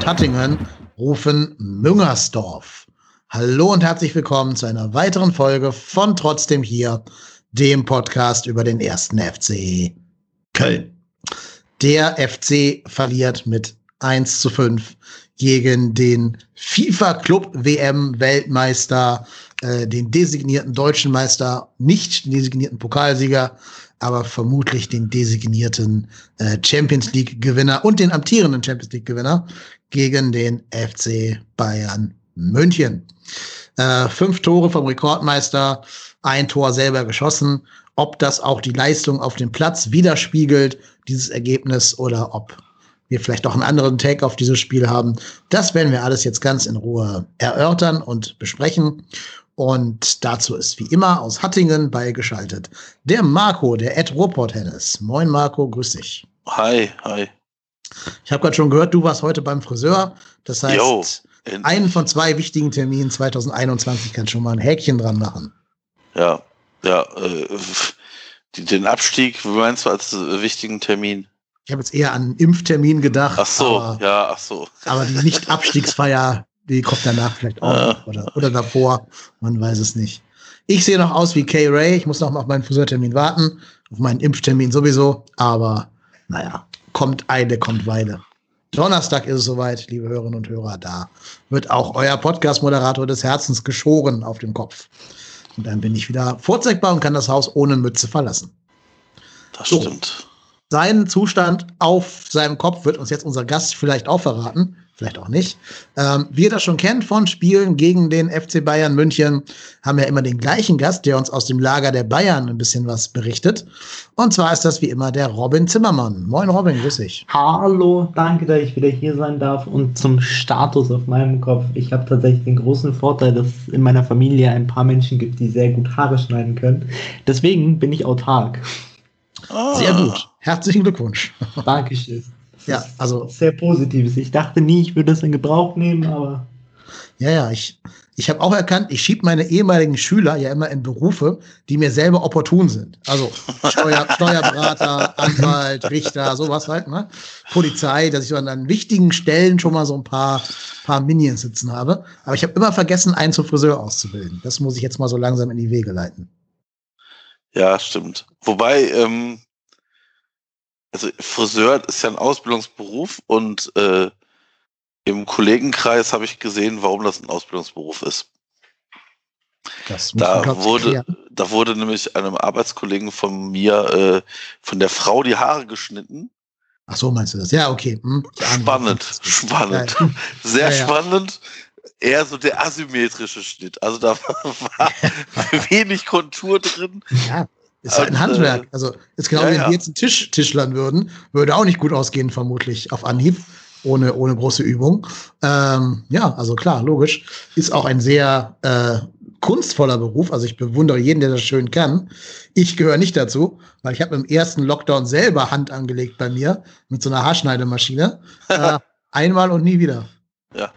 Und Hattingen rufen Müngersdorf. Hallo und herzlich willkommen zu einer weiteren Folge von Trotzdem hier, dem Podcast über den ersten FC Köln. Der FC verliert mit 1 zu 5 gegen den FIFA Club WM Weltmeister, äh, den designierten deutschen Meister, nicht den designierten Pokalsieger, aber vermutlich den designierten äh, Champions League Gewinner und den amtierenden Champions League Gewinner gegen den FC Bayern München. Äh, fünf Tore vom Rekordmeister, ein Tor selber geschossen. Ob das auch die Leistung auf dem Platz widerspiegelt, dieses Ergebnis, oder ob wir vielleicht auch einen anderen Take auf dieses Spiel haben, das werden wir alles jetzt ganz in Ruhe erörtern und besprechen. Und dazu ist wie immer aus Hattingen beigeschaltet der Marco, der Ed Ruhrport Hennes. Moin Marco, grüß dich. Hi, hi. Ich habe gerade schon gehört, du warst heute beim Friseur. Das heißt, Yo, einen von zwei wichtigen Terminen 2021 kannst schon mal ein Häkchen dran machen. Ja, ja. Äh, den Abstieg, wie meinst du als äh, wichtigen Termin? Ich habe jetzt eher an einen Impftermin gedacht. Ach so, aber, ja, ach so. Aber die Nicht-Abstiegsfeier, die kommt danach vielleicht auch ja. oder, oder davor. Man weiß es nicht. Ich sehe noch aus wie Kay Ray. Ich muss noch mal auf meinen Friseurtermin warten. Auf meinen Impftermin sowieso. Aber naja, kommt eine, kommt Weile. Donnerstag ist es soweit, liebe Hörerinnen und Hörer. Da wird auch euer Podcast-Moderator des Herzens geschoren auf dem Kopf. Und dann bin ich wieder vorzeigbar und kann das Haus ohne Mütze verlassen. Das so. stimmt. Seinen Zustand auf seinem Kopf wird uns jetzt unser Gast vielleicht auch verraten vielleicht auch nicht. Ähm, wie ihr das schon kennt von Spielen gegen den FC Bayern München, haben wir immer den gleichen Gast, der uns aus dem Lager der Bayern ein bisschen was berichtet. Und zwar ist das wie immer der Robin Zimmermann. Moin Robin, grüß dich. Hallo, danke, dass ich wieder hier sein darf. Und zum Status auf meinem Kopf. Ich habe tatsächlich den großen Vorteil, dass es in meiner Familie ein paar Menschen gibt, die sehr gut Haare schneiden können. Deswegen bin ich autark. Sehr gut. Herzlichen Glückwunsch. Dankeschön ja, also sehr Positives. Ich dachte nie, ich würde das in Gebrauch nehmen, aber. Ja, ja, ich, ich habe auch erkannt, ich schiebe meine ehemaligen Schüler ja immer in Berufe, die mir selber opportun sind. Also Steuer, Steuerberater, Anwalt, Richter, sowas halt, ne? Polizei, dass ich so an, an wichtigen Stellen schon mal so ein paar, paar Minions sitzen habe. Aber ich habe immer vergessen, einen zum Friseur auszubilden. Das muss ich jetzt mal so langsam in die Wege leiten. Ja, stimmt. Wobei, ähm, also Friseur ist ja ein Ausbildungsberuf und äh, im Kollegenkreis habe ich gesehen, warum das ein Ausbildungsberuf ist. da wurde, da wurde nämlich einem Arbeitskollegen von mir äh, von der Frau die Haare geschnitten. Ach so, meinst du das? Ja, okay. Hm. Spannend, spannend. Ja, Sehr ja, ja. spannend. Eher so der asymmetrische Schnitt. Also da war wenig Kontur drin. Ja, ist halt ein Handwerk. Also ist genau, ja, wenn wir jetzt einen Tisch tischlern würden, würde auch nicht gut ausgehen, vermutlich auf Anhieb, ohne, ohne große Übung. Ähm, ja, also klar, logisch. Ist auch ein sehr äh, kunstvoller Beruf. Also ich bewundere jeden, der das schön kann. Ich gehöre nicht dazu, weil ich habe im ersten Lockdown selber Hand angelegt bei mir mit so einer Haarschneidemaschine. äh, einmal und nie wieder. Ja,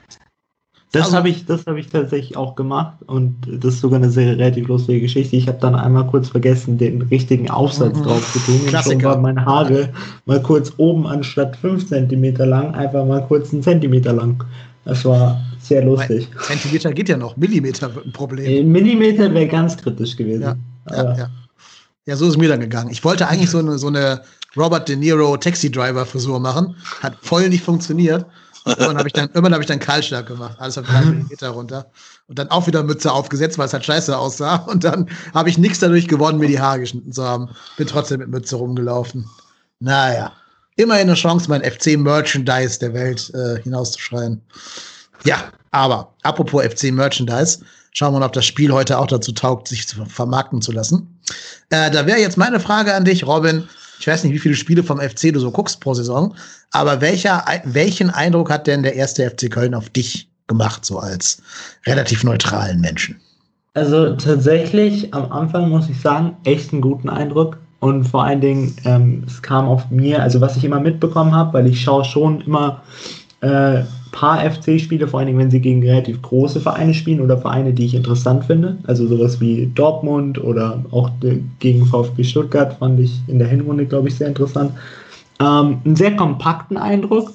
das also, habe ich, das habe ich tatsächlich auch gemacht und das ist sogar eine sehr relativ lustige Geschichte. Ich habe dann einmal kurz vergessen, den richtigen Aufsatz mhm. drauf zu tun und schon war meine Haare mal kurz oben anstatt fünf Zentimeter lang, einfach mal kurz einen Zentimeter lang. Das war sehr lustig. Zentimeter geht ja noch, Millimeter wird ein Problem. Äh, Millimeter wäre ganz kritisch gewesen. Ja, ja, ja. ja, so ist es mir dann gegangen. Ich wollte eigentlich so eine, so eine Robert De Niro Taxi Driver Frisur machen, hat voll nicht funktioniert. Irgendwann habe ich dann, irgendwann habe ich dann Kahlschlag gemacht, alles auf drei Millimeter runter. Und dann auch wieder Mütze aufgesetzt, weil es halt scheiße aussah. Und dann habe ich nichts dadurch gewonnen, mir die Haare geschnitten zu haben. Bin trotzdem mit Mütze rumgelaufen. Naja, immerhin eine Chance, mein FC-Merchandise der Welt äh, hinauszuschreien. Ja, aber apropos FC-Merchandise, schauen wir mal, ob das Spiel heute auch dazu taugt, sich zu vermarkten zu lassen. Äh, da wäre jetzt meine Frage an dich, Robin. Ich weiß nicht, wie viele Spiele vom FC du so guckst pro Saison, aber welcher, welchen Eindruck hat denn der erste FC Köln auf dich gemacht, so als relativ neutralen Menschen? Also tatsächlich am Anfang muss ich sagen, echt einen guten Eindruck. Und vor allen Dingen, ähm, es kam auf mir, also was ich immer mitbekommen habe, weil ich schaue schon immer äh, paar FC-Spiele, vor allen Dingen, wenn sie gegen relativ große Vereine spielen oder Vereine, die ich interessant finde. Also sowas wie Dortmund oder auch gegen VfB Stuttgart fand ich in der Hinrunde, glaube ich, sehr interessant. Ähm, einen sehr kompakten Eindruck.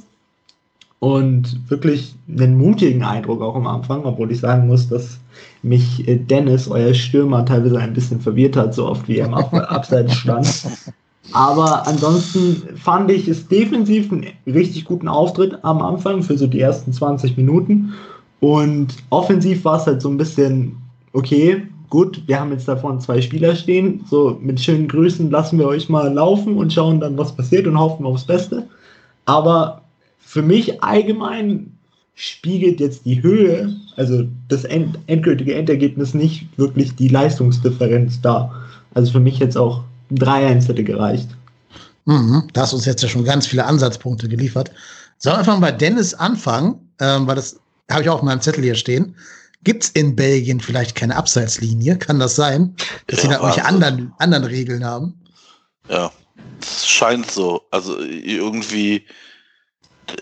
und wirklich einen mutigen Eindruck auch am Anfang, obwohl ich sagen muss, dass mich äh, Dennis, euer Stürmer, teilweise ein bisschen verwirrt hat, so oft wie er im Ab Abseits stand. Aber ansonsten fand ich es defensiv einen richtig guten Auftritt am Anfang für so die ersten 20 Minuten. Und offensiv war es halt so ein bisschen, okay, gut, wir haben jetzt davon zwei Spieler stehen. So mit schönen Grüßen lassen wir euch mal laufen und schauen dann, was passiert und hoffen aufs Beste. Aber für mich allgemein spiegelt jetzt die Höhe, also das end endgültige Endergebnis nicht wirklich die Leistungsdifferenz dar. Also für mich jetzt auch 3-1 hätte gereicht. Mhm, da hast uns jetzt ja schon ganz viele Ansatzpunkte geliefert. Sollen wir einfach bei Dennis anfangen, ähm, weil das habe ich auch auf meinem Zettel hier stehen. Gibt es in Belgien vielleicht keine Abseitslinie? Kann das sein, dass ja, sie da irgendwelche also, anderen, anderen Regeln haben? Ja, das scheint so. Also irgendwie,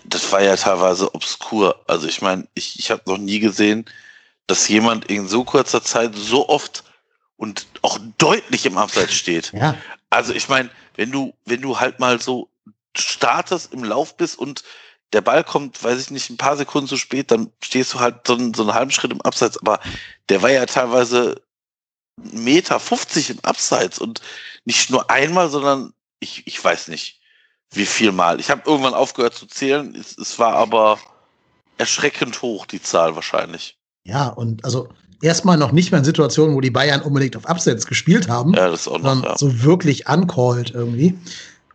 das war ja teilweise obskur. Also ich meine, ich, ich habe noch nie gesehen, dass jemand in so kurzer Zeit so oft und auch deutlich im Abseits steht. Ja. Also ich meine, wenn du, wenn du halt mal so startest, im Lauf bist und der Ball kommt, weiß ich nicht, ein paar Sekunden zu spät, dann stehst du halt so, einen, so einen halben Schritt im Abseits, aber der war ja teilweise Meter 50 im Abseits und nicht nur einmal, sondern ich, ich weiß nicht, wie viel Mal. Ich habe irgendwann aufgehört zu zählen, es, es war aber erschreckend hoch, die Zahl wahrscheinlich. Ja, und also erstmal noch nicht mal in Situationen, wo die Bayern unbedingt auf Abseits gespielt haben, ja, das auch noch, sondern ja. so wirklich uncalled irgendwie.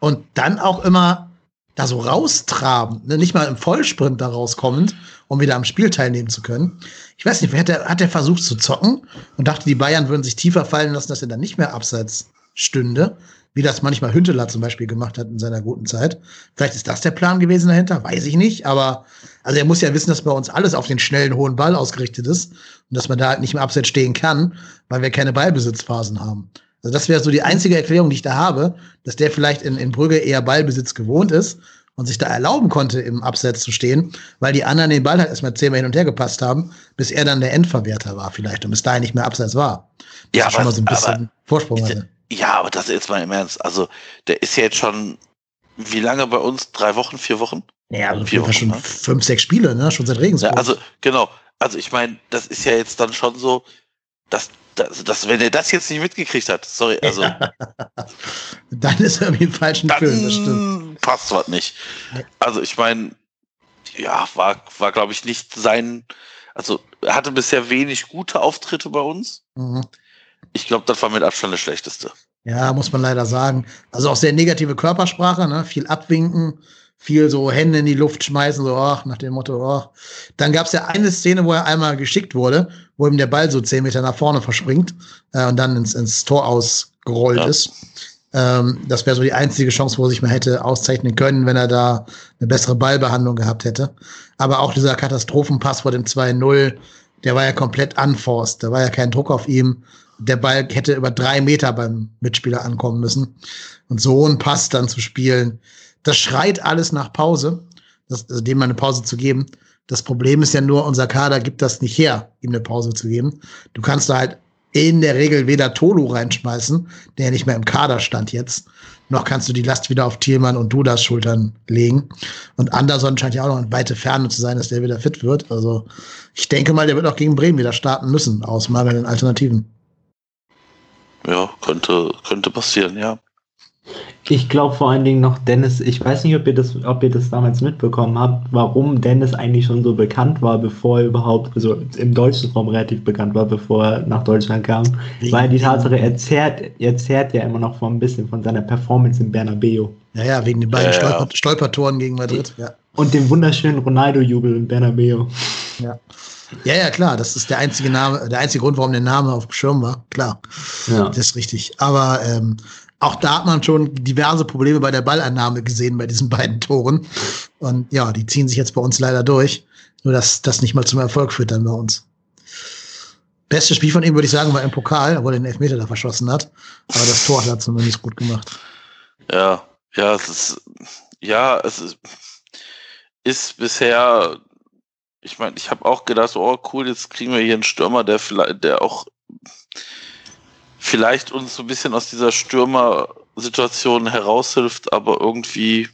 Und dann auch immer da so raustraben, ne? nicht mal im Vollsprint da rauskommend, um wieder am Spiel teilnehmen zu können. Ich weiß nicht, hat der, hat der versucht zu zocken und dachte, die Bayern würden sich tiefer fallen lassen, dass er dann nicht mehr abseits stünde, wie das manchmal Hünteler zum Beispiel gemacht hat in seiner guten Zeit. Vielleicht ist das der Plan gewesen dahinter, weiß ich nicht, aber also er muss ja wissen, dass bei uns alles auf den schnellen, hohen Ball ausgerichtet ist und dass man da halt nicht mehr abseits stehen kann, weil wir keine Ballbesitzphasen haben. Also das wäre so die einzige Erklärung, die ich da habe, dass der vielleicht in, in Brügge eher Ballbesitz gewohnt ist und sich da erlauben konnte, im Abseits zu stehen, weil die anderen den Ball halt erstmal zehnmal hin und her gepasst haben, bis er dann der Endverwerter war vielleicht und bis dahin nicht mehr Abseits war. Das ja, aber, schon mal so ein bisschen aber, Vorsprung hatte. Ja, aber das ist jetzt mal im Ernst. Also, der ist ja jetzt schon, wie lange bei uns? Drei Wochen, vier Wochen? Ja, also vier Wochen, schon ne? fünf, sechs Spiele, ne? Schon seit Regensburg. Ja, also, genau. Also, ich meine, das ist ja jetzt dann schon so, dass das, das, wenn er das jetzt nicht mitgekriegt hat, sorry, also. dann ist er irgendwie im falschen dann Film, das stimmt. Passt was nicht. Also ich meine, ja, war, war glaube ich nicht sein, also er hatte bisher wenig gute Auftritte bei uns. Mhm. Ich glaube, das war mit Abstand das Schlechteste. Ja, muss man leider sagen. Also auch sehr negative Körpersprache, ne? Viel abwinken, viel so Hände in die Luft schmeißen, so ach, nach dem Motto, ach. Dann gab es ja eine Szene, wo er einmal geschickt wurde, wo ihm der Ball so zehn Meter nach vorne verspringt äh, und dann ins, ins Tor ausgerollt ja. ist. Ähm, das wäre so die einzige Chance, wo er sich mal hätte auszeichnen können, wenn er da eine bessere Ballbehandlung gehabt hätte. Aber auch dieser Katastrophenpass vor dem 2-0, der war ja komplett unforced. Da war ja kein Druck auf ihm. Der Ball hätte über drei Meter beim Mitspieler ankommen müssen. Und so einen Pass dann zu spielen, das schreit alles nach Pause, das, also dem mal eine Pause zu geben. Das Problem ist ja nur, unser Kader gibt das nicht her, ihm eine Pause zu geben. Du kannst da halt in der Regel weder Tolu reinschmeißen, der nicht mehr im Kader stand jetzt, noch kannst du die Last wieder auf Thielmann und Dudas Schultern legen. Und Anderson scheint ja auch noch in weite Ferne zu sein, dass der wieder fit wird. Also ich denke mal, der wird auch gegen Bremen wieder starten müssen, aus mangelnden Alternativen. Ja, könnte, könnte passieren, ja. Ich glaube vor allen Dingen noch Dennis, ich weiß nicht, ob ihr das, ob ihr das damals mitbekommen habt, warum Dennis eigentlich schon so bekannt war, bevor er überhaupt, also im deutschen Raum relativ bekannt war, bevor er nach Deutschland kam. Weil die Tatsache, er zehrt, er zehrt ja immer noch von ein bisschen von seiner Performance in Bernabeu. Ja, ja, wegen den beiden ja, Stolper, Stolpertoren gegen Madrid. Ja. Und dem wunderschönen Ronaldo-Jubel in Bernabeu. Ja. Ja, ja, klar, das ist der einzige Name, der einzige Grund, warum der Name auf dem Schirm war. Klar. Ja. Das ist richtig. Aber ähm, auch da hat man schon diverse Probleme bei der Ballannahme gesehen bei diesen beiden Toren. Und ja, die ziehen sich jetzt bei uns leider durch. Nur dass das nicht mal zum Erfolg führt dann bei uns. Bestes Spiel von ihm würde ich sagen war im Pokal, obwohl er den Elfmeter da verschossen hat. Aber das Tor hat er zumindest gut gemacht. Ja, ja, es ist, ja, es ist, ist bisher, ich meine, ich habe auch gedacht, oh cool, jetzt kriegen wir hier einen Stürmer, der vielleicht, der auch vielleicht uns so ein bisschen aus dieser Stürmer-Situation heraushilft, aber irgendwie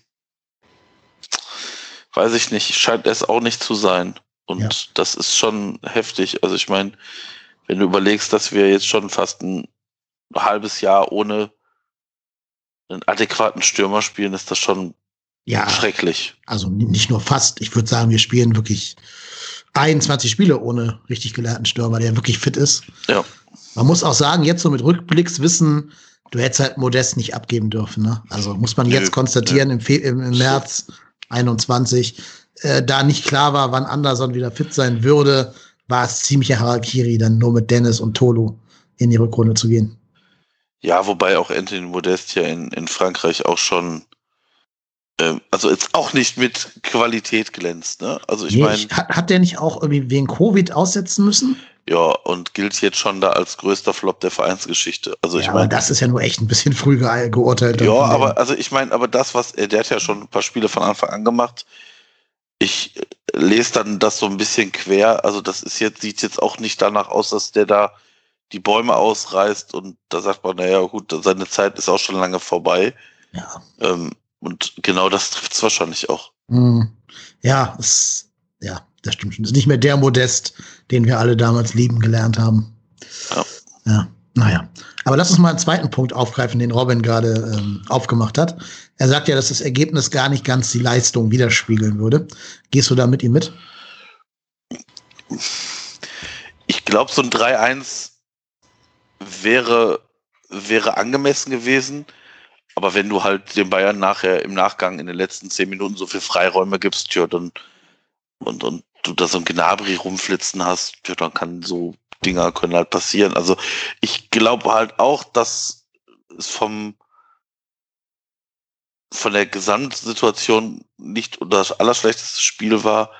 weiß ich nicht, scheint es auch nicht zu sein. Und Ja. das ist schon heftig. Also ich meine, wenn du überlegst, dass wir jetzt schon fast ein halbes Jahr ohne einen adäquaten Stürmer spielen, ist das schon Ja, schrecklich. also nicht nur fast. Ich würde sagen, wir spielen wirklich 21 Spiele ohne richtig gelernten Stürmer, der wirklich fit ist. Ja. Man muss auch sagen, jetzt so mit Rückblickswissen, du hättest halt Modest nicht abgeben dürfen. Ne? Also muss man jetzt konstatieren, im, Fe im, im März 21, äh, da nicht klar war, wann Anderson wieder fit sein würde, war es ziemlich Harakiri, dann nur mit Dennis und Tolo in die Rückrunde zu gehen. Ja, wobei auch Anthony Modest ja in, in Frankreich auch schon, ähm, also jetzt auch nicht mit Qualität glänzt. Ne? Also ich Nee, meine, hat, hat der nicht auch irgendwie wegen Covid aussetzen müssen? Ja, und gilt jetzt schon da als größter Flop der Vereinsgeschichte. Also ich ja, aber meine, das ist ja nur echt ein bisschen früh ge geurteilt. Ja, aber also ich meine, aber das, was er, der hat ja schon ein paar Spiele von Anfang an gemacht. Ich äh, lese dann das so ein bisschen quer. Also das ist jetzt, sieht jetzt auch nicht danach aus, dass der da die Bäume ausreißt und da sagt man, naja, gut, seine Zeit ist auch schon lange vorbei. Ja, Ähm, und genau das trifft es wahrscheinlich auch. Hm. ja, es, ja, das stimmt schon. Das ist nicht mehr der Modest, den wir alle damals lieben gelernt haben. Ja. Ja, naja. Aber lass uns mal einen zweiten Punkt aufgreifen, den Robin gerade ähm, aufgemacht hat. Er sagt ja, dass das Ergebnis gar nicht ganz die Leistung widerspiegeln würde. Gehst du da mit ihm mit? Ich glaube, so ein 3-1 wäre, wäre angemessen gewesen. Aber wenn du halt den Bayern nachher im Nachgang in den letzten zehn Minuten so viel Freiräume gibst, ja, dann und, und du da so ein Gnabry rumflitzen hast, ja, dann kann so Dinger können halt passieren. Also ich glaube halt auch, dass es vom von der Gesamtsituation nicht das allerschlechteste Spiel war.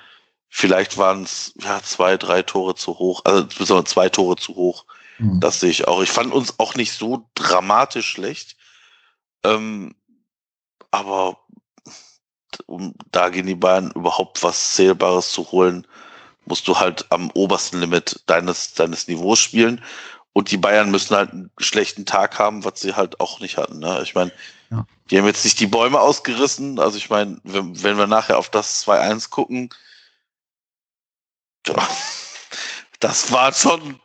Vielleicht waren es ja zwei, drei Tore zu hoch, also besonders zwei Tore zu hoch. Hm. Das sehe ich auch. Ich fand uns auch nicht so dramatisch schlecht. Ähm, aber um da gegen die Bayern überhaupt was Zählbares zu holen, musst du halt am obersten Limit deines, deines Niveaus spielen. Und die Bayern müssen halt einen schlechten Tag haben, was sie halt auch nicht hatten. Ne? Ich meine, Ja. die haben jetzt nicht die Bäume ausgerissen. Also ich meine, wenn, wenn wir nachher auf das 2-1 gucken, das war schon,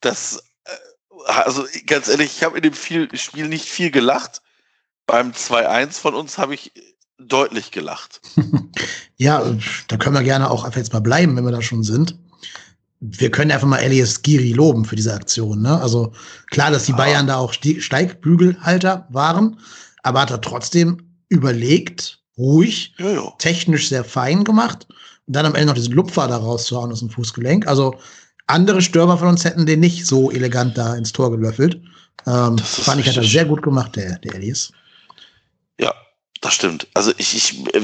das, äh, also ganz ehrlich, ich habe in dem Spiel nicht viel gelacht. Beim 2-1 von uns habe ich deutlich gelacht. Ja, da können wir gerne auch einfach jetzt mal bleiben, wenn wir da schon sind. Wir können einfach mal Elias Giri loben für diese Aktion. Ne? Also klar, dass die Ja. Bayern da auch Steigbügelhalter waren, aber hat er trotzdem überlegt, ruhig, Ja, ja. technisch sehr fein gemacht und dann am Ende noch diesen Lupfer da rauszuhauen aus dem Fußgelenk. Also andere Stürmer von uns hätten den nicht so elegant da ins Tor gelöffelt. Ähm, fand ich, hat er sehr gut gemacht, der, der Elias. Ja, das stimmt. Also ich, ich, äh,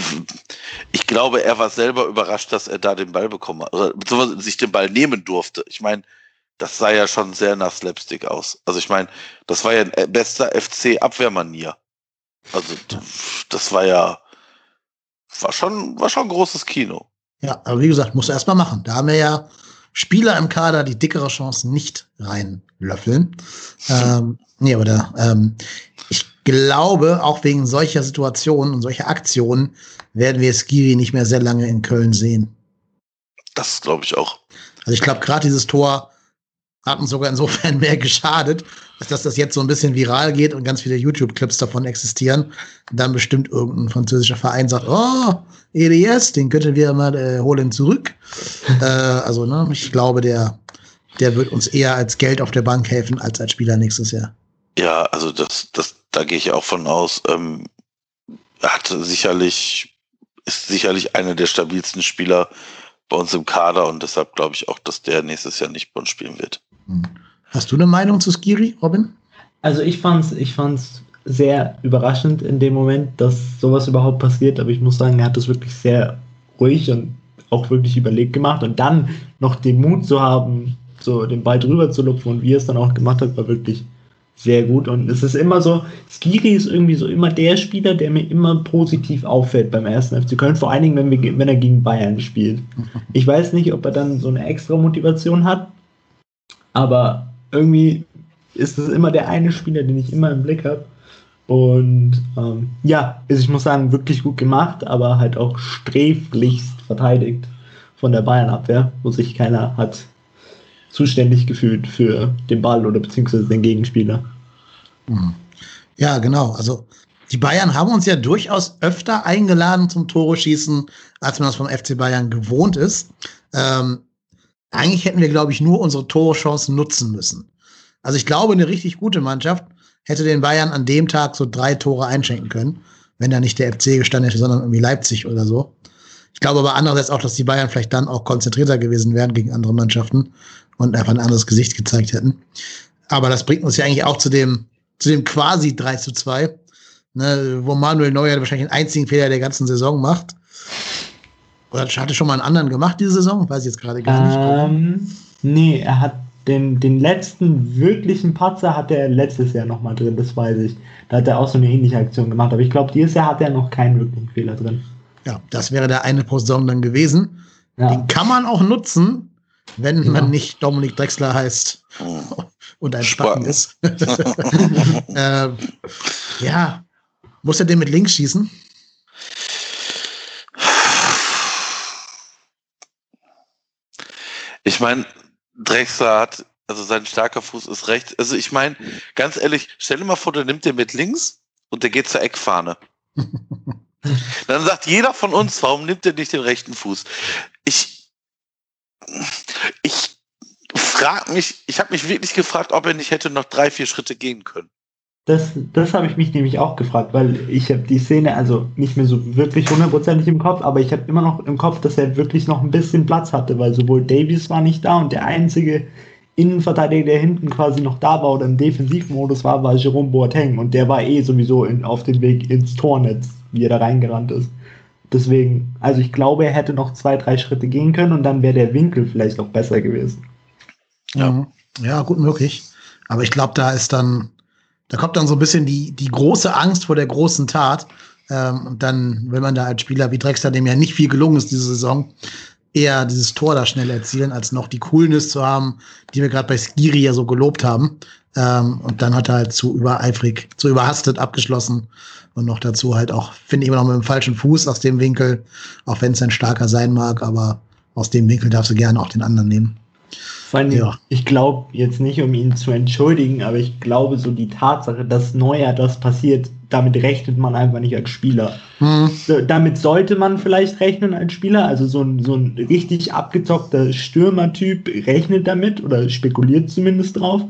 ich glaube, er war selber überrascht, dass er da den Ball bekommen hat. Oder beziehungsweise sich den Ball nehmen durfte. Ich meine, das sah ja schon sehr nach Slapstick aus. Also ich meine, das war ja ein äh, bester FC-Abwehrmanier. Also das war ja, war schon, war schon ein großes Kino. Ja, aber wie gesagt, musst du erst mal machen. Da haben wir ja Spieler im Kader, die dickere Chancen nicht reinlöffeln. Ähm, nee, aber da, ähm, ich glaube, auch wegen solcher Situationen und solcher Aktionen werden wir Skiri nicht mehr sehr lange in Köln sehen. Das glaube ich auch. Also ich glaube, gerade dieses Tor hat uns sogar insofern mehr geschadet, als dass das jetzt so ein bisschen viral geht und ganz viele YouTube-Clips davon existieren. Und dann bestimmt irgendein französischer Verein sagt, oh, EDS, den könnten wir mal äh, holen zurück. äh, also, ne, ich glaube, der, der wird uns eher als Geld auf der Bank helfen als als Spieler nächstes Jahr. Ja, also das, das, da gehe ich auch von aus. Ähm, er hat sicherlich, ist sicherlich einer der stabilsten Spieler bei uns im Kader und deshalb glaube ich auch, dass der nächstes Jahr nicht bei uns spielen wird. Hm. Hast du eine Meinung zu Skiri, Robin? Also ich fand's, ich fand's sehr überraschend in dem Moment, dass sowas überhaupt passiert, aber ich muss sagen, er hat das wirklich sehr ruhig und auch wirklich überlegt gemacht und dann noch den Mut zu haben, so den Ball drüber zu lupfen und wie er es dann auch gemacht hat, war wirklich sehr gut und es ist immer so, Skiri ist irgendwie so immer der Spieler, der mir immer positiv auffällt beim ersten FC Köln, vor allen Dingen, wenn, wir, wenn er gegen Bayern spielt. Ich weiß nicht, ob er dann so eine extra Motivation hat, aber irgendwie ist es immer der eine Spieler, den ich immer im Blick habe. Und ähm, ja, also ich muss sagen, wirklich gut gemacht, aber halt auch sträflichst verteidigt von der Bayern-Abwehr, wo sich keiner hat zuständig gefühlt für den Ball oder beziehungsweise den Gegenspieler. Mhm. Ja, genau. Also die Bayern haben uns ja durchaus öfter eingeladen zum Tore schießen, als man das vom FC Bayern gewohnt ist. Ähm, eigentlich hätten wir, glaube ich, nur unsere Torchancen nutzen müssen. Also ich glaube, eine richtig gute Mannschaft hätte den Bayern an dem Tag so drei Tore einschenken können, wenn da nicht der FC gestanden hätte, sondern irgendwie Leipzig oder so. Ich glaube aber andererseits auch, dass die Bayern vielleicht dann auch konzentrierter gewesen wären gegen andere Mannschaften und einfach ein anderes Gesicht gezeigt hätten. Aber das bringt uns ja eigentlich auch zu dem, zu dem quasi 3 zu 2, ne, wo Manuel Neuer wahrscheinlich den einzigen Fehler der ganzen Saison macht. Oder hatte schon mal einen anderen gemacht diese Saison? Weiß ich jetzt gerade gar nicht. Ähm, nee, er hat den, den letzten wirklichen Patzer hat er letztes Jahr nochmal drin, das weiß ich. Da hat er auch so eine ähnliche Aktion gemacht. Aber ich glaube, dieses Jahr hat er noch keinen wirklichen Fehler drin. Ja, das wäre der eine Saison dann gewesen. Ja. Den kann man auch nutzen, wenn ja. man nicht Dominik Drexler heißt und ein Spacken ist. äh, ja, muss er den mit links schießen? Ich meine, Drexler hat, also sein starker Fuß ist rechts. Also ich meine, ganz ehrlich, stell dir mal vor, der nimmt den mit links und der geht zur Eckfahne. Dann sagt jeder von uns, warum nimmt er nicht den rechten Fuß? Ich, ich frage mich, ich habe mich wirklich gefragt, ob er nicht hätte noch drei, vier Schritte gehen können. Das, das habe ich mich nämlich auch gefragt, weil ich habe die Szene also nicht mehr so wirklich hundertprozentig im Kopf, aber ich habe immer noch im Kopf, dass er wirklich noch ein bisschen Platz hatte, weil sowohl Davies war nicht da und der einzige Innenverteidiger, der hinten quasi noch da war oder im Defensivmodus war, war Jerome Boateng und der war eh sowieso in, auf dem Weg ins Tornetz, wie er da reingerannt ist. Deswegen, also ich glaube, er hätte noch zwei, drei Schritte gehen können und dann wäre der Winkel vielleicht auch besser gewesen. Ja, ja gut möglich. Aber ich glaube, da ist dann da kommt dann so ein bisschen die, die große Angst vor der großen Tat. Ähm, und dann will man da als Spieler wie Drexler, dem ja nicht viel gelungen ist diese Saison, eher dieses Tor da schnell erzielen, als noch die Coolness zu haben, die wir gerade bei Skiri ja so gelobt haben. Ähm, und dann hat er halt zu übereifrig, zu überhastet abgeschlossen. Und noch dazu halt auch, finde ich immer noch mit dem falschen Fuß aus dem Winkel, auch wenn es ein starker sein mag, aber aus dem Winkel darfst du gerne auch den anderen nehmen. Vor allem, ja. ich glaube jetzt nicht, um ihn zu entschuldigen, aber ich glaube so die Tatsache, dass Neuer das passiert, damit rechnet man einfach nicht als Spieler. Hm. So, damit sollte man vielleicht rechnen als Spieler. Also so ein, so ein richtig abgezockter Stürmertyp rechnet damit oder spekuliert zumindest drauf.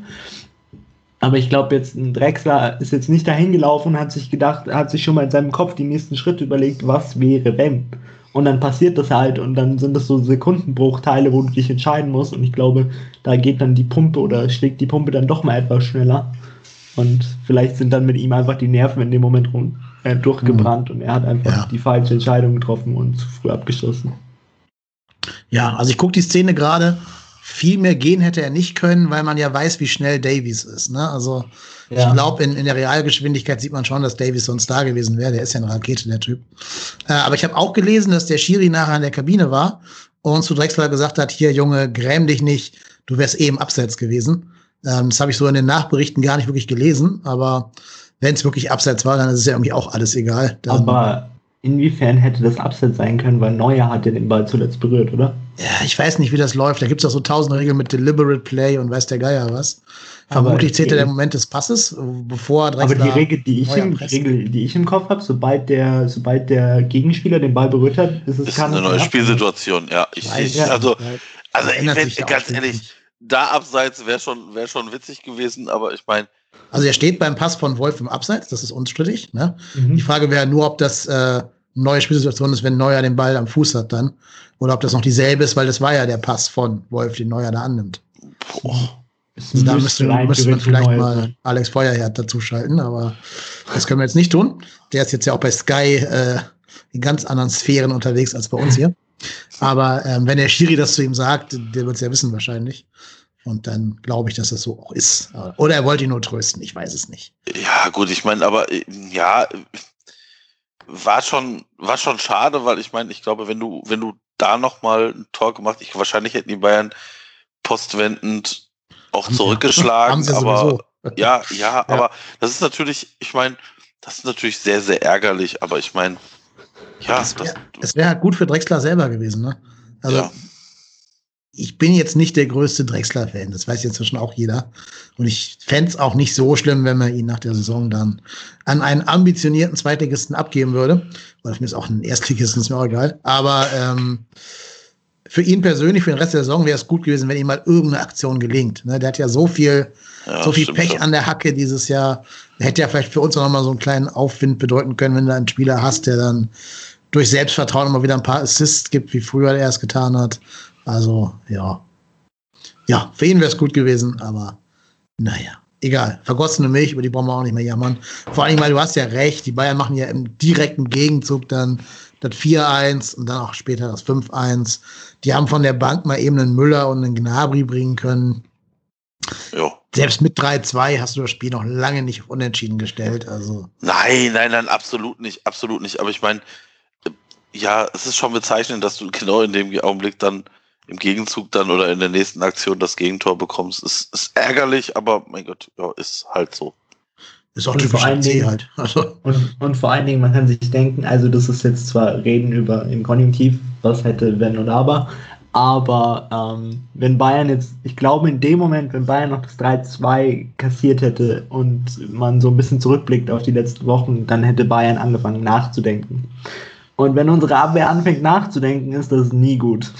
Aber ich glaube, jetzt ein Drexler ist jetzt nicht dahin gelaufen und hat sich gedacht, hat sich schon mal in seinem Kopf die nächsten Schritte überlegt, was wäre, wenn. Und dann passiert das halt und dann sind das so Sekundenbruchteile, wo du dich entscheiden musst. Und ich glaube, da geht dann die Pumpe oder schlägt die Pumpe dann doch mal etwas schneller. Und vielleicht sind dann mit ihm einfach die Nerven in dem Moment rum, äh, durchgebrannt mhm. und er hat einfach ja. die falsche Entscheidung getroffen und zu früh abgeschlossen. Ja, also ich gucke die Szene gerade. Viel mehr gehen hätte er nicht können, weil man ja weiß, wie schnell Davies ist. Ne? Also ja. Ich glaube, in, in der Realgeschwindigkeit sieht man schon, dass Davis sonst da gewesen wäre. Der ist ja eine Rakete, der Typ. Äh, aber ich habe auch gelesen, dass der Schiri nachher in der Kabine war und zu Drexler gesagt hat, hier Junge, gräm dich nicht, du wärst eh im Abseits gewesen. Ähm, das habe ich so in den Nachberichten gar nicht wirklich gelesen, aber wenn es wirklich Abseits war, dann ist es ja irgendwie auch alles egal. Dann, aber inwiefern hätte das Abseits sein können, weil Neuer hat ja den Ball zuletzt berührt, oder? Ja, ich weiß nicht, wie das läuft. Da gibt es auch so tausend Regeln mit Deliberate Play und weiß der Geier was. Vermutlich zählt der Moment des Passes, bevor Drexler Aber die Regel, die ich, im, Regel, die ich im Kopf habe, sobald der, sobald der Gegenspieler den Ball berührt hat, ist es ist eine neue Spielsituation. Ja, ich, ich, also, also ich, ganz ehrlich, da abseits wäre schon, wär schon witzig gewesen, aber ich meine. Also er steht beim Pass von Wolf im Abseits, das ist unstrittig. Ne? Mhm. Die Frage wäre nur, ob das äh, eine neue Spielsituation ist, wenn Neuer den Ball am Fuß hat dann. Oder ob das noch dieselbe ist, weil das war ja der Pass von Wolf, den Neuer da annimmt. Boah. Also da müsste, müsste man vielleicht mal. Alex Feuerherd dazuschalten, aber das können wir jetzt nicht tun. Der ist jetzt ja auch bei Sky äh, in ganz anderen Sphären unterwegs als bei uns hier. Aber ähm, wenn der Schiri das zu ihm sagt, der wird es ja wissen wahrscheinlich. Und dann glaube ich, dass das so auch ist. Oder er wollte ihn nur trösten, ich weiß es nicht. Ja, gut, ich meine, aber äh, ja, war schon, war schon schade, weil ich meine, ich glaube, wenn du, wenn du da nochmal ein Tor gemacht, ich wahrscheinlich hätten die Bayern postwendend auch zurückgeschlagen, aber ja, ja, ja, aber das ist natürlich, ich meine, das ist natürlich sehr, sehr ärgerlich, aber ich meine, ja. Es wäre wär halt gut für Drexler selber gewesen, ne? Also, ja. Ich bin jetzt nicht der größte Drexler-Fan, das weiß jetzt inzwischen auch jeder. Und ich fände es auch nicht so schlimm, wenn man ihn nach der Saison dann an einen ambitionierten Zweitligisten abgeben würde. Weil für mich ist auch ein Erstligisten, ist mir auch egal. Aber ähm, für ihn persönlich, für den Rest der Saison wäre es gut gewesen, wenn ihm mal irgendeine Aktion gelingt. Ne? Der hat ja so viel, ja, so viel stimmt Pech an der Hacke dieses Jahr. Hätte ja vielleicht für uns auch noch mal so einen kleinen Aufwind bedeuten können, wenn du einen Spieler hast, der dann durch Selbstvertrauen immer wieder ein paar Assists gibt, wie früher er es getan hat. Also, ja. Ja, für ihn wäre es gut gewesen, aber naja, egal. Vergossene Milch, über die brauchen wir auch nicht mehr jammern. Vor allem, weil du hast ja recht, die Bayern machen ja im direkten Gegenzug dann das 4-1 und dann auch später das 5-1. Die haben von der Bank mal eben einen Müller und einen Gnabry bringen können. Ja. Selbst mit 3-2 hast du das Spiel noch lange nicht auf unentschieden gestellt. Also, Nein, nein, nein, absolut nicht, absolut nicht. Aber ich meine, ja, es ist schon bezeichnend, dass du genau in dem Augenblick dann im Gegenzug dann oder in der nächsten Aktion das Gegentor bekommst. Ist, ist ärgerlich, aber mein Gott, ja, ist halt so. ist auch Und typisch vor allen AC Dingen- halt. Also, Und, und vor allen Dingen, man kann sich denken, also das ist jetzt zwar Reden über im Konjunktiv, was hätte, wenn oder aber, aber ähm, wenn Bayern jetzt, ich glaube in dem Moment, wenn Bayern noch das 3-2 kassiert hätte und man so ein bisschen zurückblickt auf die letzten Wochen, dann hätte Bayern angefangen nachzudenken. Und wenn unsere Abwehr anfängt nachzudenken, ist das nie gut.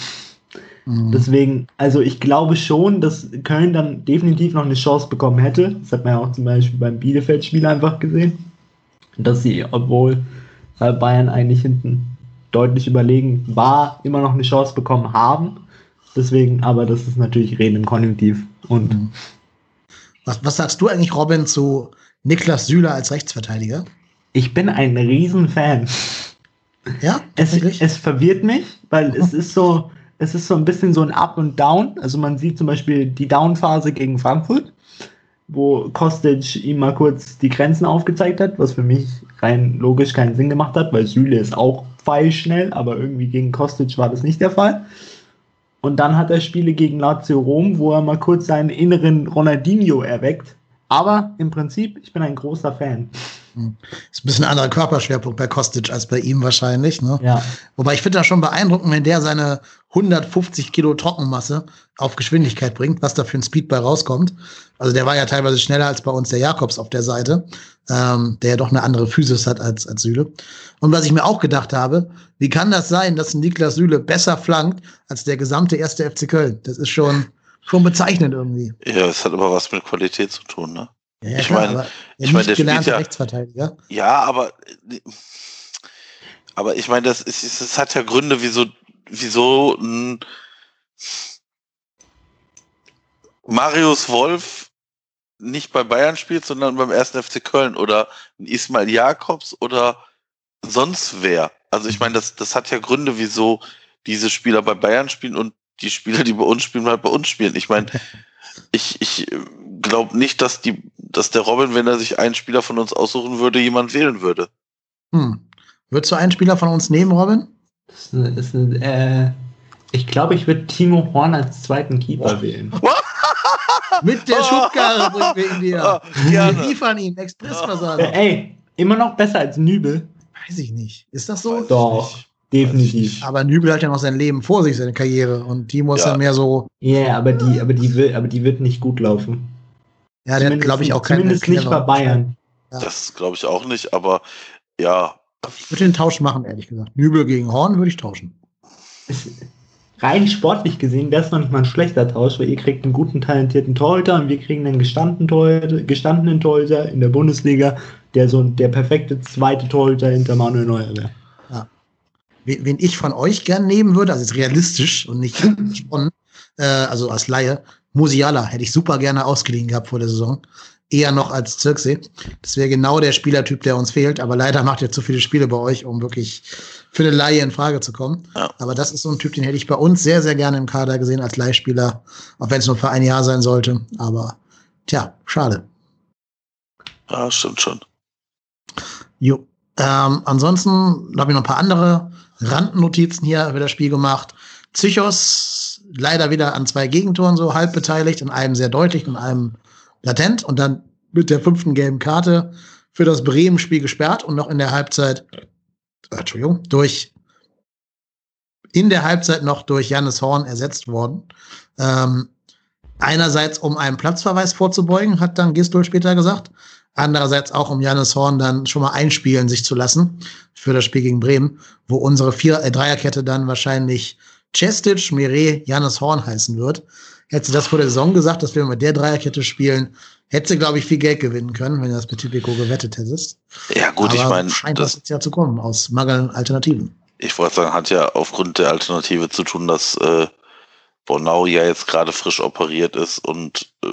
Mh. Deswegen, also ich glaube schon, dass Köln dann definitiv noch eine Chance bekommen hätte. Das hat man ja auch zum Beispiel beim Bielefeld-Spiel einfach gesehen. Dass sie, obwohl äh, Bayern eigentlich hinten deutlich überlegen war, immer noch eine Chance bekommen haben. Deswegen, aber das ist natürlich Reden im Konjunktiv. Und Mhm. Was, was sagst du eigentlich, Robin, zu Niklas Süle als Rechtsverteidiger? ich bin ein Riesenfan. Ja, Es, es verwirrt mich, weil es ist so, es ist so ein bisschen so ein Up und Down. Also man sieht zum Beispiel die Down-Phase gegen Frankfurt, wo Kostic ihm mal kurz die Grenzen aufgezeigt hat, was für mich rein logisch keinen Sinn gemacht hat, weil Süle ist auch pfeilschnell, aber irgendwie gegen Kostic war das nicht der Fall. Und dann hat er Spiele gegen Lazio Rom, wo er mal kurz seinen inneren Ronaldinho erweckt. Aber im Prinzip, ich bin ein großer Fan. Ist ein bisschen ein anderer Körperschwerpunkt bei Kostic als bei ihm wahrscheinlich. Ne? Ja. Wobei ich finde das schon beeindruckend, wenn der seine 150 Kilo Trockenmasse auf Geschwindigkeit bringt, was da für ein Speed bei rauskommt. Also der war ja teilweise schneller als bei uns der Jakobs auf der Seite, ähm, der ja doch eine andere Physis hat als, als Süle. Und was ich mir auch gedacht habe, wie kann das sein, dass ein Niklas Süle besser flankt als der gesamte erste FC Köln? Das ist schon, schon bezeichnend irgendwie. Ja, es hat aber was mit Qualität zu tun, ne? Ja, Ich klar, mein- aber ich ja, mein, nicht der spielt ja- Rechtsverteidiger. Ja, aber aber ich meine, das ist, es hat ja Gründe, wieso wieso ein Marius Wolf nicht bei Bayern spielt, sondern beim 1. FC Köln oder ein Ismail Jakobs oder sonst wer. Also ich meine, das, das hat ja Gründe, wieso diese Spieler bei Bayern spielen und die Spieler, die bei uns spielen, halt bei uns spielen. Ich meine, ich, ich glaube nicht, dass die, dass der Robin, wenn er sich einen Spieler von uns aussuchen würde, jemand wählen würde. Hm. Würdest du einen Spieler von uns nehmen, Robin? Das ist eine, das ist eine, äh, ich glaube, ich würde Timo Horn als zweiten Keeper wählen. Mit der Schubkarre bringen wir ihn dir. Ah, Wir liefern ihn, Äh, Expressversager. ey, immer noch besser als Nübel. Weiß ich nicht. Ist das so? Doch, nicht. definitiv. Aber Nübel hat ja noch sein Leben vor sich, seine Karriere. Und Timo ist Ja. ja mehr so, Ja, yeah, aber die, aber die will, aber die wird nicht gut laufen. Ja, der glaube ich, auch keine Zumindest nicht bei Bayern. Ja. Das glaube ich auch nicht, aber ja, Ich würde den Tausch machen, ehrlich gesagt. Nübel gegen Horn würde ich tauschen. Rein sportlich gesehen wäre es noch nicht mal ein schlechter Tausch, weil ihr kriegt einen guten, talentierten Torhüter und wir kriegen einen gestandenen Torhüter, gestandenen Torhüter in der Bundesliga, der so der perfekte zweite Torhüter hinter Manuel Neuer wäre. Wen, wen ich von euch gern nehmen würde, also jetzt realistisch und nicht gesponnen, äh, also als Laie, Musiala hätte ich super gerne ausgeliehen gehabt vor der Saison. Eher noch als Zirksee. Das wäre genau der Spielertyp, der uns fehlt. Aber leider macht er zu viele Spiele bei euch, um wirklich für eine Laie in Frage zu kommen. Ja. Aber das ist so ein Typ, den hätte ich bei uns sehr, sehr gerne im Kader gesehen als Leihspieler. Auch wenn es nur für ein Jahr sein sollte. Aber tja, schade. ja, stimmt schon. Jo. Ähm, ansonsten habe ich noch ein paar andere Randnotizen hier über das Spiel gemacht. Psychos leider wieder an zwei Gegentoren so halb beteiligt, in einem sehr deutlich und einem latent und dann mit der fünften gelben Karte für das Bremen-Spiel gesperrt und noch in der Halbzeit, äh, Entschuldigung, durch in der Halbzeit noch durch Jannis Horn ersetzt worden. Ähm, einerseits, um einen Platzverweis vorzubeugen, hat dann Gistol später gesagt. Andererseits auch, um Jannis Horn dann schon mal einspielen sich zu lassen für das Spiel gegen Bremen, wo unsere Vier äh, Dreierkette dann wahrscheinlich Cestic, Mire, Jannis Horn heißen wird. Hätte sie das vor der Saison gesagt, dass wir mit der Dreierkette spielen, hätte sie, glaube ich, viel Geld gewinnen können, wenn du das mit Typico gewettet hättest. Ja, gut, Aber ich meine. Scheint das, das jetzt ja zu kommen, aus mangelnden Alternativen. Ich wollte sagen, hat ja aufgrund der Alternative zu tun, dass äh, Bornau ja jetzt gerade frisch operiert ist und äh,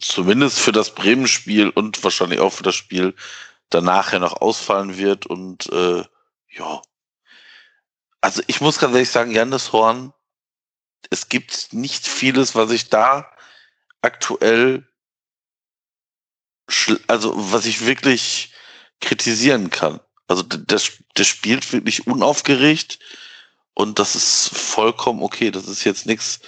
zumindest für das Bremen-Spiel und wahrscheinlich auch für das Spiel danach ja noch ausfallen wird und äh, ja. Also ich muss ganz ehrlich sagen, Jannis Horn, es gibt nicht vieles, was ich da aktuell, also was ich wirklich kritisieren kann. Also der, der spielt wirklich unaufgeregt und das ist vollkommen okay. Das ist jetzt nichts,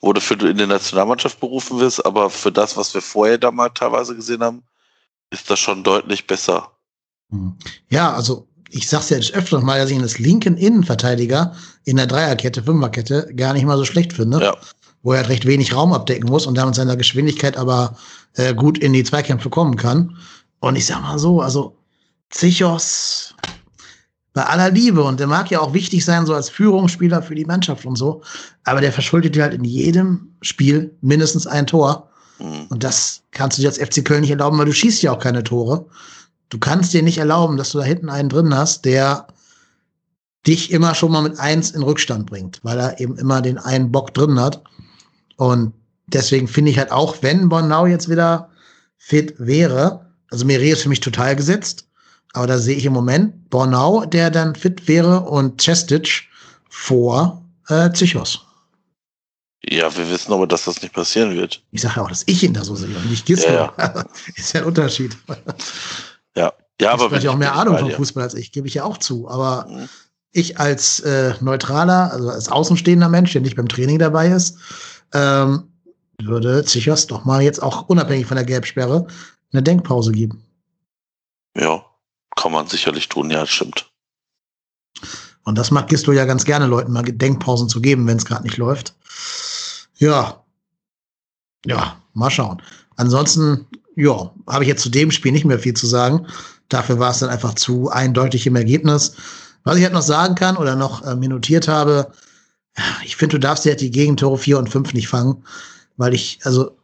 wo du für in die Nationalmannschaft berufen wirst, aber für das, was wir vorher da mal teilweise gesehen haben, ist das schon deutlich besser. Hm. Ja, also ich sag's ja jetzt öfter mal, dass ich ihn als linken Innenverteidiger in der Dreierkette, Fünferkette gar nicht mal so schlecht finde. Ja. Wo er halt recht wenig Raum abdecken muss und damit seiner Geschwindigkeit aber äh, gut in die Zweikämpfe kommen kann. Und ich sag mal so, also Zichos, bei aller Liebe und der mag ja auch wichtig sein, so als Führungsspieler für die Mannschaft und so, aber der verschuldet dir halt in jedem Spiel mindestens ein Tor. Mhm. Und das kannst du dir als FC Köln nicht erlauben, weil du schießt ja auch keine Tore. Du kannst dir nicht erlauben, dass du da hinten einen drin hast, der dich immer schon mal mit eins in Rückstand bringt, weil er eben immer den einen Bock drin hat. Und deswegen finde ich halt auch, wenn Bonau jetzt wieder fit wäre, also Meret ist für mich total gesetzt. Aber da sehe ich im Moment Bornau, der dann fit wäre, und Chestic vor äh, Zichos. Ja, wir wissen aber, dass das nicht passieren wird. Ich sage ja auch, dass ich ihn da so sehe und nicht Gismo. Ja, ja. Ist ja ein Unterschied. Ja, ja aber. Ich habe auch mehr Ahnung vom Fußball als ich, gebe ich ja auch zu. Aber mhm. ich als äh, neutraler, also als außenstehender Mensch, der nicht beim Training dabei ist, ähm, würde Zichos doch mal jetzt auch unabhängig von der Gelbsperre eine Denkpause geben. Ja, kann man sicherlich tun, ja, stimmt. Und das mag Gisto ja ganz gerne Leuten mal Denkpausen zu geben, wenn es gerade nicht läuft. Ja. Ja, mal schauen. Ansonsten, ja, habe ich jetzt zu dem Spiel nicht mehr viel zu sagen. Dafür war es dann einfach zu eindeutig im Ergebnis. Was ich halt noch sagen kann oder noch äh, minutiert habe, ich finde, du darfst ja die Gegentore 4 und 5 nicht fangen, weil ich, also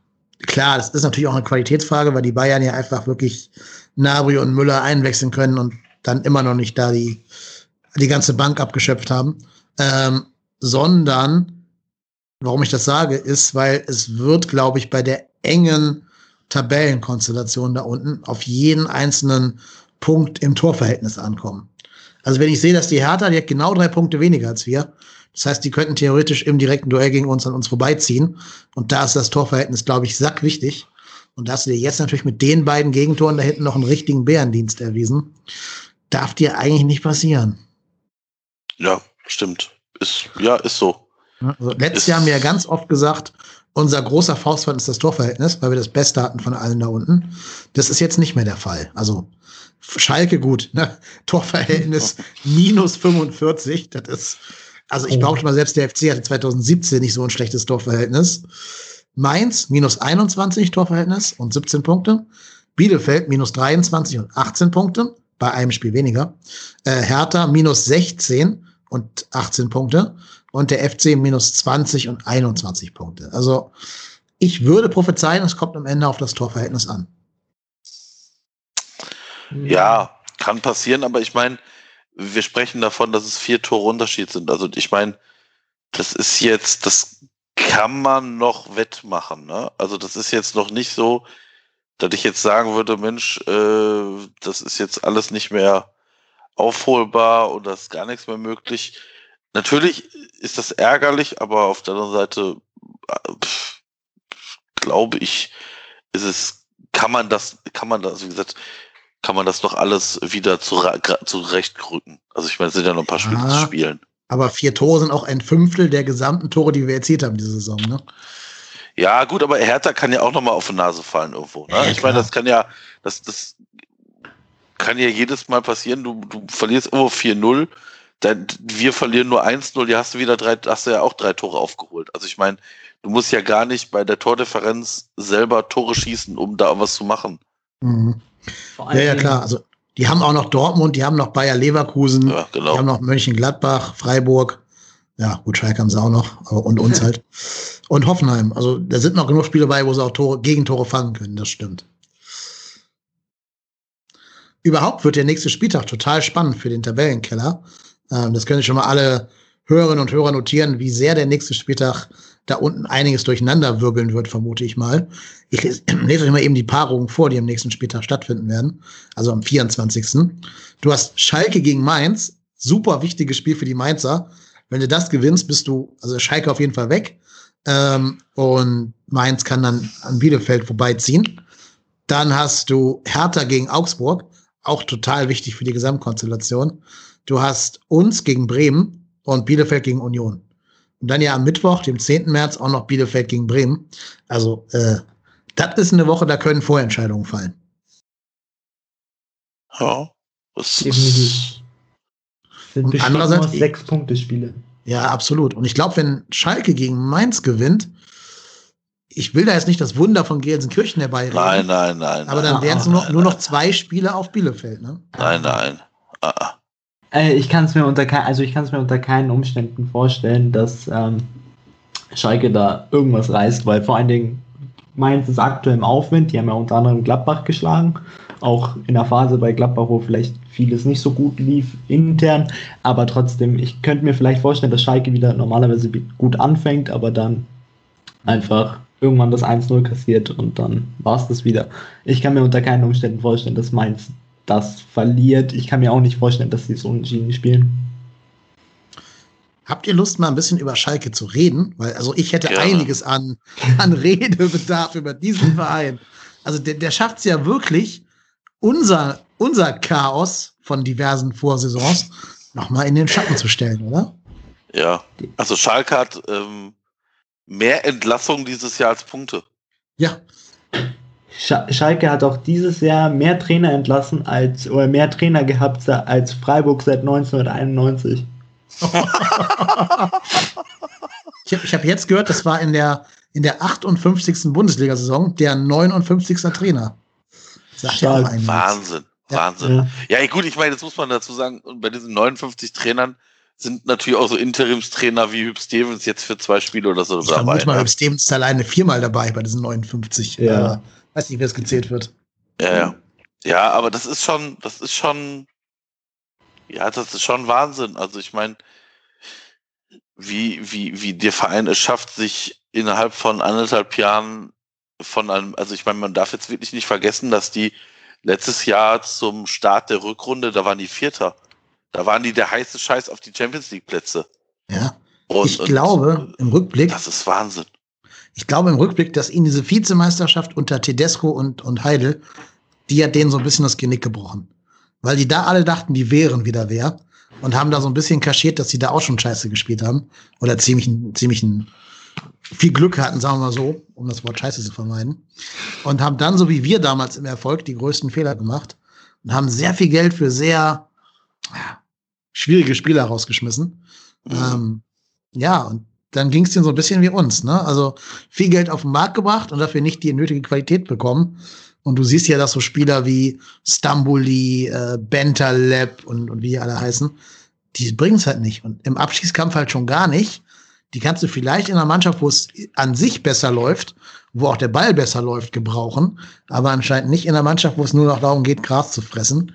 klar, das ist natürlich auch eine Qualitätsfrage, weil die Bayern ja einfach wirklich Nabri und Müller einwechseln können und dann immer noch nicht da die, die ganze Bank abgeschöpft haben. Ähm, sondern, warum ich das sage, ist, weil es wird, glaube ich, bei der engen Tabellenkonstellation da unten auf jeden einzelnen Punkt im Torverhältnis ankommen. Also wenn ich sehe, dass die Hertha, die hat genau drei Punkte weniger als wir. Das heißt, die könnten theoretisch im direkten Duell gegen uns an uns vorbeiziehen. Und da ist das Torverhältnis, glaube ich, sackwichtig. Und da hast du dir jetzt natürlich mit den beiden Gegentoren da hinten noch einen richtigen Bärendienst erwiesen. Darf dir eigentlich nicht passieren. Ja, stimmt. Ist, ja, ist so. Also letztes ist Jahr haben wir ja ganz oft gesagt, unser großer Faustfall ist das Torverhältnis, weil wir das Beste hatten von allen da unten. Das ist jetzt nicht mehr der Fall. Also Schalke gut, ne? Torverhältnis minus 45. Das ist, also ich oh. behaupte mal, selbst der FC hatte 2017 nicht so ein schlechtes Torverhältnis. Mainz minus 21 Torverhältnis und 17 Punkte. Bielefeld minus 23 und 18 Punkte, bei einem Spiel weniger. Äh, Hertha minus 16 und 18 Punkte. Und der FC minus 20 und 21 Punkte. Also ich würde prophezeien, es kommt am Ende auf das Torverhältnis an. Ja, kann passieren, aber ich meine, wir sprechen davon, dass es vier Tore Unterschied sind. Also ich meine, das ist jetzt, das kann man noch wettmachen. Ne? Also das ist jetzt noch nicht so, dass ich jetzt sagen würde, Mensch, äh, das ist jetzt alles nicht mehr aufholbar und das ist gar nichts mehr möglich. Natürlich ist das ärgerlich, aber auf der anderen Seite äh, pff, glaube ich, ist es, kann man das, kann man das, wie gesagt, kann man das doch alles wieder zurechtrücken. Also ich meine, es sind ja noch ein paar Spiele zu spielen. Aber vier Tore sind auch ein Fünftel der gesamten Tore, die wir erzielt haben diese Saison, ne? Ja, gut, aber Hertha kann ja auch nochmal auf die Nase fallen irgendwo. Ne? Ja, ich meine, das kann ja, das, das kann ja jedes Mal passieren, du, du verlierst immer 4-0, dann wir verlieren nur 1-0, die hast du wieder drei, hast du ja auch drei Tore aufgeholt. Also ich meine, du musst ja gar nicht bei der Tordifferenz selber Tore schießen, um da was zu machen. Mhm. Ja, ja, klar. Also die haben auch noch Dortmund, die haben noch Bayer Leverkusen, Ja, genau. die haben noch Mönchengladbach, Freiburg. Ja, gut, Schalke haben sie auch noch, und uns halt. Und Hoffenheim. Also da sind noch genug Spiele bei, wo sie auch Tore, Gegentore fangen können, das stimmt. Überhaupt wird der nächste Spieltag total spannend für den Tabellenkeller. Ähm, das können schon mal alle Hörerinnen und Hörer notieren, wie sehr der nächste Spieltag da unten einiges durcheinander wirbeln wird, vermute ich mal. Ich lese, lese euch mal eben die Paarungen vor, die am nächsten Spieltag stattfinden werden. Also am 24. Du hast Schalke gegen Mainz. Super wichtiges Spiel für die Mainzer. Wenn du das gewinnst, bist du, also Schalke auf jeden Fall weg. Ähm, und Mainz kann dann an Bielefeld vorbeiziehen. Dann hast du Hertha gegen Augsburg. Auch total wichtig für die Gesamtkonstellation. Du hast uns gegen Bremen und Bielefeld gegen Union. Und dann ja am Mittwoch, dem 10. März, auch noch Bielefeld gegen Bremen. Also, äh, das ist eine Woche, da können Vorentscheidungen fallen. Ja. Das ist, Sind Und andererseits- sechs Punkte Spiele. Ja, absolut. Und ich glaube, wenn Schalke gegen Mainz gewinnt, ich will da jetzt nicht das Wunder von Gelsenkirchen herbeireden, nein, nein, nein. aber dann wären es nur, nur noch zwei Spiele auf Bielefeld. Ne? Nein, nein. Ah, ah. Äh, ich kann es mir unter kein, also ich kann es mir unter keinen Umständen vorstellen, dass ähm, Schalke da irgendwas reißt, weil vor allen Dingen Mainz ist aktuell im Aufwind. Die haben ja unter anderem Gladbach geschlagen, auch in der Phase bei Gladbach, wo vielleicht vieles nicht so gut lief intern, aber trotzdem, ich könnte mir vielleicht vorstellen, dass Schalke wieder normalerweise gut anfängt, aber dann einfach irgendwann das 1-0 kassiert und dann war es das wieder. Ich kann mir unter keinen Umständen vorstellen, dass Mainz das verliert. Ich kann mir auch nicht vorstellen, dass sie es unentschieden spielen. Habt ihr Lust, mal ein bisschen über Schalke zu reden? Weil, also ich hätte Gerne. einiges an, an Redebedarf über diesen Verein. Also der, der schafft es ja wirklich, unser, unser Chaos von diversen Vorsaisons nochmal in den Schatten zu stellen, oder? Ja. Also Schalke hat ähm, mehr Entlassungen dieses Jahr als Punkte. Ja, Schalke hat auch dieses Jahr mehr Trainer entlassen als oder mehr Trainer gehabt als Freiburg seit 1991. ich habe ich hab jetzt gehört, das war in der, in der 58. Bundesliga-Saison der 59. Trainer. Sagt ja. Wahnsinn. Ja. Wahnsinn. Ja. Ja, gut, ich meine, jetzt muss man dazu sagen, und bei diesen 59 Trainern sind natürlich auch so Interimstrainer wie Hüb Stevens jetzt für zwei Spiele oder so Ich dabei. vermute mal, ne? Hüb Stevens ist alleine viermal dabei bei diesen 59. Ja. Weiß nicht, wie das gezählt wird. Ja, ja. Ja, aber das ist schon, das ist schon, ja, das ist schon Wahnsinn. Also ich meine, wie, wie, wie der Verein es schafft, sich innerhalb von anderthalb Jahren von einem, also ich meine, man darf jetzt wirklich nicht vergessen, dass die letztes Jahr zum Start der Rückrunde, da waren die Vierter. Da waren die der heiße Scheiß auf die Champions League Plätze. Ja. Und, ich glaube, im Rückblick, das ist Wahnsinn. Ich glaube im Rückblick, dass ihnen diese Vizemeisterschaft unter Tedesco und, und Heidel, die hat denen so ein bisschen das Genick gebrochen. Weil die da alle dachten, die wären wieder wer und haben da so ein bisschen kaschiert, dass sie da auch schon scheiße gespielt haben. Oder ziemlich, ziemlich viel Glück hatten, sagen wir mal so, um das Wort scheiße zu vermeiden. Und haben dann, so wie wir damals im Erfolg, die größten Fehler gemacht und haben sehr viel Geld für sehr schwierige Spieler rausgeschmissen. Mhm. Ähm, ja, und dann ging es denen so ein bisschen wie uns, ne? Also viel Geld auf den Markt gebracht und dafür nicht die nötige Qualität bekommen. Und du siehst ja, dass so Spieler wie Stambuli, äh, Bentaleb und, und wie die alle heißen, die bringen es halt nicht. Und im Abschießkampf halt schon gar nicht. Die kannst du vielleicht in einer Mannschaft, wo es an sich besser läuft, wo auch der Ball besser läuft, gebrauchen, aber anscheinend nicht in einer Mannschaft, wo es nur noch darum geht, Gras zu fressen.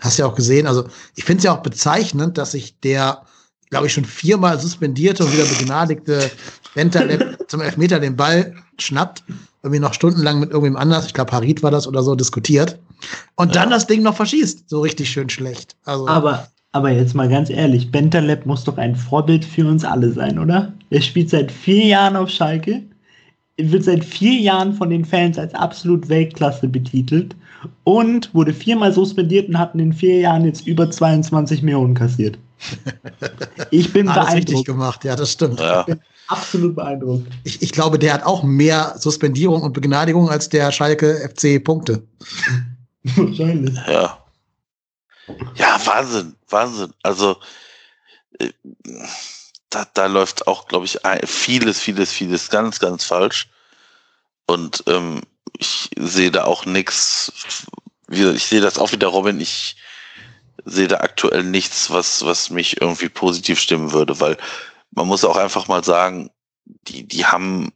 Hast ja auch gesehen. Also ich finde es ja auch bezeichnend, dass sich der, glaube ich, schon viermal suspendierte und wieder begnadigte Bentaleb zum Elfmeter den Ball schnappt, irgendwie noch stundenlang mit irgendwem anders, ich glaube Harit war das oder so, diskutiert und dann Ja. das Ding noch verschießt. So richtig schön schlecht. Also Aber, aber jetzt mal ganz ehrlich, Bentaleb muss doch ein Vorbild für uns alle sein, oder? Er spielt seit vier Jahren auf Schalke, wird seit vier Jahren von den Fans als absolut Weltklasse betitelt und wurde viermal suspendiert und hat in den vier Jahren jetzt über 22 Millionen kassiert. Ich bin alles richtig beeindruckt. gemacht, ja, das stimmt. Ja. Absolut beeindruckt. Ich, ich glaube, der hat auch mehr Suspendierung und Begnadigung als der Schalke FC Punkte. Wahrscheinlich. Ja. Ja, Wahnsinn, Wahnsinn. Also äh, da, da läuft auch, glaube ich, vieles, vieles, vieles ganz, ganz falsch. Und ähm, ich sehe da auch nichts. Ich sehe das auch wieder, Robin. Ich sehe da aktuell nichts, was, was mich irgendwie positiv stimmen würde, weil man muss auch einfach mal sagen, die, die haben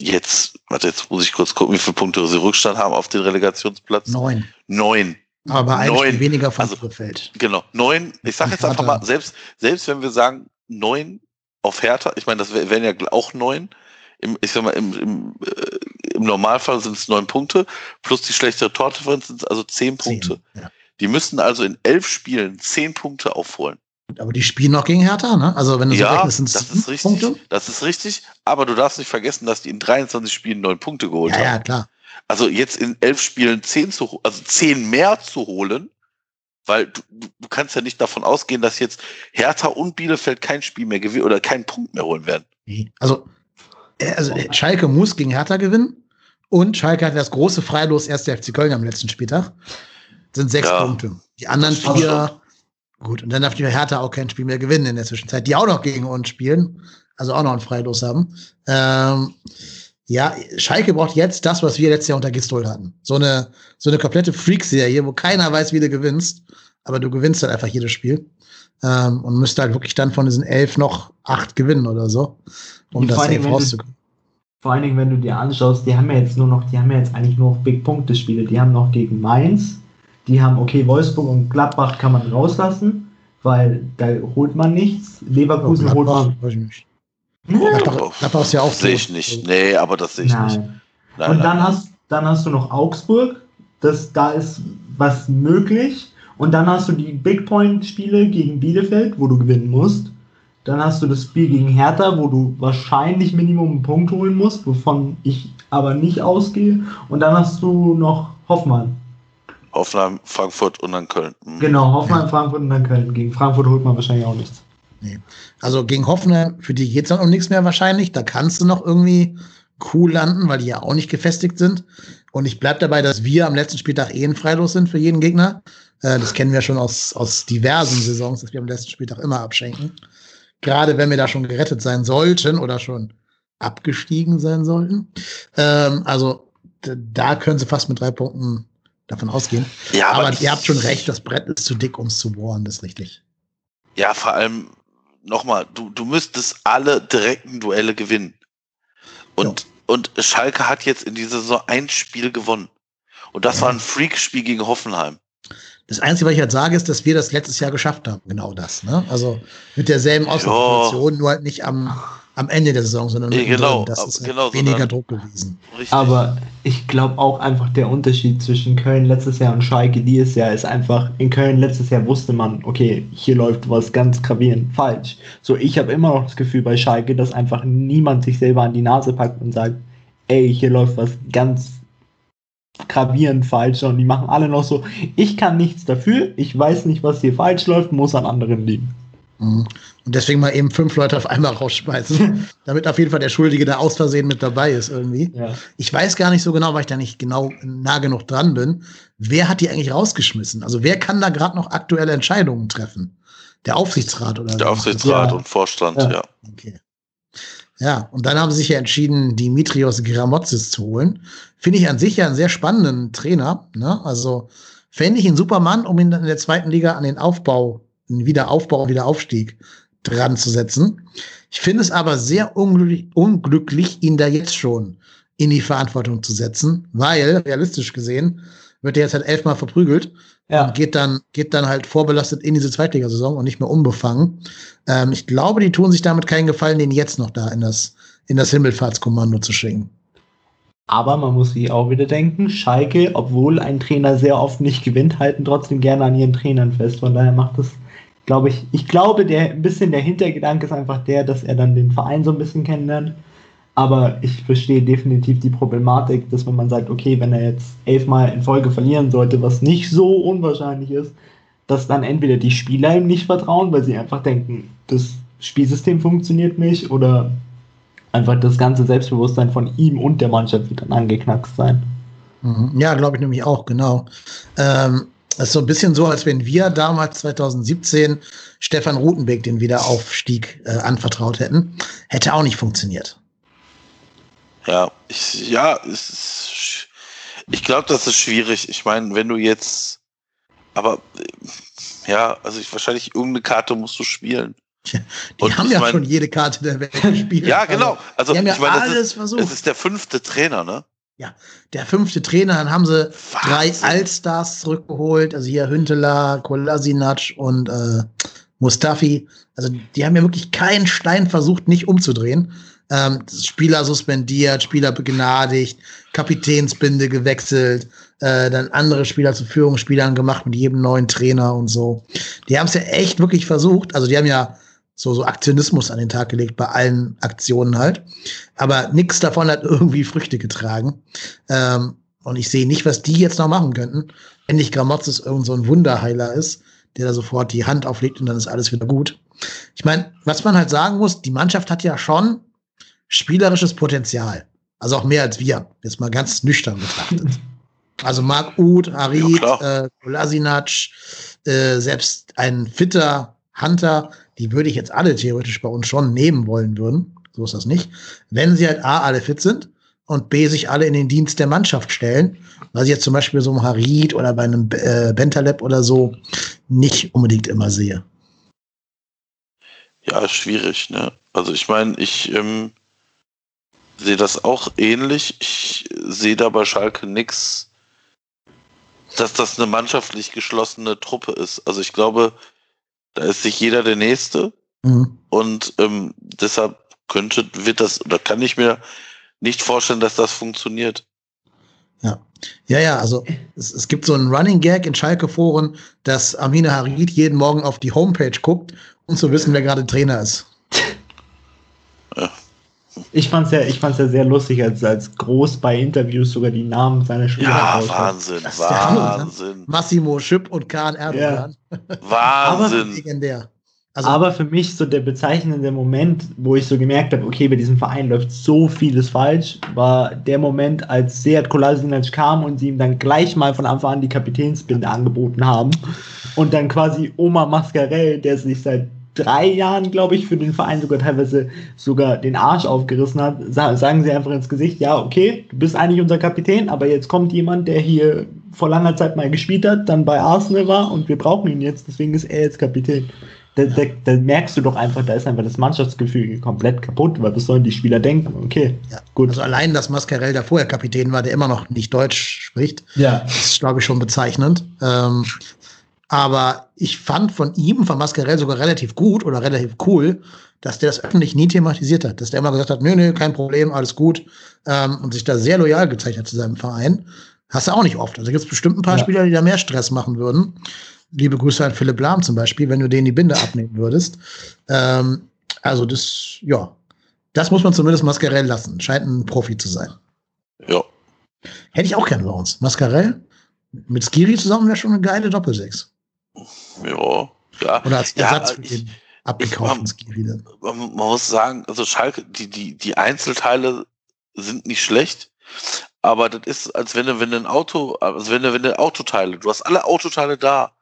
jetzt, warte, jetzt muss ich kurz gucken, wie viele Punkte sie Rückstand haben auf den Relegationsplatz. Neun. Neun. Aber ein neun. Weniger von Also, Feld. Genau, neun. Ich sage jetzt einfach mal, selbst, selbst wenn wir sagen, neun auf Hertha, ich meine, das wär- wären ja auch neun. Im, ich sag mal, im, im, äh, im Normalfall sind es neun Punkte, plus die schlechtere Tordifferenz sind es also zehn Punkte. Ja. Die müssten also in elf Spielen zehn Punkte aufholen. Aber die spielen noch gegen Hertha, ne? Also wenn du so Ja, rechnest, sind es das fünf ist richtig. Punkte. Das ist richtig. Aber du darfst nicht vergessen, dass die in 23 Spielen neun Punkte geholt Ja, haben. ja, klar. Also jetzt in elf Spielen zehn zu, also zehn mehr zu holen, weil du, du kannst ja nicht davon ausgehen, dass jetzt Hertha und Bielefeld kein Spiel mehr gewinnen oder keinen Punkt mehr holen werden. Also, äh, also äh, Schalke muss gegen Hertha gewinnen. Und Schalke hat das große Freilos erst der FC Köln am letzten Spieltag. Sind sechs Ja, Punkte. Die anderen vier, gut, und dann darf die Hertha auch kein Spiel mehr gewinnen in der Zwischenzeit, die auch noch gegen uns spielen, also auch noch ein Freilos haben. Ähm, ja, Schalke braucht jetzt das, was wir letztes Jahr unter Gistol hatten. So eine, so eine komplette Freak-Serie, wo keiner weiß, wie du gewinnst, aber du gewinnst halt einfach jedes Spiel. Ähm, und müsste halt wirklich dann von diesen elf noch acht gewinnen oder so, um das vor allen safe Dingen, wenn du- rauszukommen. Vor allen Dingen, wenn du dir anschaust, die haben ja jetzt nur noch, die haben ja jetzt eigentlich nur noch Big-Punkte-Spiele. Die haben noch gegen Mainz, die haben, okay, Wolfsburg und Gladbach kann man rauslassen, weil da holt man nichts. Leverkusen holt Gladbach, man. weiß ich nicht. Nein. Gladbach, Gladbach ist ja auch Sehe ich nicht. Nee, aber das sehe ich nicht. Nein. Nein, Und nein. dann hast, dann hast du noch Augsburg, das, da ist was möglich. Und dann hast du die Big Point-Spiele gegen Bielefeld, wo du gewinnen musst. Dann hast du das Spiel gegen Hertha, wo du wahrscheinlich Minimum einen Punkt holen musst, wovon ich aber nicht ausgehe. Und dann hast du noch Hoffmann. Hoffenheim, Frankfurt und dann Köln. Mhm. Genau, Hoffmann, Frankfurt und dann Köln. Gegen Frankfurt holt man wahrscheinlich auch nichts. Also gegen Hoffenheim, für die geht's dann um nichts mehr wahrscheinlich. Da kannst du noch irgendwie cool landen, weil die ja auch nicht gefestigt sind. Und ich bleib dabei, dass wir am letzten Spieltag eh ein Freilos sind für jeden Gegner. Äh, das kennen wir schon aus, aus diversen Saisons, dass wir am letzten Spieltag immer abschenken. Gerade wenn wir da schon gerettet sein sollten oder schon abgestiegen sein sollten. Ähm, also da können sie fast mit drei Punkten davon ausgehen. Ja, Aber, ich- ihr habt schon recht, das Brett ist zu dick, um es zu bohren, das ist richtig. Ja, vor allem nochmal, du, du müsstest alle direkten Duelle gewinnen. Und, und Schalke hat jetzt in dieser Saison ein Spiel gewonnen. Und das Ja. war ein Freak-Spiel gegen Hoffenheim. Das Einzige, was ich halt sage, ist, dass wir das letztes Jahr geschafft haben. Genau das. Ne? Also mit derselben Ausgangssituation, nur halt nicht am, am Ende der Saison, sondern mittendrin. genau, Das ist genau, weniger sondern- Druck gewesen. Richtig. Aber ich glaube auch einfach der Unterschied zwischen Köln letztes Jahr und Schalke dieses Jahr ist einfach, in Köln letztes Jahr wusste man, okay, hier läuft was ganz gravierend falsch. So, ich habe immer noch das Gefühl bei Schalke, dass einfach niemand sich selber an die Nase packt und sagt, ey, hier läuft was ganz gravierend falsch und die machen alle noch so, ich kann nichts dafür, ich weiß nicht, was hier falsch läuft, muss an anderen liegen. Mhm. Und deswegen mal eben fünf Leute auf einmal rausschmeißen, damit auf jeden Fall der Schuldige da aus Versehen mit dabei ist irgendwie. Ja. Ich weiß gar nicht so genau, weil ich da nicht genau nah genug dran bin. Wer hat die eigentlich rausgeschmissen? Also wer kann da gerade noch aktuelle Entscheidungen treffen? Der Aufsichtsrat oder der das? Aufsichtsrat Ja. und Vorstand, Ja. ja. Okay. Ja, und dann haben sie sich ja entschieden, Dimitrios Gramotzis zu holen. Finde ich an sich ja einen sehr spannenden Trainer. Ne? Also fände ich ihn Supermann, um ihn dann in der zweiten Liga an den Aufbau, Wiederaufbau und Wiederaufstieg dran zu setzen. Ich finde es aber sehr unglücklich, unglücklich, ihn da jetzt schon in die Verantwortung zu setzen, weil realistisch gesehen wird er jetzt halt elfmal verprügelt Ja. und geht dann, geht dann halt vorbelastet in diese Zweitligasaison und nicht mehr unbefangen. Ähm, ich glaube, die tun sich damit keinen Gefallen, den jetzt noch da in das, in das Himmelfahrtskommando zu schicken. Aber man muss sich auch wieder denken, Schalke, obwohl ein Trainer sehr oft nicht gewinnt, halten trotzdem gerne an ihren Trainern fest. Von daher macht es, glaube ich, ich glaube, der ein bisschen der Hintergedanke ist einfach der, dass er dann den Verein so ein bisschen kennenlernt. Aber ich verstehe definitiv die Problematik, dass wenn man sagt, okay, wenn er jetzt elfmal in Folge verlieren sollte, was nicht so unwahrscheinlich ist, dass dann entweder die Spieler ihm nicht vertrauen, weil sie einfach denken, das Spielsystem funktioniert nicht, oder einfach das ganze Selbstbewusstsein von ihm und der Mannschaft wird dann angeknackst sein. Mhm. Ja, glaube ich nämlich auch, genau. Ähm, Das ist so ein bisschen so, als wenn wir damals 2017 Stefan Rutenbeck den Wiederaufstieg äh, anvertraut hätten. Hätte auch nicht funktioniert. Ja, ich, ja, es ist, ich glaube, das ist schwierig. Ich meine, wenn du jetzt, aber ja, also ich, wahrscheinlich irgendeine Karte musst du spielen. Die und haben ja mein, schon jede Karte der Welt gespielt. ja, genau. Also die haben ja ich meine, alles ist, versucht. Das ist der fünfte Trainer, ne? Ja, der fünfte Trainer, dann haben sie Wahnsinn. drei Allstars zurückgeholt, also hier Hünteler, Kolasinac und äh, Mustafi. Also die haben ja wirklich keinen Stein versucht, nicht umzudrehen. Ähm, Spieler suspendiert, Spieler begnadigt, Kapitänsbinde gewechselt, äh, dann andere Spieler zu Führungsspielern gemacht mit jedem neuen Trainer und so. Die haben es ja echt wirklich versucht. Also die haben ja so, so Aktionismus an den Tag gelegt bei allen Aktionen halt. Aber nichts davon hat irgendwie Früchte getragen. Ähm, und ich sehe nicht, was die jetzt noch machen könnten, wenn nicht Gramotzes irgend so ein Wunderheiler ist, der da sofort die Hand auflegt und dann ist alles wieder gut. Ich meine, was man halt sagen muss, die Mannschaft hat ja schon spielerisches Potenzial. Also auch mehr als wir. Jetzt mal ganz nüchtern betrachtet. Also Marc Uth, Harid, ja, äh, Kolasinac, äh, selbst ein fitter Hunter, die würde ich jetzt alle theoretisch bei uns schon nehmen wollen würden. So ist das nicht. Wenn sie halt A, alle fit sind und B, sich alle in den Dienst der Mannschaft stellen, was ich jetzt zum Beispiel so einem Harid oder bei einem äh, Bentaleb oder so nicht unbedingt immer sehe. Ja, schwierig, ne? Also ich meine, ich ähm, sehe das auch ähnlich. Ich sehe da bei Schalke nichts, dass das eine mannschaftlich geschlossene Truppe ist. Also ich glaube, da ist sich jeder der Nächste. Mhm. Und ähm, deshalb könnte, wird das, oder kann ich mir nicht vorstellen, dass das funktioniert. Ja. Ja, ja, also es, es gibt so einen Running Gag in Schalke-Foren, dass Amina Harid jeden Morgen auf die Homepage guckt, um zu wissen, wer gerade Trainer ist. Ja. Ich fand's ja, ich fand's ja sehr lustig, als, als groß bei Interviews sogar die Namen seiner Spieler Ja, Wahnsinn, das Wahnsinn. Massimo Schipp und Kahn Erdogan. Ja. Wahnsinn. legendär. Also, aber für mich so der bezeichnende Moment, wo ich so gemerkt habe, okay, bei diesem Verein läuft so vieles falsch, war der Moment, als Seat Kolasinac kam und sie ihm dann gleich mal von Anfang an die Kapitänsbinde angeboten haben. Und dann quasi Oma Mascarell, der sich seit drei Jahren, glaube ich, für den Verein sogar teilweise sogar den Arsch aufgerissen hat, sagen sie einfach ins Gesicht, ja, okay, du bist eigentlich unser Kapitän, aber jetzt kommt jemand, der hier vor langer Zeit mal gespielt hat, dann bei Arsenal war und wir brauchen ihn jetzt, deswegen ist er jetzt Kapitän. Da, da, da merkst du doch einfach, da ist einfach das Mannschaftsgefühl komplett kaputt, weil was sollen die Spieler denken? Okay, ja, gut. Also allein, dass Mascarell da vorher Kapitän war, der immer noch nicht Deutsch spricht, ja. ist, glaube ich, schon bezeichnend. Ähm, aber ich fand von ihm, von Mascarell sogar relativ gut oder relativ cool, dass der das öffentlich nie thematisiert hat. Dass der immer gesagt hat, nö, nö, kein Problem, alles gut. Ähm, und sich da sehr loyal gezeigt hat zu seinem Verein. Hast du auch nicht oft. Also gibt es bestimmt ein paar ja. Spieler, die da mehr Stress machen würden. Liebe Grüße an Philipp Lahm zum Beispiel, wenn du denen die Binde abnehmen würdest. Ähm, also das, ja, das muss man zumindest Mascarell lassen. Scheint ein Profi zu sein. Ja. Hätte ich auch gerne bei uns. Mascarell mit Skiri zusammen wäre schon eine geile Doppelsechs. Ja, ja. Oder als Ersatz ja, für den abgekauften Skiri. Man, man muss sagen, also Schalke, die, die, die Einzelteile sind nicht schlecht, aber das ist, als wenn du, wenn du ein Auto, also wenn du, wenn du Autoteile, du hast alle Autoteile da.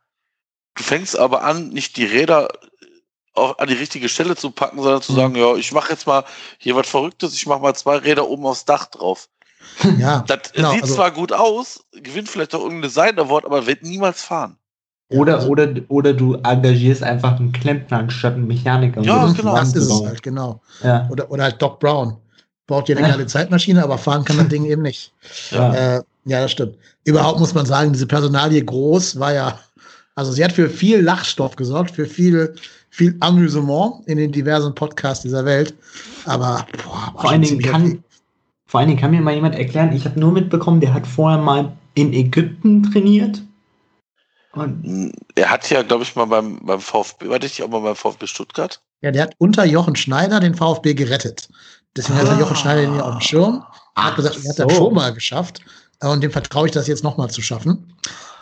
Du fängst aber an, nicht die Räder auf, an die richtige Stelle zu packen, sondern zu mhm. sagen, ja, ich mache jetzt mal hier was Verrücktes, ich mache mal zwei Räder oben aufs Dach drauf. Ja, das genau, sieht also, zwar gut aus, gewinnt vielleicht auch irgendein Design Award, aber wird niemals fahren. Oder, oder, oder du engagierst einfach einen Klempner anstatt einen Mechaniker. Ja, genau. Das ist es halt, genau. Ja. Oder, oder halt Doc Brown. Baut dir eine geile Zeitmaschine, aber fahren kann das Ding eben nicht. Ja. Äh, ja, das stimmt. Überhaupt muss man sagen, diese Personalie groß war ja, also sie hat für viel Lachstoff gesorgt, für viel, viel Amüsement in den diversen Podcasts dieser Welt. Aber boah, vor allen Dingen kann, vor allen Dingen kann mir mal jemand erklären, ich habe nur mitbekommen, der hat vorher mal in Ägypten trainiert und er hat ja, glaube ich, mal beim, beim VfB, war ich auch mal beim VfB Stuttgart? Ja, der hat unter Jochen Schneider den VfB gerettet. Deswegen ah. hat er Jochen Schneider den ja auf dem Schirm. Er hat gesagt, er hat so. das schon mal geschafft. Und dem vertraue ich das jetzt nochmal zu schaffen.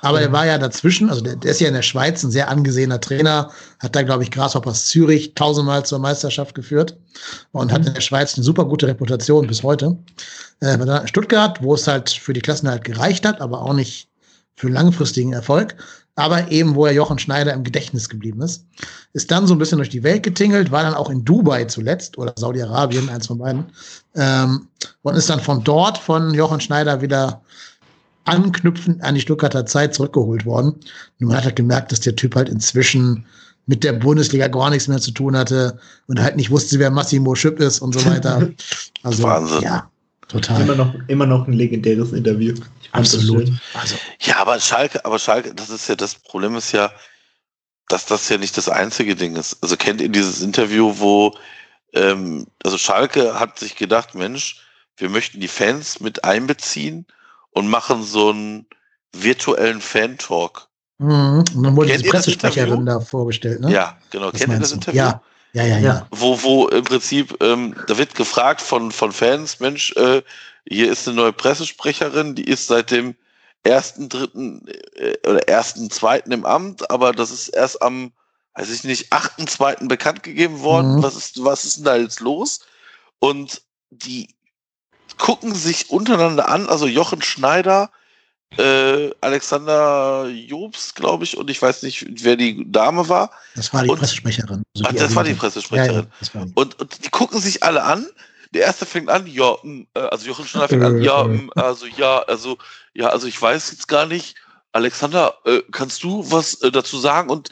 Aber mhm. er war ja dazwischen, also der, der, ist ja in der Schweiz ein sehr angesehener Trainer, hat da, glaube ich, Grasshoppers Zürich tausendmal zur Meisterschaft geführt und mhm. hat in der Schweiz eine super gute Reputation bis heute. Äh, Stuttgart, wo es halt für die Klassen halt gereicht hat, aber auch nicht für langfristigen Erfolg. Aber eben, wo er Jochen Schneider im Gedächtnis geblieben ist. Ist dann so ein bisschen durch die Welt getingelt, war dann auch in Dubai zuletzt oder Saudi-Arabien, eins von beiden. Ähm, und ist dann von dort von Jochen Schneider wieder anknüpfend an die Stuttgarter Zeit zurückgeholt worden. Und man hat halt gemerkt, dass der Typ halt inzwischen mit der Bundesliga gar nichts mehr zu tun hatte und halt nicht wusste, wer Massimo Schipp ist und so weiter. Also, Wahnsinn. ja, total. Immer noch, immer noch ein legendäres Interview. Absolut. Also, Ja, aber Schalke, aber Schalke, das ist ja das Problem ist ja, dass das ja nicht das einzige Ding ist. Also kennt ihr dieses Interview, wo ähm, also Schalke hat sich gedacht, Mensch, wir möchten die Fans mit einbeziehen und machen so einen virtuellen Fan-Talk. mhm. und dann wurde Kennt die Pressesprecherin da vorgestellt, ne? Ja, genau. Was Kennt ihr das? Interview? Ja, ja, ja, ja. Ja. Wo, wo im Prinzip, ähm, da wird gefragt von, von Fans, Mensch, äh, hier ist eine neue Pressesprecherin, die ist seit dem ersten, dritten äh, oder ersten, zweiten im Amt, aber das ist erst am, weiß ich nicht, achten, zweiten bekannt gegeben worden. Mhm. Was ist, was ist denn da jetzt los? Und die gucken sich untereinander an, also Jochen Schneider, äh, Alexander Jobs, glaube ich, und ich weiß nicht, wer die Dame war. Das war die Und- Pressesprecherin. Also Ach, das war die. Pressesprecherin. Ja, ja, das war die. Und, und die gucken sich alle an. Der erste fängt an, ja, mm, äh, also Jochen Schneider fängt an, ja, mm, also ja, also ja, also ich weiß jetzt gar nicht. Alexander, äh, kannst du was äh, dazu sagen? Und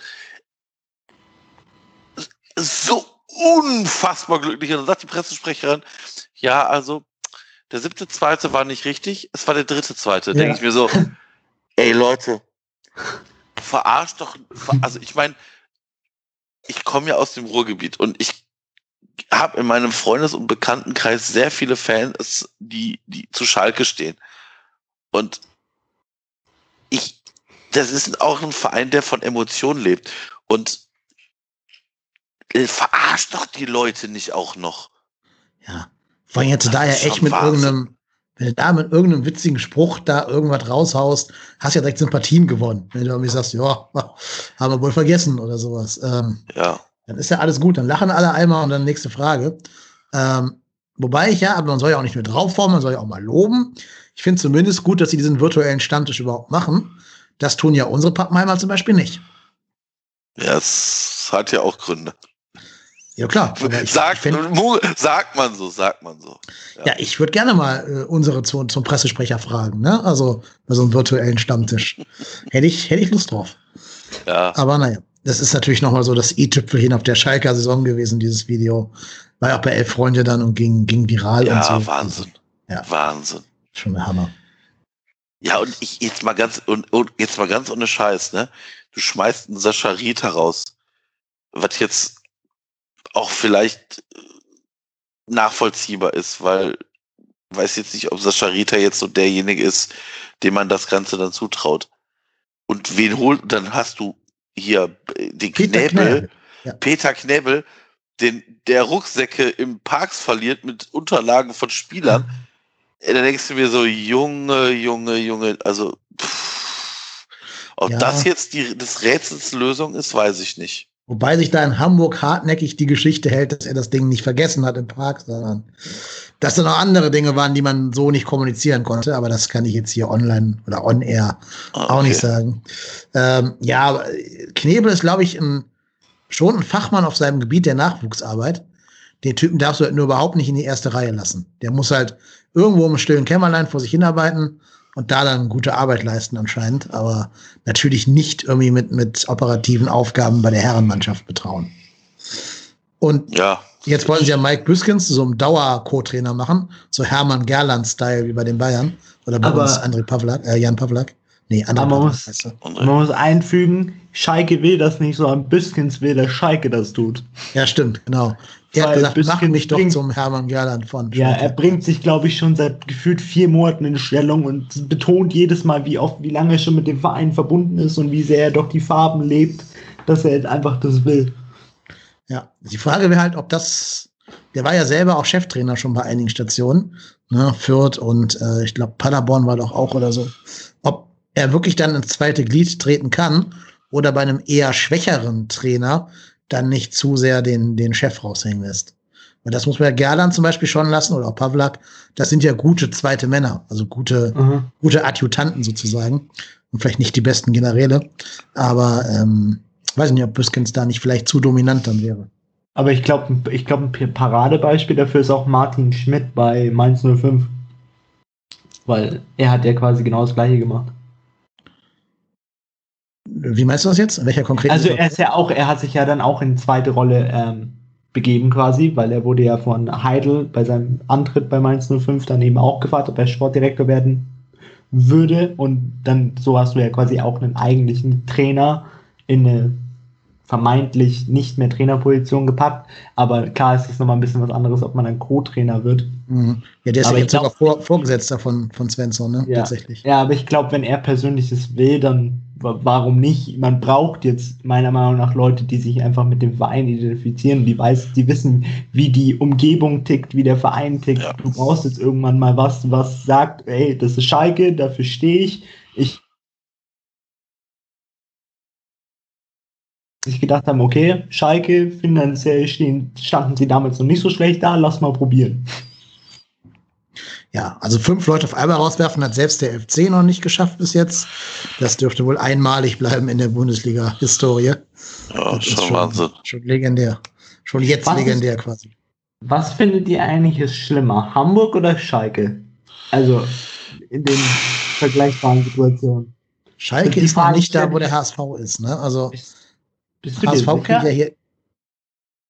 so unfassbar glücklich. Und dann sagt die Pressesprecherin, ja, also der siebte zweite war nicht richtig, es war der dritte zweite. Ja. Denke ich mir so, ey Leute, verarscht doch, ver- also ich meine, ich komme ja aus dem Ruhrgebiet und ich habe in meinem Freundes- und Bekanntenkreis sehr viele Fans, die, die zu Schalke stehen. Und ich, das ist auch ein Verein, der von Emotionen lebt. Und äh, verarscht doch die Leute nicht auch noch. Ja. Vor allem jetzt Das da ja echt mit Wahnsinn. irgendeinem, wenn du da mit irgendeinem witzigen Spruch da irgendwas raushaust, hast du ja direkt Sympathien gewonnen. Wenn du irgendwie sagst, ja, haben wir wohl vergessen oder sowas. Ähm, Ja. Dann ist ja alles gut, dann lachen alle einmal und dann nächste Frage. Ähm, wobei ich ja, aber man soll ja auch nicht nur draufhauen, man soll ja auch mal loben. Ich finde zumindest gut, dass sie diesen virtuellen Stammtisch überhaupt machen. Das tun ja unsere Pappenheimer zum Beispiel nicht. Ja, es hat ja auch Gründe. Ja klar. ich, sagt, ich find, sagt man so, sagt man so. ja, ich würde gerne mal äh, unsere zu, zum Pressesprecher fragen, ne? Also bei so einem virtuellen Stammtisch. hätte ich, hätte ich Lust drauf. Ja, Aber naja, das ist natürlich nochmal so das i-Tüpfelchen auf der Schalker Saison gewesen, dieses Video. War ja auch bei Elf Freunde dann und ging, ging viral und ja, so. Wahnsinn. Ja. Wahnsinn. Schon der Hammer. Ja, und ich jetzt mal ganz und, und jetzt mal ganz ohne Scheiß, ne? Du schmeißt einen Sascha Rita raus, was jetzt auch vielleicht äh, nachvollziehbar ist, weil weiß jetzt nicht, ob Sascha Rita jetzt so derjenige ist, dem man das Ganze dann zutraut. Und wen holt, dann hast du hier äh, den Peter Knäbel, Knäbel. Ja. Peter Knäbel, den der Rucksäcke im Parks verliert mit Unterlagen von Spielern. Ey, Da denkst du mir so, Junge, Junge, Junge, also pff, ob Ja. das jetzt die, des Rätsels Lösung ist, weiß ich nicht. Wobei sich da in Hamburg hartnäckig die Geschichte hält, dass er das Ding nicht vergessen hat im Park, sondern dass da noch andere Dinge waren, die man so nicht kommunizieren konnte. Aber das kann ich jetzt hier online oder on air Ah, auch okay. nicht sagen. Ähm, ja, Knebel ist, glaube ich, ein, schon ein Fachmann auf seinem Gebiet der Nachwuchsarbeit. Den Typen darfst du halt nur überhaupt nicht in die erste Reihe lassen. Der muss halt irgendwo im stillen Kämmerlein vor sich hinarbeiten und da dann gute Arbeit leisten anscheinend, aber natürlich nicht irgendwie mit, mit operativen Aufgaben bei der Herrenmannschaft betrauen. Und Ja. Jetzt wollen sie ja Mike Büskens so einem Dauer-Co-Trainer machen, so Hermann Gerland-Style wie bei den Bayern. Oder bei Aber- uns André Pavlak, äh, Jan Pavlak. Nee, André Aber man Pavlak muss- heißt er. Man muss einfügen, Schalke will das nicht, sondern Büskens will, dass Schalke das tut. Ja, stimmt, genau. Er hat gesagt, mach mich doch zum Hermann Gerland von. Ja, Schalke. er bringt sich, glaube ich, schon seit gefühlt vier Monaten in Stellung und betont jedes Mal, wie oft, wie lange er schon mit dem Verein verbunden ist und wie sehr er doch die Farben lebt, dass er jetzt einfach das will. Ja, die Frage wäre halt, ob das, der war ja selber auch Cheftrainer schon bei einigen Stationen, ne, Fürth und äh, ich glaube Paderborn war doch auch oder so, ob er wirklich dann ins zweite Glied treten kann oder bei einem eher schwächeren Trainer dann nicht zu sehr den, den Chef raushängen lässt. Weil das muss man ja Gerland zum Beispiel schon lassen oder auch Pavlak. Das sind ja gute zweite Männer, also gute, mhm. gute Adjutanten sozusagen. Und vielleicht nicht die besten Generäle. Aber ähm, weiß nicht, ob Büskens da nicht vielleicht zu dominant dann wäre. Aber ich glaube, ich glaube, ein Paradebeispiel dafür ist auch Martin Schmidt bei Mainz 05. Weil er hat ja quasi genau das gleiche gemacht. Wie meinst du das jetzt? welcher konkreten? Also er ist ja auch, er hat sich ja dann auch in zweite Rolle ähm, begeben quasi, weil er wurde ja von Heidel bei seinem Antritt bei Mainz 05 dann eben auch gefragt, ob er Sportdirektor werden würde und dann so hast du ja quasi auch einen eigentlichen Trainer in eine vermeintlich nicht mehr Trainerposition gepackt. Aber klar ist es nochmal ein bisschen was anderes, ob man ein Co-Trainer wird. Mhm. Ja, der ist aber ja jetzt glaub, sogar vor, Vorgesetzter von, von Svensson, ne? Ja. Tatsächlich. Ja, aber ich glaube, wenn er persönlich das will, dann warum nicht? Man braucht jetzt meiner Meinung nach Leute, die sich einfach mit dem Verein identifizieren, die weiß, die wissen, wie die Umgebung tickt, wie der Verein tickt. Ja. Du brauchst jetzt irgendwann mal was, was sagt, ey, das ist Schalke, dafür stehe ich. Ich sich gedacht haben, okay, Schalke, finanziell stehen, standen sie damals noch nicht so schlecht da, lass mal probieren. Ja, also fünf Leute auf einmal rauswerfen hat selbst der FC noch nicht geschafft bis jetzt. Das dürfte wohl einmalig bleiben in der Bundesliga-Historie. Ja, schon, schon, Wahnsinn. Schon legendär. Schon jetzt was legendär ist, quasi. Was findet ihr eigentlich ist schlimmer, Hamburg oder Schalke? Also in den vergleichbaren Situationen. Schalke ist noch nicht da, wo der HSV ist, ne? Also. Bist HSV kriegt ja hier,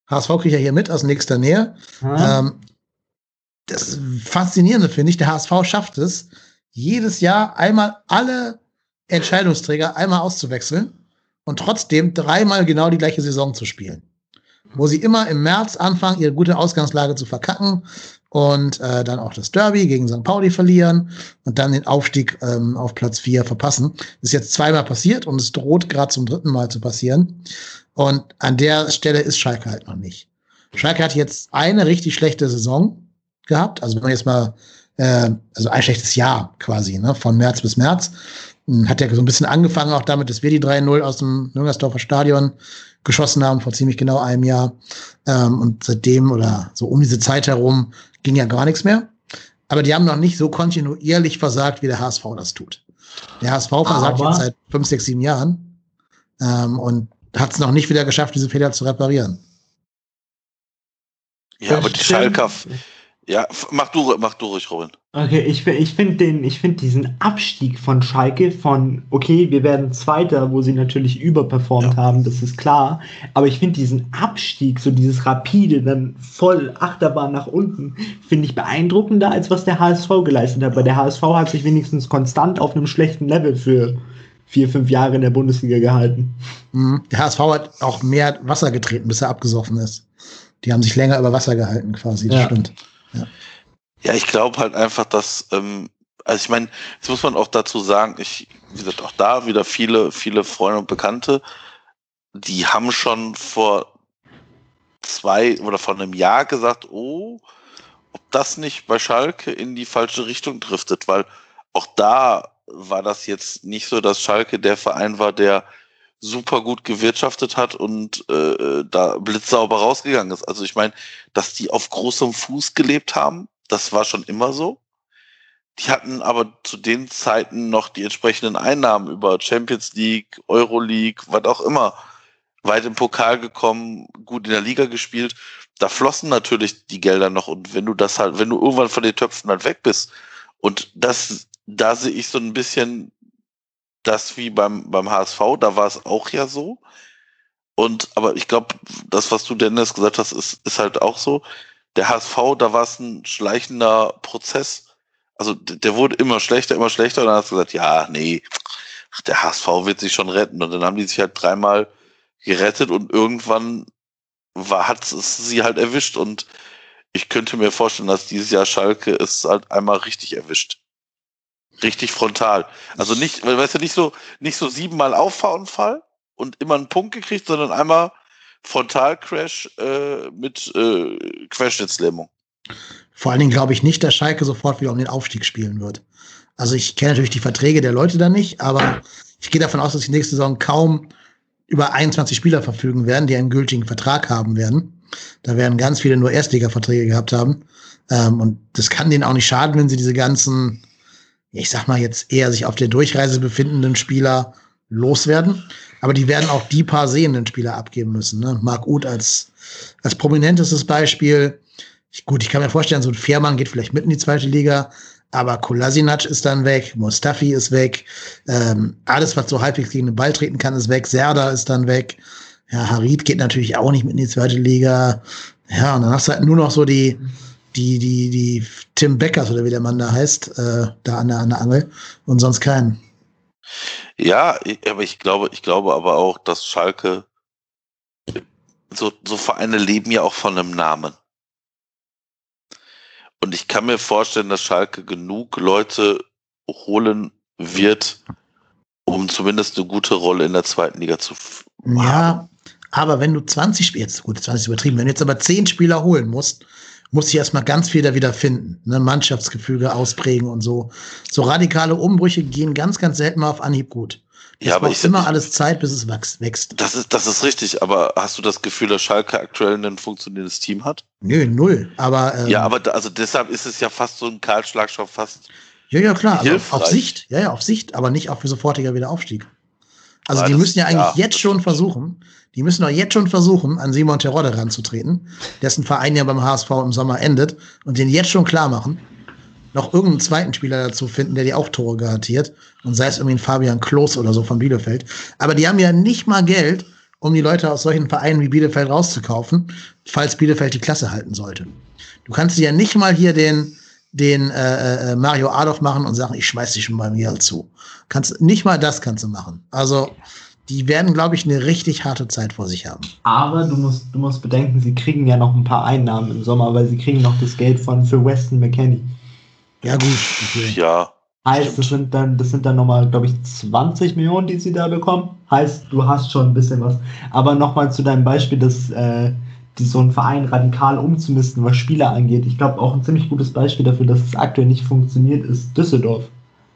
HSV kriegt ja hier mit aus nächster Nähe. Ähm, das Faszinierende finde ich, der HSV schafft es, jedes Jahr einmal alle Entscheidungsträger einmal auszuwechseln und trotzdem dreimal genau die gleiche Saison zu spielen. Wo sie immer im März anfangen, ihre gute Ausgangslage zu verkacken und äh, dann auch das Derby gegen St. Pauli verlieren und dann den Aufstieg ähm, auf Platz 4 verpassen. Das ist jetzt zweimal passiert und es droht gerade zum dritten Mal zu passieren. Und an der Stelle ist Schalke halt noch nicht. Schalke hat jetzt eine richtig schlechte Saison gehabt. Also wenn man jetzt mal, äh, also ein schlechtes Jahr quasi, ne, von März bis März. Hm, hat ja so ein bisschen angefangen auch damit, dass wir die 3-0 aus dem Nürngersdorfer Stadion geschossen haben vor ziemlich genau einem Jahr. Ähm, und seitdem oder so um diese Zeit herum ging ja gar nichts mehr. Aber die haben noch nicht so kontinuierlich versagt, wie der HSV das tut. Der HSV versagt jetzt seit fünf, sechs, sieben Jahren ähm, und hat es noch nicht wieder geschafft, diese Fehler zu reparieren. Ja, aber die Schalker, ja, mach du, mach du ruhig, Robin. Okay, ich, ich finde den, ich finde diesen Abstieg von Schalke von, okay, wir werden Zweiter, wo sie natürlich überperformt ja. haben, das ist klar. Aber ich finde diesen Abstieg, so dieses rapide, dann voll Achterbahn nach unten, finde ich beeindruckender, als was der HSV geleistet hat. Weil der HSV hat sich wenigstens konstant auf einem schlechten Level für vier, fünf Jahre in der Bundesliga gehalten. Mhm. Der HSV hat auch mehr Wasser getreten, bis er abgesoffen ist. Die haben sich länger über Wasser gehalten, quasi, das ja. stimmt. Ja, ich glaube halt einfach, dass, ähm, also ich meine, jetzt muss man auch dazu sagen, ich, wie gesagt, auch da wieder viele, viele Freunde und Bekannte, die haben schon vor zwei oder vor einem Jahr gesagt, oh, ob das nicht bei Schalke in die falsche Richtung driftet, weil auch da war das jetzt nicht so, dass Schalke der Verein war, der super gut gewirtschaftet hat und äh, da blitzsauber rausgegangen ist. Also ich meine, dass die auf großem Fuß gelebt haben, das war schon immer so. Die hatten aber zu den Zeiten noch die entsprechenden Einnahmen über Champions League, Euro League, was auch immer, weit im Pokal gekommen, gut in der Liga gespielt. Da flossen natürlich die Gelder noch und wenn du das halt, wenn du irgendwann von den Töpfen halt weg bist und das, da sehe ich so ein bisschen das wie beim, beim HSV, da war es auch ja so. Und, aber ich glaube, das, was du Dennis gesagt hast, ist, ist halt auch so. Der HSV, da war es ein schleichender Prozess. Also der wurde immer schlechter, immer schlechter. Und dann hast du gesagt, ja, nee, der HSV wird sich schon retten. Und dann haben die sich halt dreimal gerettet und irgendwann hat es sie halt erwischt. Und ich könnte mir vorstellen, dass dieses Jahr Schalke es halt einmal richtig erwischt. Richtig frontal. Also nicht, weißt du, nicht so, nicht so siebenmal Auffahrunfall und immer einen Punkt gekriegt, sondern einmal Frontalcrash äh, mit äh, Querschnittslähmung. Vor allen Dingen glaube ich nicht, dass Schalke sofort wieder um den Aufstieg spielen wird. Also ich kenne natürlich die Verträge der Leute da nicht, aber ich gehe davon aus, dass die nächste Saison kaum über 21 Spieler verfügen werden, die einen gültigen Vertrag haben werden. Da werden ganz viele nur Erstliga-Verträge gehabt haben. Ähm, und das kann denen auch nicht schaden, wenn sie diese ganzen, ich sag mal jetzt eher sich auf der Durchreise befindenden Spieler loswerden. Aber die werden auch die paar sehenden Spieler abgeben müssen. Ne? Marc Uth als, als prominentestes Beispiel. Ich, gut, ich kann mir vorstellen, so ein Fährmann geht vielleicht mit in die zweite Liga, aber Kolasinac ist dann weg, Mustafi ist weg, ähm, alles, was so halbwegs gegen den Ball treten kann, ist weg, Serda ist dann weg. Ja, Harid geht natürlich auch nicht mit in die zweite Liga. Ja, und dann hast du halt nur noch so die, die, die, die Tim Beckers oder wie der Mann da heißt, äh, da an der, an der Angel und sonst keinen. Ja, aber ich glaube, ich glaube aber auch, dass Schalke so, so Vereine leben ja auch von einem Namen. Und ich kann mir vorstellen, dass Schalke genug Leute holen wird, um zumindest eine gute Rolle in der zweiten Liga zu ja, haben. aber wenn du 20 Spieler, jetzt gut, 20 ist übertrieben, wenn du jetzt aber 10 Spieler holen musst, muss ich erstmal ganz viel da wieder finden. Ne? Mannschaftsgefüge ausprägen und so. So radikale Umbrüche gehen ganz, ganz selten mal auf Anhieb gut. Das ja, aber ich immer alles Zeit, bis es wächst. Das ist, das ist richtig, aber hast du das Gefühl, dass Schalke aktuell ein funktionierendes Team hat? Nö, null. Aber ähm, ja, aber da, also deshalb ist es ja fast so ein Kahlschlag schon fast. Ja, ja, klar. Also auf Sicht, ja, ja, auf Sicht, aber nicht auch für sofortiger Wiederaufstieg. Also ja, die müssen ja eigentlich ja, jetzt schon versuchen, die müssen doch jetzt schon versuchen, an Simon Terodde ranzutreten, dessen Verein ja beim HSV im Sommer endet und den jetzt schon klar machen, noch irgendeinen zweiten Spieler dazu finden, der die auch Tore garantiert. Und sei es irgendwie ein Fabian Klos oder so von Bielefeld. Aber die haben ja nicht mal Geld, um die Leute aus solchen Vereinen wie Bielefeld rauszukaufen, falls Bielefeld die Klasse halten sollte. Du kannst dir ja nicht mal hier den, den äh, äh, Mario Adolf machen und sagen, ich schmeiß dich schon bei mir zu. Kannst, nicht mal das kannst du machen. Also, die werden, glaube ich, eine richtig harte Zeit vor sich haben. Aber du musst, du musst bedenken, sie kriegen ja noch ein paar Einnahmen im Sommer, weil sie kriegen noch das Geld von für Weston McKenney. Ja, gut. Okay. Ja. Heißt, das sind dann, das sind dann nochmal, glaube ich, 20 Millionen, die sie da bekommen. Heißt, du hast schon ein bisschen was. Aber nochmal zu deinem Beispiel, dass äh, die, so einen Verein radikal umzumisten, was Spieler angeht. Ich glaube, auch ein ziemlich gutes Beispiel dafür, dass es aktuell nicht funktioniert, ist Düsseldorf.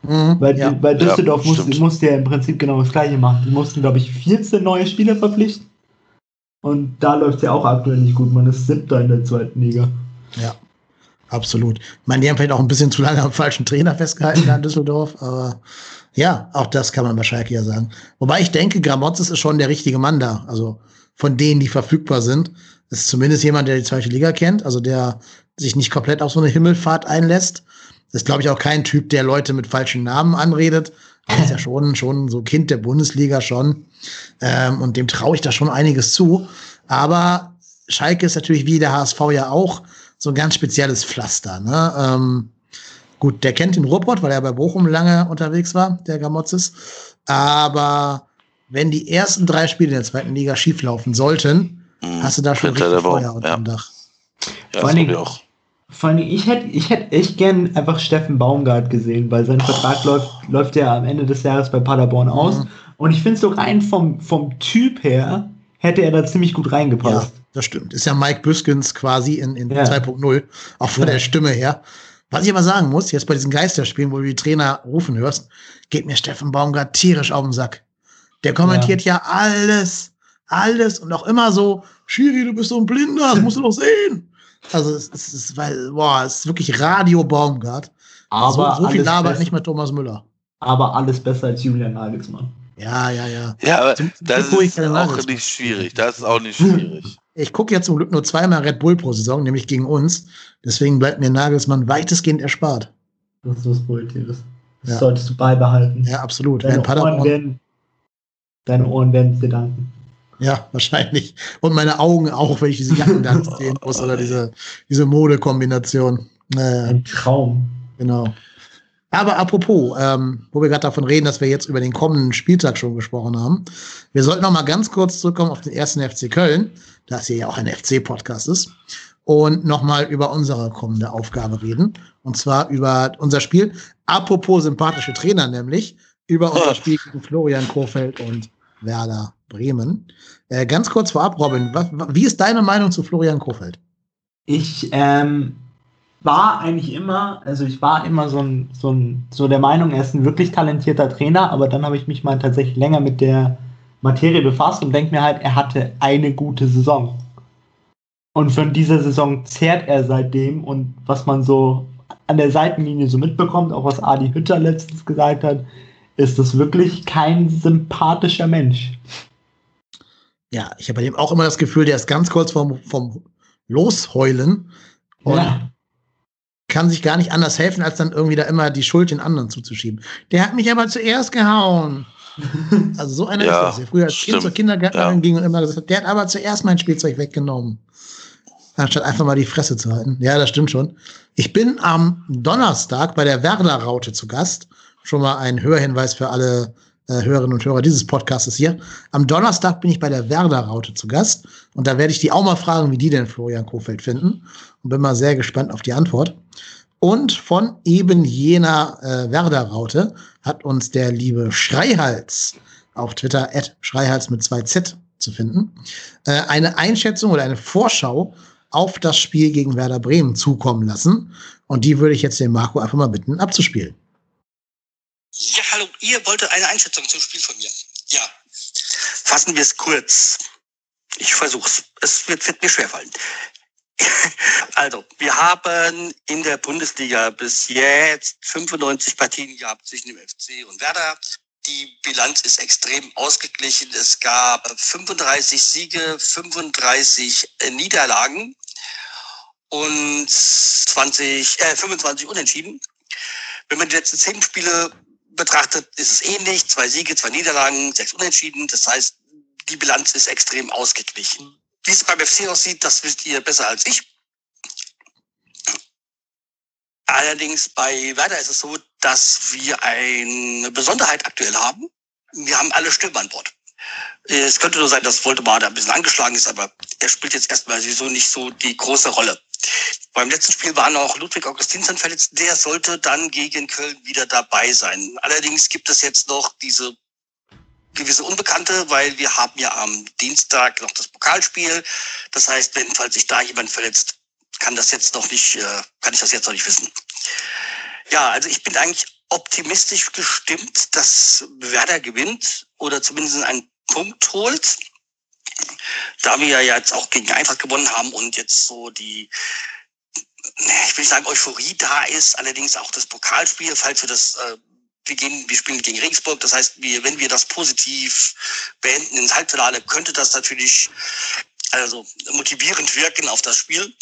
Mhm, weil, ja. weil Düsseldorf ja, musste, musste ja im Prinzip genau das gleiche machen. Die mussten, glaube ich, 14 neue Spieler verpflichten. Und da läuft es ja auch aktuell nicht gut. Man ist siebter in der zweiten Liga. Ja. Absolut. Ich meine, die haben vielleicht auch ein bisschen zu lange am falschen Trainer festgehalten da in Düsseldorf, aber ja, auch das kann man bei Schalke ja sagen. Wobei ich denke, Gramotzes ist schon der richtige Mann da. Also von denen, die verfügbar sind, ist zumindest jemand, der die zweite Liga kennt, also der sich nicht komplett auf so eine Himmelfahrt einlässt. Das ist, glaube ich, auch kein Typ, der Leute mit falschen Namen anredet. Er ist ja schon, schon so Kind der Bundesliga schon. Ähm, und dem traue ich da schon einiges zu. Aber Schalke ist natürlich wie der HSV ja auch so ein ganz spezielles Pflaster. Ne? Ähm, gut, der kennt den Ruhrpott, weil er bei Bochum lange unterwegs war, der Gamotzes. Aber wenn die ersten drei Spiele in der zweiten Liga schieflaufen sollten, mhm. hast du da schon richtig Feuer unter dem Dach. Ja, vor, allem, auch. Vor allem, ich hätte ich hätt echt gern einfach Steffen Baumgart gesehen, weil sein Vertrag oh. läuft, läuft ja am Ende des Jahres bei Paderborn aus. Mhm. Und ich finde so rein vom, vom Typ her, hätte er da ziemlich gut reingepasst. Ja das stimmt. Ist ja Mike Büskens quasi in, in ja. 2.0, auch von ja. der Stimme her. Was ich aber sagen muss, jetzt bei diesen Geisterspielen, wo du die Trainer rufen hörst, geht mir Steffen Baumgart tierisch auf den Sack. Der kommentiert ja, ja alles, alles und auch immer so, Schiri, du bist so ein Blinder, das musst du doch sehen. Also es, es ist, weil, boah, es ist wirklich Radio Baumgart. Aber so, so viel labert nicht mehr Thomas Müller. Aber alles besser als Julian Nagelsmann. Ja, ja, ja. Ja, aber zum, das ist auch nicht schwierig. Das ist auch nicht schwierig. Ich gucke jetzt zum Glück nur zweimal Red Bull pro Saison, nämlich gegen uns. Deswegen bleibt mir Nagelsmann weitestgehend erspart. Das ist was Positives. Das ja. solltest du beibehalten. Ja, absolut. Deine, Ohren werden, deine Ohren werden dir danken. Ja, wahrscheinlich. Und meine Augen auch, wenn ich diese Jacken dann sehen muss oder diese, diese Modekombination. Naja. Ein Traum. Genau. Aber apropos, ähm, wo wir gerade davon reden, dass wir jetzt über den kommenden Spieltag schon gesprochen haben. Wir sollten noch mal ganz kurz zurückkommen auf den ersten FC Köln, da es hier ja auch ein FC-Podcast ist, und noch mal über unsere kommende Aufgabe reden. Und zwar über unser Spiel. Apropos sympathische Trainer, nämlich über unser Spiel gegen Florian Kohfeldt und Werder Bremen. Äh, ganz kurz vorab, Robin, was, wie ist deine Meinung zu Florian Kohfeldt? Ich ähm, war eigentlich immer, also ich war immer so, ein, so, ein, so der Meinung, er ist ein wirklich talentierter Trainer, aber dann habe ich mich mal tatsächlich länger mit der Materie befasst und denke mir halt, er hatte eine gute Saison. Und von dieser Saison zehrt er seitdem und was man so an der Seitenlinie so mitbekommt, auch was Adi Hütter letztens gesagt hat, ist das wirklich kein sympathischer Mensch. Ja, ich habe bei dem auch immer das Gefühl, der ist ganz kurz vom, vom Losheulen und ja. kann sich gar nicht anders helfen, als dann irgendwie da immer die Schuld den anderen zuzuschieben. Der hat mich aber zuerst gehauen. Also so einer ja, ist das, der früher als stimmt. Kind zur Kindergärtnerin ja. ging und immer gesagt hat, der hat aber zuerst mein Spielzeug weggenommen. Anstatt einfach mal die Fresse zu halten. Ja, das stimmt schon. Ich bin am Donnerstag bei der Werder-Raute zu Gast. Schon mal ein Hörhinweis für alle äh, Hörerinnen und Hörer dieses Podcasts hier. Am Donnerstag bin ich bei der Werder-Raute zu Gast. Und da werde ich die auch mal fragen, wie die denn Florian Kofeld finden. Und bin mal sehr gespannt auf die Antwort. Und von eben jener äh, Werder-Raute hat uns der liebe Schreihals auf Twitter, at Schreihals mit zwei Z zu finden, äh, eine Einschätzung oder eine Vorschau auf das Spiel gegen Werder Bremen zukommen lassen. Und die würde ich jetzt den Marco einfach mal bitten, abzuspielen. Ja, hallo, ihr wolltet eine Einschätzung zum Spiel von mir. Ja, fassen wir es kurz. Ich versuch's. Es wird, wird mir schwerfallen. Also, wir haben in der Bundesliga bis jetzt 95 Partien gehabt zwischen dem FC und Werder. Die Bilanz ist extrem ausgeglichen. Es gab 35 Siege, 35 Niederlagen und 20, äh, 25 Unentschieden. Wenn man die letzten zehn Spiele betrachtet, ist es ähnlich. Zwei Siege, zwei Niederlagen, sechs Unentschieden. Das heißt, die Bilanz ist extrem ausgeglichen. Wie es beim FC aussieht, das wisst ihr besser als ich. Allerdings bei Werder ist es so, dass wir eine Besonderheit aktuell haben. Wir haben alle Stürmer an Bord. Es könnte nur sein, dass Voldemar da ein bisschen angeschlagen ist, aber er spielt jetzt erstmal sowieso nicht so die große Rolle. Beim letzten Spiel war noch Ludwig Augustinsen verletzt. Der sollte dann gegen Köln wieder dabei sein. Allerdings gibt es jetzt noch diese gewisse Unbekannte, weil wir haben ja am Dienstag noch das Pokalspiel. Das heißt, wenn, falls sich da jemand verletzt, kann das jetzt noch nicht, äh, kann ich das jetzt noch nicht wissen. Ja, also ich bin eigentlich optimistisch gestimmt, dass Werder gewinnt oder zumindest einen Punkt holt. Da wir ja jetzt auch gegen Eintracht gewonnen haben und jetzt so die, ich will nicht sagen Euphorie da ist, allerdings auch das Pokalspiel, falls wir das, äh, wir gehen, wir spielen gegen Regensburg, das heißt, wir, wenn wir das positiv beenden ins Halbfinale, könnte das natürlich also motivierend wirken auf das Spiel.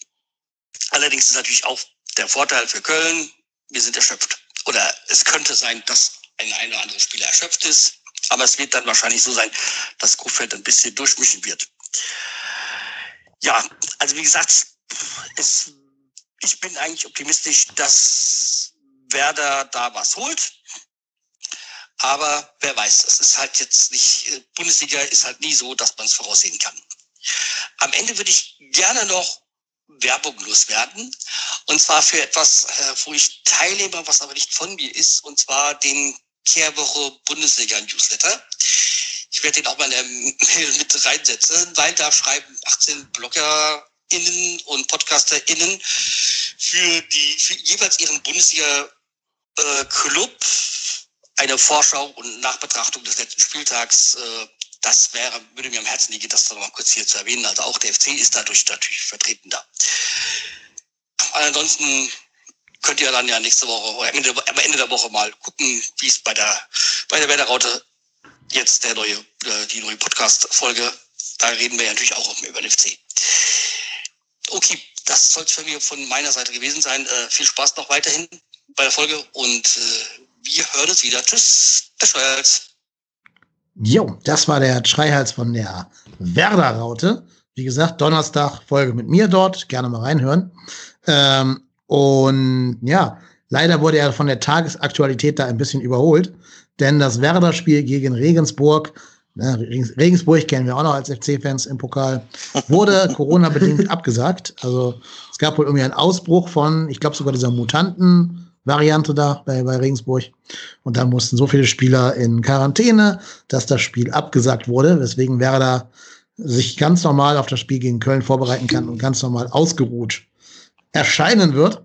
Allerdings ist natürlich auch der Vorteil für Köln, wir sind erschöpft. Oder es könnte sein, dass ein, ein oder andere Spieler erschöpft ist. Aber es wird dann wahrscheinlich so sein, dass Kofeld ein bisschen durchmischen wird. Ja, also wie gesagt, es, ich bin eigentlich optimistisch, dass Werder da was holt. Aber wer weiß, es ist halt jetzt nicht, Bundesliga ist halt nie so, dass man es voraussehen kann. Am Ende würde ich gerne noch Werbung loswerden. Und zwar für etwas, äh, wo ich teilnehme, was aber nicht von mir ist, und zwar den Kehrwoche Bundesliga Newsletter. Ich werde den auch mal in der Mail mit reinsetzen, weil da schreiben 18 BloggerInnen und PodcasterInnen für die, für jeweils ihren Bundesliga äh, Club eine Vorschau und Nachbetrachtung des letzten Spieltags äh, das wäre, würde mir am Herzen liegen, das noch mal kurz hier zu erwähnen. Also auch der FC ist dadurch natürlich vertreten da. Ansonsten könnt ihr dann ja nächste Woche oder am Ende, der Woche mal gucken, wie es bei der bei der Wetterraute jetzt der neue äh, die neue Podcast-Folge. Da reden wir ja natürlich auch über den FC. Okay, das soll es für mich von meiner Seite gewesen sein. Äh, viel Spaß noch weiterhin bei der Folge und äh, wir hören uns wieder. Tschüss, der Steuerz. Jo, das war der Schreihals von der Werder-Raute. Wie gesagt, Donnerstag Folge mit mir dort. Gerne mal reinhören. Ähm, und ja, leider wurde er von der Tagesaktualität da ein bisschen überholt. Denn das Werder-Spiel gegen Regensburg, ne, Regensburg kennen wir auch noch als FC-Fans im Pokal, wurde Corona-bedingt abgesagt. Also es gab wohl irgendwie einen Ausbruch von, ich glaube sogar dieser Mutanten. Variante da bei, bei Regensburg. Und dann mussten so viele Spieler in Quarantäne, dass das Spiel abgesagt wurde, weswegen Werder sich ganz normal auf das Spiel gegen Köln vorbereiten kann und ganz normal ausgeruht erscheinen wird.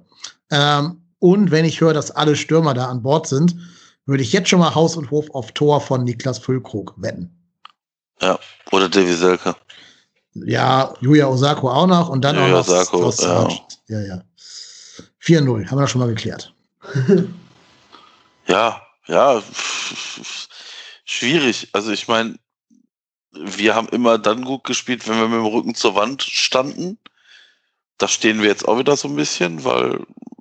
Ähm, und wenn ich höre, dass alle Stürmer da an Bord sind, würde ich jetzt schon mal Haus und Hof auf Tor von Niklas Füllkrug wetten. Ja, oder Davy Selke. Ja, Yuya Osako auch noch und dann Yuya auch noch Osako, Sarge. ja. ja, ja. 4-0, haben wir das schon mal geklärt. ja, ja, schwierig. Also ich meine, wir haben immer dann gut gespielt, wenn wir mit dem Rücken zur Wand standen. Da stehen wir jetzt auch wieder so ein bisschen, weil,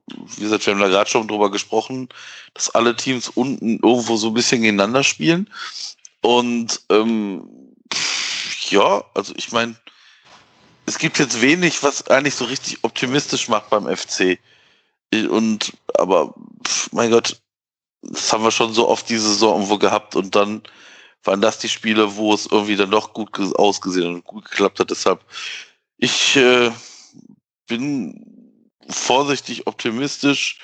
wie gesagt, wir haben da gerade schon drüber gesprochen, dass alle Teams unten irgendwo so ein bisschen gegeneinander spielen. Und ähm, ja, also ich meine, es gibt jetzt wenig, was eigentlich so richtig optimistisch macht beim FC. Und aber mein Gott, das haben wir schon so oft diese Saison irgendwo gehabt und dann waren das die Spiele, wo es irgendwie dann doch gut ausgesehen und gut geklappt hat. Deshalb, ich äh, bin vorsichtig optimistisch.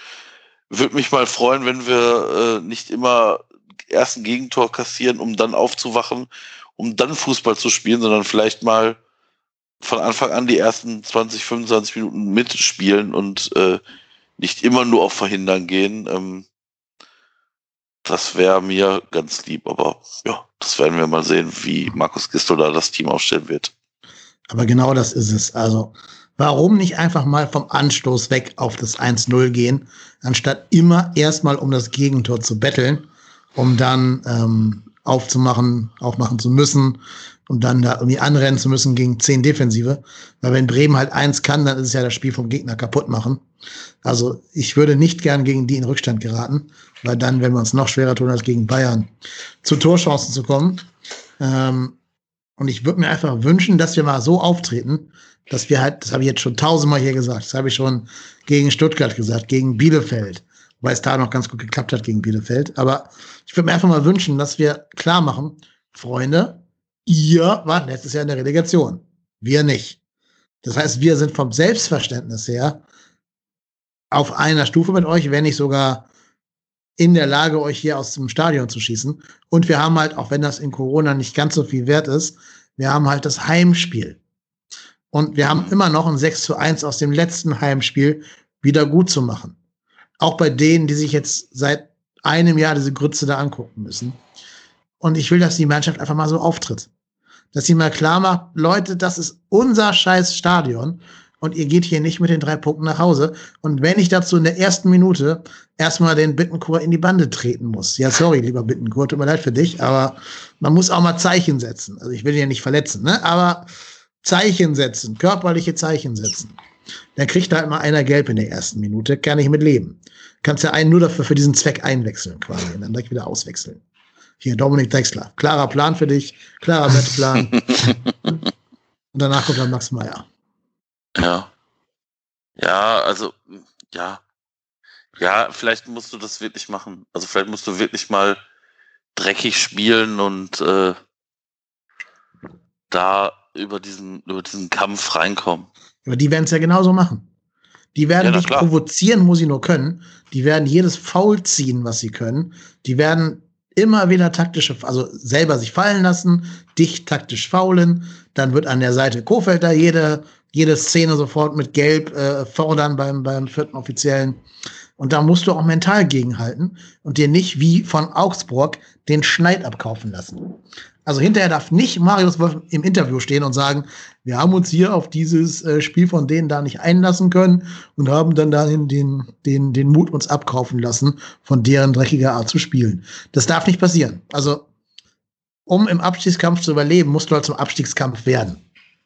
Würde mich mal freuen, wenn wir äh, nicht immer erst ein Gegentor kassieren, um dann aufzuwachen, um dann Fußball zu spielen, sondern vielleicht mal von Anfang an die ersten 20, 25 Minuten mitspielen und äh, nicht immer nur auf Verhindern gehen. Ähm, das wäre mir ganz lieb, aber ja, das werden wir mal sehen, wie Markus Gisto da das Team aufstellen wird. Aber genau das ist es. Also, warum nicht einfach mal vom Anstoß weg auf das 1-0 gehen, anstatt immer erstmal um das Gegentor zu betteln, um dann ähm, aufzumachen, aufmachen zu müssen und dann da irgendwie anrennen zu müssen gegen zehn Defensive. Weil wenn Bremen halt eins kann, dann ist es ja das Spiel vom Gegner kaputt machen. Also ich würde nicht gern gegen die in Rückstand geraten, weil dann, wenn wir uns noch schwerer tun als gegen Bayern, zu Torchancen zu kommen. Ähm, und ich würde mir einfach wünschen, dass wir mal so auftreten, dass wir halt, das habe ich jetzt schon tausendmal hier gesagt, das habe ich schon gegen Stuttgart gesagt, gegen Bielefeld, weil es da noch ganz gut geklappt hat gegen Bielefeld. Aber ich würde mir einfach mal wünschen, dass wir klar machen, Freunde, ihr wart letztes Jahr in der Relegation. Wir nicht. Das heißt, wir sind vom Selbstverständnis her auf einer Stufe mit euch, wenn nicht sogar in der Lage, euch hier aus dem Stadion zu schießen. Und wir haben halt, auch wenn das in Corona nicht ganz so viel wert ist, wir haben halt das Heimspiel. Und wir haben immer noch ein 6 zu 1 aus dem letzten Heimspiel wieder gut zu machen. Auch bei denen, die sich jetzt seit einem Jahr diese Grütze da angucken müssen. Und ich will, dass die Mannschaft einfach mal so auftritt. Dass sie mal klar macht, Leute, das ist unser scheiß Stadion und ihr geht hier nicht mit den drei Punkten nach Hause. Und wenn ich dazu in der ersten Minute erstmal den Bittenkur in die Bande treten muss. Ja, sorry, lieber Bittenkur, tut mir leid für dich, aber man muss auch mal Zeichen setzen. Also ich will ihn ja nicht verletzen, ne? aber Zeichen setzen, körperliche Zeichen setzen. Dann kriegt da immer einer gelb in der ersten Minute, kann ich mit leben. Kannst ja einen nur dafür für diesen Zweck einwechseln quasi und dann direkt wieder auswechseln. Hier, Dominik Drexler. Klarer Plan für dich, klarer Wettplan. und danach kommt dann Max Meyer. Ja. Ja, also, ja. Ja, vielleicht musst du das wirklich machen. Also vielleicht musst du wirklich mal dreckig spielen und äh, da über diesen, über diesen Kampf reinkommen. Aber die werden es ja genauso machen. Die werden ja, dich klar. provozieren, wo sie nur können. Die werden jedes Foul ziehen, was sie können. Die werden immer wieder taktische, also selber sich fallen lassen, dich taktisch faulen. Dann wird an der Seite Kofeld da jede, jede Szene sofort mit Gelb äh, fordern beim, beim vierten Offiziellen. Und da musst du auch mental gegenhalten und dir nicht wie von Augsburg den Schneid abkaufen lassen. Also hinterher darf nicht Marius Wolf im Interview stehen und sagen, wir haben uns hier auf dieses äh, Spiel von denen da nicht einlassen können und haben dann dahin den, den, den Mut uns abkaufen lassen, von deren dreckiger Art zu spielen. Das darf nicht passieren. Also, um im Abstiegskampf zu überleben, musst du halt zum Abstiegskampf werden.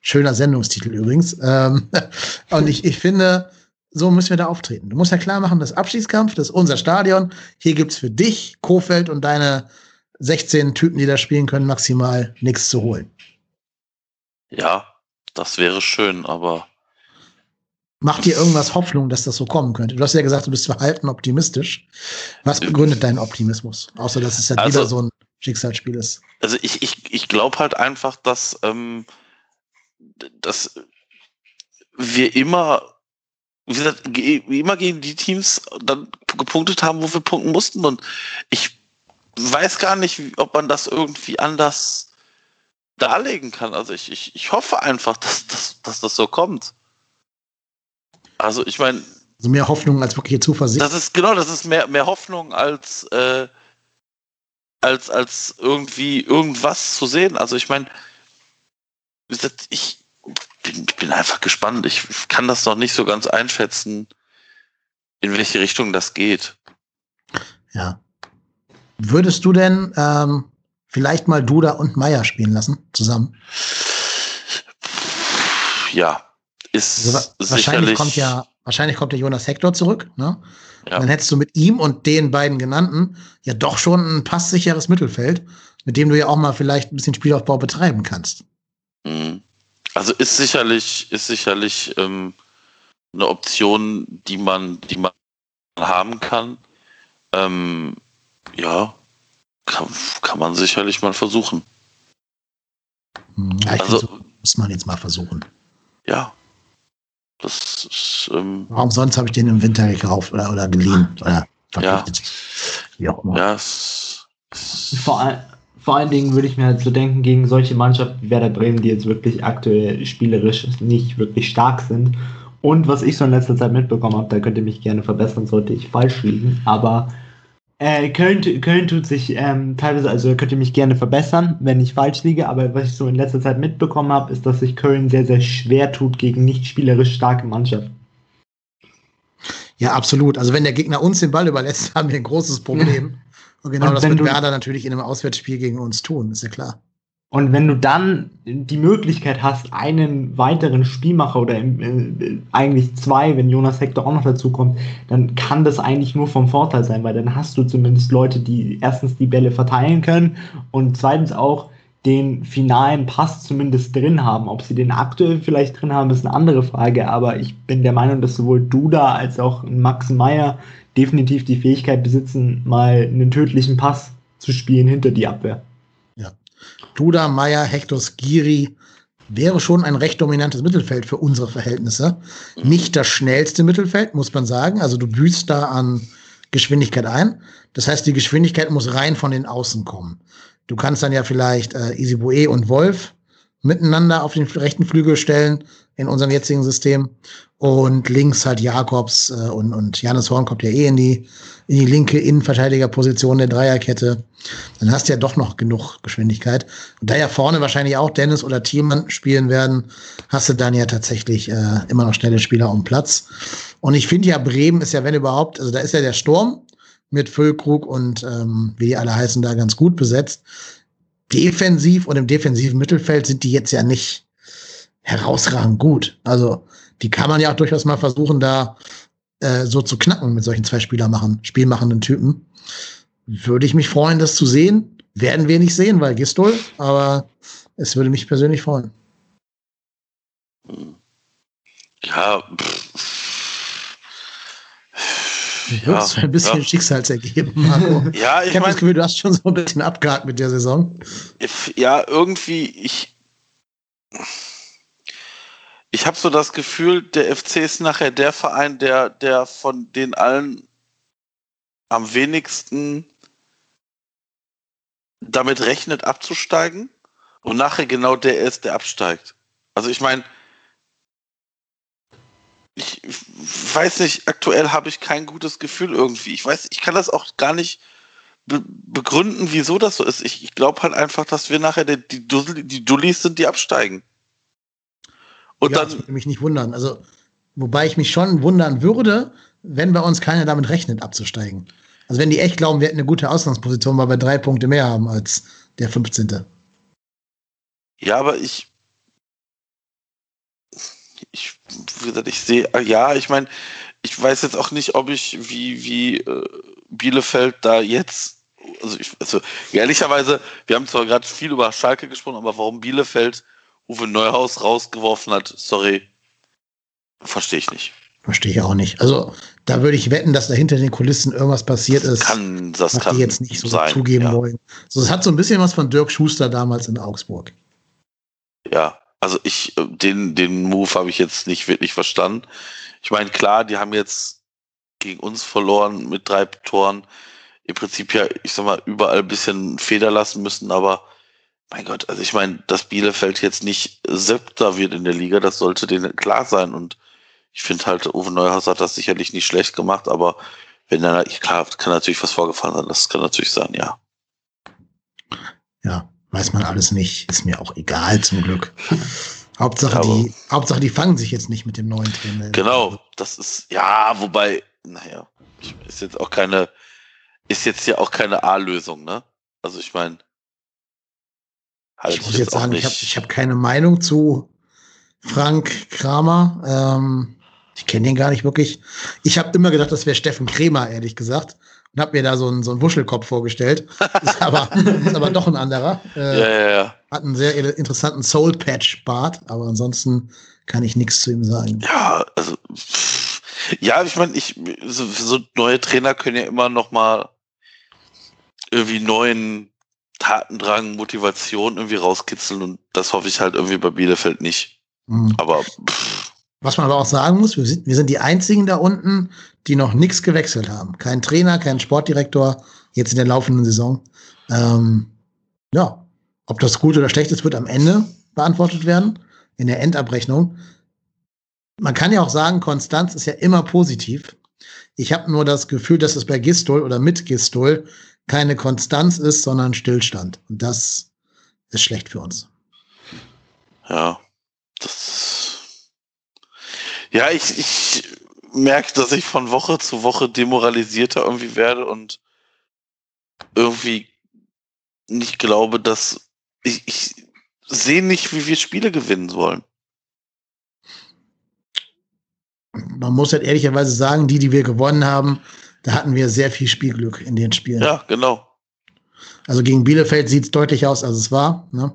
Schöner Sendungstitel übrigens. Ähm, und ich, ich finde, so müssen wir da auftreten. Du musst ja klar machen, das Abstiegskampf, das ist unser Stadion. Hier gibt's für dich, Kofeld und deine 16 Typen, die da spielen können, maximal nichts zu holen. Ja, das wäre schön, aber. Macht dir irgendwas Hoffnung, dass das so kommen könnte? Du hast ja gesagt, du bist verhalten optimistisch. Was begründet deinen Optimismus? Außer, dass es ja also, wieder so ein Schicksalsspiel ist. Also ich, ich, ich glaube halt einfach, dass, ähm, dass wir immer, wie gesagt, immer gegen die Teams dann gepunktet haben, wo wir punkten mussten. Und ich weiß gar nicht, ob man das irgendwie anders darlegen kann. Also ich, ich, ich hoffe einfach, dass, dass, dass das so kommt. Also ich meine. Also mehr Hoffnung als wirkliche Zuversicht. Das ist genau, das ist mehr, mehr Hoffnung als, äh, als, als irgendwie irgendwas zu sehen. Also ich meine, ich, bin, ich bin einfach gespannt. Ich kann das noch nicht so ganz einschätzen, in welche Richtung das geht. Ja. Würdest du denn ähm, vielleicht mal Duda und Meier spielen lassen, zusammen? Ja, ist also, wahrscheinlich kommt ja wahrscheinlich kommt der Jonas Hector zurück, ne? Ja. Dann hättest du mit ihm und den beiden genannten ja doch schon ein passsicheres Mittelfeld, mit dem du ja auch mal vielleicht ein bisschen Spielaufbau betreiben kannst. Mhm. Also ist sicherlich, ist sicherlich ähm, eine Option, die man, die man haben kann. Ähm, ja, kann, kann man sicherlich mal versuchen. Ja, also so, muss man jetzt mal versuchen. Ja. Das ist, ähm, Warum sonst habe ich den im Winter gekauft oder, oder geliehen oder verpflichtet? Ja. Wie auch immer. Ja, es, vor, all, vor allen Dingen würde ich mir halt so denken, gegen solche Mannschaften wie Werder Bremen, die jetzt wirklich aktuell spielerisch nicht wirklich stark sind. Und was ich so in letzter Zeit mitbekommen habe, da könnt ihr mich gerne verbessern, sollte ich falsch liegen, aber äh, Köln, Köln tut sich ähm, teilweise, also könnt ihr mich gerne verbessern, wenn ich falsch liege, aber was ich so in letzter Zeit mitbekommen habe, ist, dass sich Köln sehr, sehr schwer tut gegen nicht spielerisch starke Mannschaften. Ja, absolut. Also wenn der Gegner uns den Ball überlässt, haben wir ein großes Problem. Und genau Und das wird Werder natürlich in einem Auswärtsspiel gegen uns tun, ist ja klar. Und wenn du dann die Möglichkeit hast, einen weiteren Spielmacher oder äh, eigentlich zwei, wenn Jonas Hector auch noch dazu kommt, dann kann das eigentlich nur vom Vorteil sein, weil dann hast du zumindest Leute, die erstens die Bälle verteilen können und zweitens auch den finalen Pass zumindest drin haben. Ob sie den aktuell vielleicht drin haben, ist eine andere Frage, aber ich bin der Meinung, dass sowohl Duda als auch Max Meyer definitiv die Fähigkeit besitzen, mal einen tödlichen Pass zu spielen hinter die Abwehr. Duda, Meyer, Hector Skiri wäre schon ein recht dominantes Mittelfeld für unsere Verhältnisse. Mhm. Nicht das schnellste Mittelfeld, muss man sagen. Also du büßt da an Geschwindigkeit ein. Das heißt, die Geschwindigkeit muss rein von den Außen kommen. Du kannst dann ja vielleicht äh, Isibue und Wolf miteinander auf den rechten Flügel stellen in unserem jetzigen System. Und links halt Jakobs äh, und, und Janis Horn kommt ja eh in die, in die linke Innenverteidigerposition der Dreierkette. Dann hast du ja doch noch genug Geschwindigkeit. Und da ja vorne wahrscheinlich auch Dennis oder Thielmann spielen werden, hast du dann ja tatsächlich äh, immer noch schnelle Spieler um Platz. Und ich finde ja, Bremen ist ja, wenn überhaupt, also da ist ja der Sturm mit Füllkrug und ähm, wie die alle heißen, da ganz gut besetzt. Defensiv und im defensiven Mittelfeld sind die jetzt ja nicht herausragend gut. Also die kann man ja auch durchaus mal versuchen, da äh, so zu knacken mit solchen zwei Spieler machen, spielmachenden Typen. Würde ich mich freuen, das zu sehen. Werden wir nicht sehen, weil Gistol, aber es würde mich persönlich freuen. Ja, ja, ein bisschen ja. Schicksalsergeben, Marco. ja, ich, ich habe das Gefühl, du hast schon so ein bisschen abgehakt mit der Saison. Ja, irgendwie, ich ich habe so das Gefühl, der FC ist nachher der Verein, der, der von den allen am wenigsten damit rechnet, abzusteigen und nachher genau der ist, der absteigt. Also ich meine, ich weiß nicht, aktuell habe ich kein gutes Gefühl irgendwie. Ich weiß, ich kann das auch gar nicht be begründen, wieso das so ist. Ich, ich glaube halt einfach, dass wir nachher die, die, die Dullis sind, die absteigen. Und ja, dann. Das würde mich nicht wundern. Also, wobei ich mich schon wundern würde, wenn bei uns keiner damit rechnet, abzusteigen. Also, wenn die echt glauben, wir hätten eine gute Ausgangsposition, weil wir drei Punkte mehr haben als der 15. Ja, aber ich. Ich, wie gesagt, ich sehe, ja, ich meine, ich weiß jetzt auch nicht, ob ich wie, wie äh, Bielefeld da jetzt, also, ich, also ehrlicherweise, wir haben zwar gerade viel über Schalke gesprochen, aber warum Bielefeld Uwe Neuhaus rausgeworfen hat, sorry, verstehe ich nicht. Verstehe ich auch nicht. Also da würde ich wetten, dass da hinter den Kulissen irgendwas passiert ist, kann, das was kann die jetzt nicht so sein, zugeben ja. wollen. So, es hat so ein bisschen was von Dirk Schuster damals in Augsburg. Ja, also ich, den, den Move habe ich jetzt nicht wirklich verstanden. Ich meine, klar, die haben jetzt gegen uns verloren mit drei Toren. Im Prinzip ja, ich sag mal, überall ein bisschen Feder lassen müssen, aber mein Gott, also ich meine, dass Bielefeld jetzt nicht siebter wird in der Liga, das sollte denen klar sein. Und ich finde halt, Uwe Neuhaus hat das sicherlich nicht schlecht gemacht, aber wenn dann, klar, kann natürlich was vorgefallen sein, das kann natürlich sein, ja. Ja, weiß man alles nicht, ist mir auch egal zum Glück. Hauptsache, die, Hauptsache, die fangen sich jetzt nicht mit dem neuen Trainer. Genau, das ist, ja, wobei, naja, ist jetzt auch keine, ist jetzt ja auch keine A-Lösung, ne? Also ich meine, halt ich muss jetzt sagen, ich habe ich hab keine Meinung zu Frank Kramer. Ähm, ich kenne ihn gar nicht wirklich. Ich habe immer gedacht, das wäre Steffen Kremer, ehrlich gesagt. Und habe mir da so einen, so einen Wuschelkopf vorgestellt. Ist aber, ist aber doch ein anderer. Äh, ja, ja, ja. Hat einen sehr interessanten Soul-Patch-Bart, aber ansonsten kann ich nichts zu ihm sagen. Ja, also ja, ich meine, ich so, so, neue Trainer können ja immer noch mal irgendwie neuen Tatendrang, Motivation irgendwie rauskitzeln und das hoffe ich halt irgendwie bei Bielefeld nicht. Mhm. Aber pff. was man aber auch sagen muss, wir sind, wir sind die einzigen da unten, die noch nichts gewechselt haben. Kein Trainer, kein Sportdirektor, jetzt in der laufenden Saison. Ähm, ja, ob das gut oder schlecht ist, wird am Ende beantwortet werden, in der Endabrechnung. Man kann ja auch sagen, Konstanz ist ja immer positiv. Ich habe nur das Gefühl, dass es bei Gistol oder mit Gistol keine Konstanz ist, sondern Stillstand. Und das ist schlecht für uns. Ja, das. Ja, ich, ich merke, dass ich von Woche zu Woche demoralisierter irgendwie werde und irgendwie nicht glaube, dass ich, ich sehe nicht, wie wir Spiele gewinnen sollen. Man muss halt ehrlicherweise sagen, die, die wir gewonnen haben, da hatten wir sehr viel Spielglück in den Spielen. Ja, genau. Also gegen Bielefeld sieht es deutlich aus, als es war. Ne?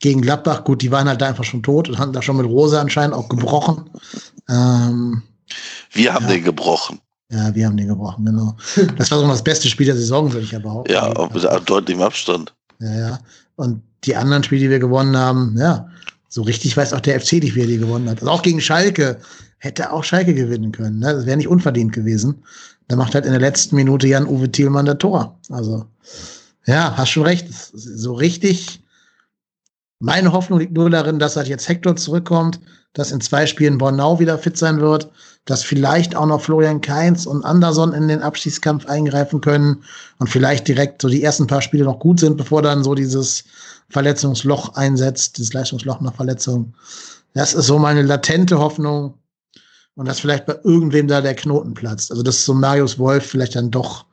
Gegen Gladbach, gut, die waren halt da einfach schon tot und hatten da schon mit Rosa anscheinend auch gebrochen. Ähm, wir haben ja. den gebrochen. Ja, wir haben den gebrochen, genau. Das war so das beste Spiel der Saison, würde ich ja behaupten. Ja, auch mit deutlichem Abstand. Ja, ja. Und die anderen Spiele, die wir gewonnen haben, ja, so richtig weiß auch der FC nicht, wie er die gewonnen hat. Also auch gegen Schalke hätte auch Schalke gewinnen können. Ne? Das wäre nicht unverdient gewesen. Da macht halt in der letzten Minute Jan-Uwe Thielmann der Tor. Also, ja, hast schon recht. So richtig. Meine Hoffnung liegt nur darin, dass halt jetzt Hector zurückkommt, dass in zwei Spielen Bornau wieder fit sein wird, dass vielleicht auch noch Florian Kainz und Anderson in den Abschießkampf eingreifen können und vielleicht direkt so die ersten paar Spiele noch gut sind, bevor dann so dieses Verletzungsloch einsetzt, dieses Leistungsloch nach Verletzung. Das ist so meine latente Hoffnung und dass vielleicht bei irgendwem da der Knoten platzt. Also dass so Marius Wolf vielleicht dann doch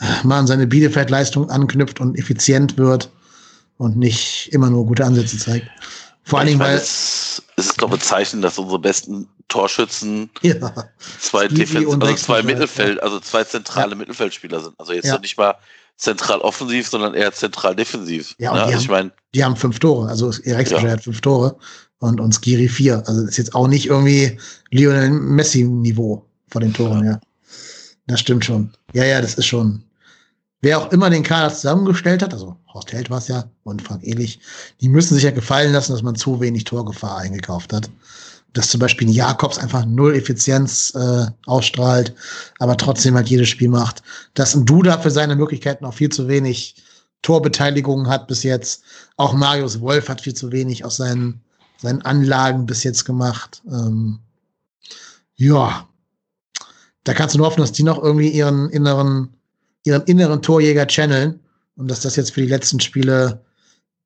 äh, mal an seine Bielefeld-Leistung anknüpft und effizient wird und nicht immer nur gute Ansätze zeigt. Vor allen Dingen, weil. Es ist doch bezeichnend, dass unsere besten Torschützen ja. zwei, Defensiv also zwei Mittelfeld, also zwei zentrale ja. Mittelfeldspieler sind. Also jetzt ja. nicht mal zentral offensiv, sondern eher zentral defensiv. Ja, ne? also haben, ich meine, die haben fünf Tore. Also Erex ja. hat fünf Tore und, und Skiri vier. Also das ist jetzt auch nicht irgendwie Lionel Messi-Niveau vor den Toren, ja. ja. Das stimmt schon. Ja, ja, das ist schon. Wer auch immer den Kader zusammengestellt hat, also Horst Held war es ja und Frank Ehlich, die müssen sich ja gefallen lassen, dass man zu wenig Torgefahr eingekauft hat. Dass zum Beispiel Jakobs einfach null Effizienz äh, ausstrahlt, aber trotzdem halt jedes Spiel macht. Dass ein Duda für seine Möglichkeiten auch viel zu wenig Torbeteiligung hat bis jetzt. Auch Marius Wolf hat viel zu wenig aus seinen seinen Anlagen bis jetzt gemacht. Ähm, ja, da kannst du nur hoffen, dass die noch irgendwie ihren inneren, ihren inneren Torjäger channeln und dass das jetzt für die letzten Spiele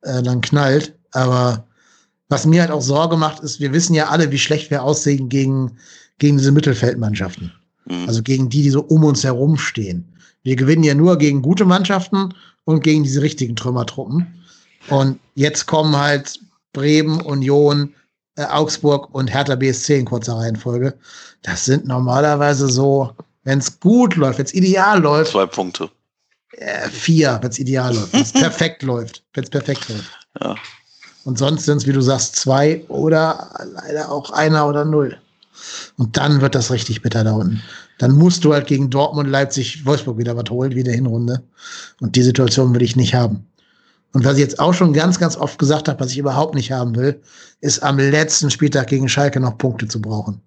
äh, dann knallt. Aber was mir halt auch Sorge macht, ist, wir wissen ja alle, wie schlecht wir aussehen gegen, gegen diese Mittelfeldmannschaften. Mhm. Also gegen die, die so um uns herum stehen. Wir gewinnen ja nur gegen gute Mannschaften und gegen diese richtigen Trümmertruppen. Und jetzt kommen halt Bremen, Union, äh, Augsburg und Hertha BSC in kurzer Reihenfolge. Das sind normalerweise so, wenn es gut läuft, wenn es ideal läuft. Zwei Punkte. Äh, vier, wenn es ideal läuft, wenn es perfekt läuft, wenn es perfekt läuft. Ja. Und sonst sind es, wie du sagst, zwei oder leider auch einer oder null. Und dann wird das richtig bitter da unten. Dann musst du halt gegen Dortmund, Leipzig, Wolfsburg wieder was holen, wie der Hinrunde. Und die Situation will ich nicht haben. Und was ich jetzt auch schon ganz, ganz oft gesagt habe, was ich überhaupt nicht haben will, ist am letzten Spieltag gegen Schalke noch Punkte zu brauchen.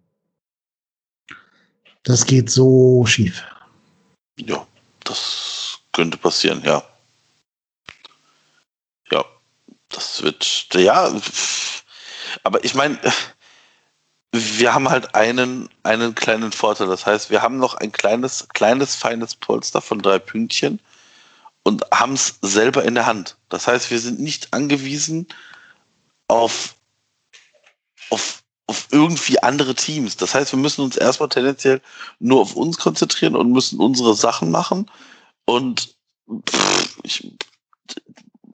Das geht so schief. Ja, das könnte passieren, ja. Ja, das wird, ja, aber ich meine, wir haben halt einen, einen kleinen Vorteil. Das heißt, wir haben noch ein kleines, kleines, feines Polster von drei Pünktchen und haben es selber in der Hand. Das heißt, wir sind nicht angewiesen auf auf, auf irgendwie andere Teams. Das heißt, wir müssen uns erstmal tendenziell nur auf uns konzentrieren und müssen unsere Sachen machen. Und pff, ich,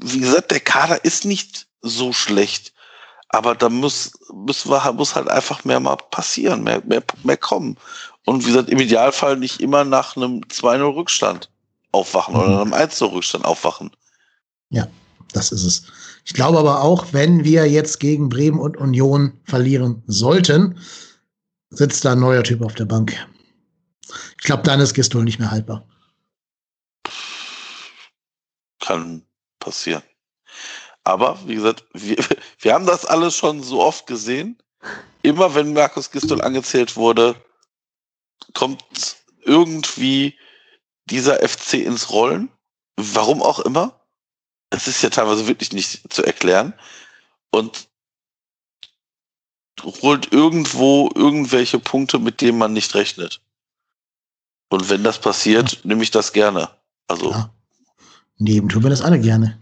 wie gesagt, der Kader ist nicht so schlecht. Aber da muss, muss, muss halt einfach mehr mal passieren, mehr, mehr, mehr kommen. Und wie gesagt, im Idealfall nicht immer nach einem 2-0 Rückstand aufwachen mhm. oder einem 1-0 Rückstand aufwachen. Ja, das ist es. Ich glaube aber auch, wenn wir jetzt gegen Bremen und Union verlieren sollten, sitzt da ein neuer Typ auf der Bank. Ich glaube, dann ist Gistol nicht mehr haltbar. Kann passieren. Aber wie gesagt, wir, wir haben das alles schon so oft gesehen. Immer wenn Markus Gistol angezählt wurde, kommt irgendwie dieser FC ins Rollen. Warum auch immer. Es ist ja teilweise wirklich nicht zu erklären. Und holt irgendwo irgendwelche Punkte, mit denen man nicht rechnet. Und wenn das passiert, ja. nehme ich das gerne. Also. Ja. Neben tun wir das alle gerne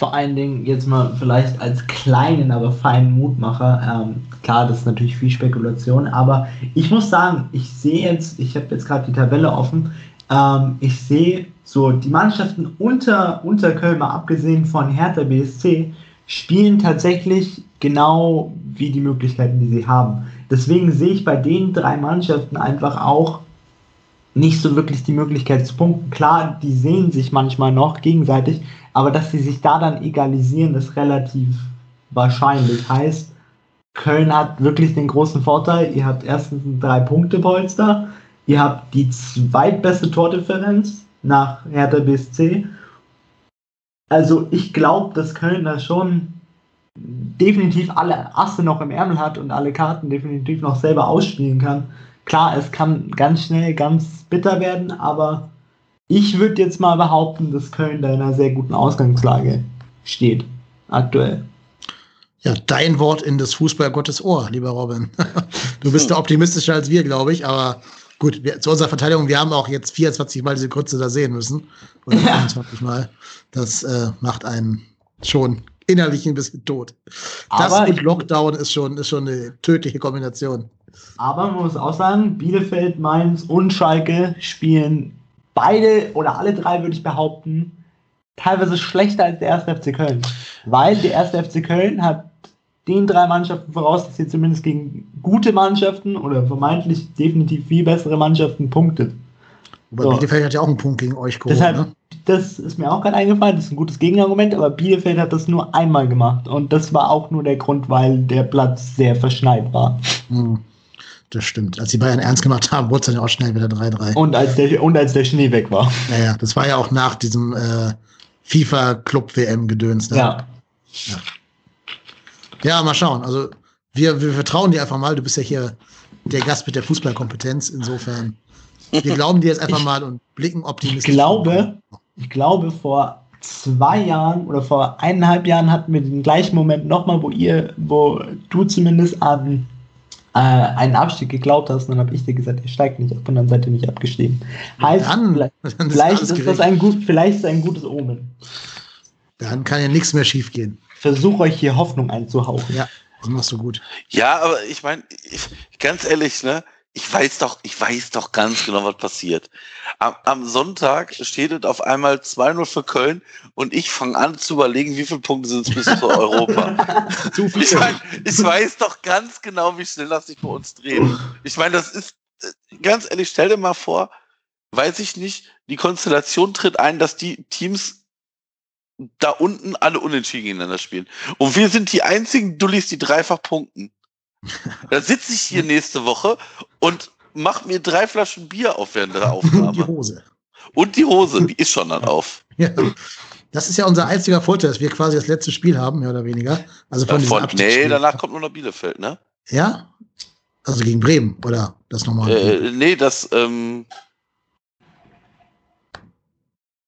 vor allen Dingen jetzt mal vielleicht als kleinen, aber feinen Mutmacher. Ähm, klar, das ist natürlich viel Spekulation, aber ich muss sagen, ich sehe jetzt, ich habe jetzt gerade die Tabelle offen, ähm, ich sehe so die Mannschaften unter, unter Köln, mal abgesehen von Hertha BSC, spielen tatsächlich genau wie die Möglichkeiten, die sie haben. Deswegen sehe ich bei den drei Mannschaften einfach auch nicht so wirklich die Möglichkeit zu punkten. Klar, die sehen sich manchmal noch gegenseitig, aber dass sie sich da dann egalisieren, ist relativ wahrscheinlich. Heißt, Köln hat wirklich den großen Vorteil, ihr habt erstens ein Drei-Punkte-Polster, ihr habt die zweitbeste Tordifferenz nach Hertha BSC. Also ich glaube, dass Köln da schon definitiv alle Asse noch im Ärmel hat und alle Karten definitiv noch selber ausspielen kann. Klar, es kann ganz schnell ganz bitter werden, aber ich würde jetzt mal behaupten, dass Köln da in einer sehr guten Ausgangslage steht, aktuell. Ja, dein Wort in des Fußballgottes Ohr, lieber Robin. Du bist da optimistischer als wir, glaube ich, aber gut, wir, zu unserer Verteidigung, wir haben auch jetzt 24 Mal diese Grütze da sehen müssen. Oder 25 Mal. Das äh, macht einen schon innerlich ein bisschen tot. Das aber und Lockdown ist schon, ist schon eine tödliche Kombination. Aber man muss auch sagen, Bielefeld, Mainz und Schalke spielen beide oder alle drei, würde ich behaupten, teilweise schlechter als der erste FC Köln. Weil der erste FC Köln hat den drei Mannschaften voraus, dass sie zumindest gegen gute Mannschaften oder vermeintlich definitiv viel bessere Mannschaften punktet. Aber so. Bielefeld hat ja auch einen Punkt gegen euch geholt. Deshalb, ne? Das ist mir auch gerade eingefallen, das ist ein gutes Gegenargument, aber Bielefeld hat das nur einmal gemacht. Und das war auch nur der Grund, weil der Platz sehr verschneit war. Hm. Das stimmt. Als die Bayern ernst gemacht haben, wurde es dann ja auch schnell wieder 3-3. Und als der, und als der Schnee weg war. Naja, das war ja auch nach diesem äh, FIFA-Club-WM-Gedöns. Ne? Ja. ja. Ja, mal schauen. Also wir, wir vertrauen dir einfach mal. Du bist ja hier der Gast mit der Fußballkompetenz. Insofern, wir glauben dir jetzt einfach mal und blicken optimistisch. Ich glaube, ich glaube, vor zwei Jahren oder vor eineinhalb Jahren hatten wir den gleichen Moment nochmal, wo ihr, wo du zumindest an äh, einen Abstieg geglaubt hast, dann habe ich dir gesagt, ihr steigt nicht ab und dann seid ihr nicht abgestiegen. Heißt, dann, vielleicht, dann vielleicht ist, das ein gut, vielleicht ist ein gutes Omen. Dann kann ja nichts mehr schiefgehen. Versuch euch hier Hoffnung einzuhauchen. Ja, das machst du gut. Ja, aber ich meine, ganz ehrlich, ne? ich weiß doch, ich weiß doch ganz genau, was passiert. Am, am Sonntag steht es auf einmal 2-0 für Köln und ich fange an zu überlegen, wie viele Punkte sind es bis zu Europa. Zu viel. Ich, mein, ich weiß doch ganz genau, wie schnell das sich bei uns dreht. Ich meine, das ist, ganz ehrlich, stell dir mal vor, weiß ich nicht, die Konstellation tritt ein, dass die Teams da unten alle unentschieden gegeneinander spielen. Und wir sind die einzigen Dullis, die dreifach punkten. Da sitze ich hier nächste Woche und mach mir drei Flaschen Bier auf während der Aufnahme. Und die Hose. Und die Hose, die ist schon dann auf. Ja. Das ist ja unser einziger Vorteil, dass wir quasi das letzte Spiel haben, mehr oder weniger. Also von, von Nee, danach kommt nur noch Bielefeld, ne? Ja? Also gegen Bremen, oder das nochmal? Äh, nee, das, ähm,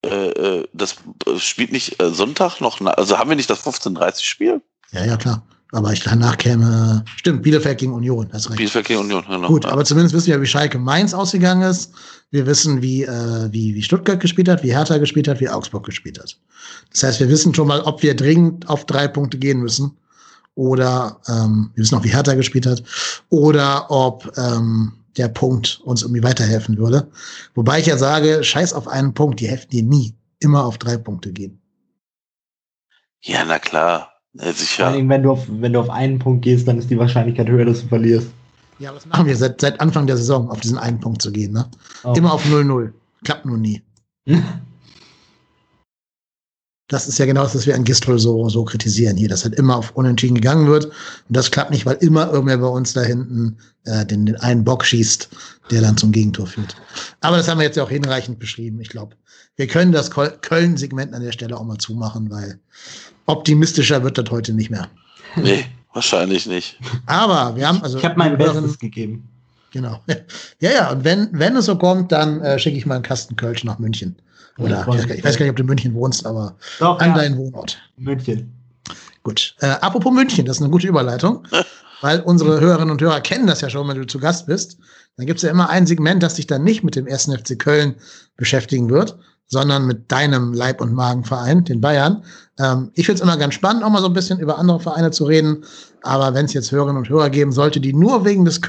äh, äh das spielt nicht äh, Sonntag noch, also haben wir nicht das 15.30 Spiel? Ja, ja, klar. Aber ich danach käme, stimmt, Bielefeld gegen Union. Hast recht. Bielefeld gegen Union, genau. Gut, aber zumindest wissen wir, wie Schalke Mainz ausgegangen ist. Wir wissen, wie, äh, wie, wie Stuttgart gespielt hat, wie Hertha gespielt hat, wie Augsburg gespielt hat. Das heißt, wir wissen schon mal, ob wir dringend auf drei Punkte gehen müssen, oder ähm, wir wissen auch, wie Hertha gespielt hat, oder ob ähm, der Punkt uns irgendwie weiterhelfen würde. Wobei ich ja sage, scheiß auf einen Punkt, die helfen dir nie. Immer auf drei Punkte gehen. Ja, na klar. Ja, Vor sicher. allem, wenn du, auf, wenn du auf einen Punkt gehst, dann ist die Wahrscheinlichkeit höher, dass du verlierst. Ja, aber das machen wir seit, seit Anfang der Saison, auf diesen einen Punkt zu gehen. Ne? Oh. Immer auf 0-0. Klappt nur nie. Das ist ja genau das, was wir an Gistrol so, so kritisieren hier, dass halt immer auf Unentschieden gegangen wird. Und das klappt nicht, weil immer irgendwer bei uns da hinten äh, den, den einen Bock schießt, der dann zum Gegentor führt. Aber das haben wir jetzt ja auch hinreichend beschrieben. Ich glaube, wir können das Köln-Segment an der Stelle auch mal zumachen, weil optimistischer wird das heute nicht mehr. Nee, wahrscheinlich nicht. Aber wir haben also. Ich habe mein Bestes gegeben. Genau. Ja, ja, und wenn, wenn es so kommt, dann äh, schicke ich mal einen Kasten Kölsch nach München. Oder ich, ich weiß gar nicht, ob du in München wohnst, aber Doch, an ja, deinen Wohnort. München. Gut. Äh, apropos München, das ist eine gute Überleitung, weil unsere Hörerinnen und Hörer kennen das ja schon, wenn du zu Gast bist. Dann gibt es ja immer ein Segment, das sich dann nicht mit dem ersten FC Köln beschäftigen wird, sondern mit deinem Leib- und Magenverein, den Bayern. Ähm, ich finde es immer ganz spannend, auch mal so ein bisschen über andere Vereine zu reden. Aber wenn es jetzt Hörerinnen und Hörer geben sollte, die nur wegen des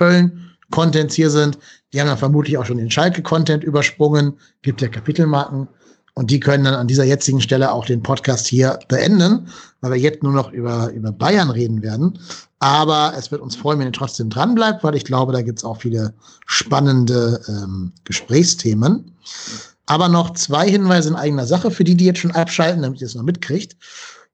Köln-Contents hier sind, die haben dann vermutlich auch schon den Schalke-Content übersprungen, gibt ja Kapitelmarken. Und die können dann an dieser jetzigen Stelle auch den Podcast hier beenden, weil wir jetzt nur noch über, über Bayern reden werden. Aber es wird uns freuen, wenn ihr trotzdem dran bleibt, weil ich glaube, da gibt es auch viele spannende ähm, Gesprächsthemen. Aber noch zwei Hinweise in eigener Sache für die, die jetzt schon abschalten, damit ihr es noch mitkriegt.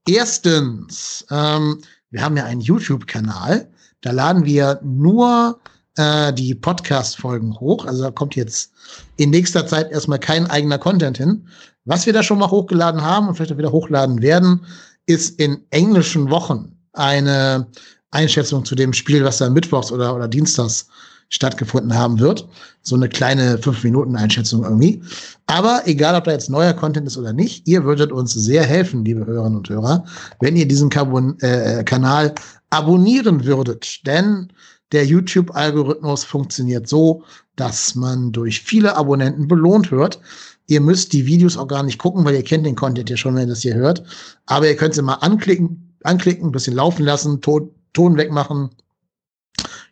Erstens, ähm, wir haben ja einen YouTube-Kanal. Da laden wir nur äh, die Podcast-Folgen hoch. Also da kommt jetzt in nächster Zeit erstmal kein eigener Content hin. Was wir da schon mal hochgeladen haben und vielleicht auch wieder hochladen werden, ist in englischen Wochen eine Einschätzung zu dem Spiel, was da mittwochs oder, oder dienstags stattgefunden haben wird. So eine kleine 5-Minuten-Einschätzung irgendwie. Aber egal, ob da jetzt neuer Content ist oder nicht, ihr würdet uns sehr helfen, liebe Hörerinnen und Hörer, wenn ihr diesen Kabon äh, Kanal abonnieren würdet. Denn der YouTube-Algorithmus funktioniert so, dass man durch viele Abonnenten belohnt wird. Ihr müsst die Videos auch gar nicht gucken, weil ihr kennt den Content ja schon, wenn ihr das hier hört. Aber ihr könnt sie mal anklicken, anklicken, ein bisschen laufen lassen, Ton, wegmachen.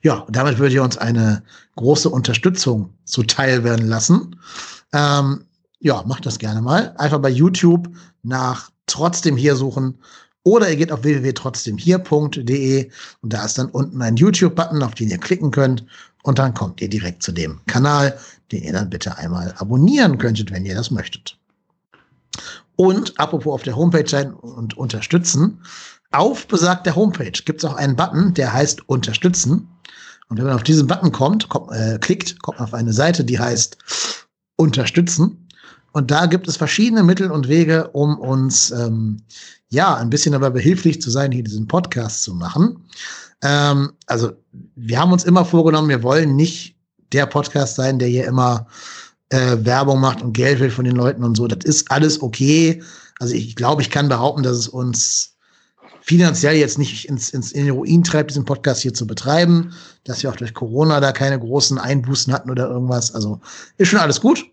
Ja, damit würdet ihr uns eine große Unterstützung zuteil werden lassen. Ähm, ja, macht das gerne mal. Einfach bei YouTube nach trotzdem hier suchen oder ihr geht auf www.trotzdemhier.de und da ist dann unten ein YouTube-Button, auf den ihr klicken könnt und dann kommt ihr direkt zu dem Kanal, den ihr dann bitte einmal abonnieren könntet, wenn ihr das möchtet. Und apropos auf der Homepage sein und unterstützen, auf besagter Homepage gibt es auch einen Button, der heißt Unterstützen. Und wenn man auf diesen Button kommt, kommt äh, klickt, kommt man auf eine Seite, die heißt Unterstützen. Und da gibt es verschiedene Mittel und Wege, um uns ähm, ja ein bisschen dabei behilflich zu sein, hier diesen Podcast zu machen. Ähm, also wir haben uns immer vorgenommen, wir wollen nicht der Podcast sein, der hier immer äh, Werbung macht und Geld will von den Leuten und so. Das ist alles okay. Also ich glaube, ich kann behaupten, dass es uns finanziell jetzt nicht ins, ins in den Ruin treibt, diesen Podcast hier zu betreiben, dass wir auch durch Corona da keine großen Einbußen hatten oder irgendwas. Also ist schon alles gut.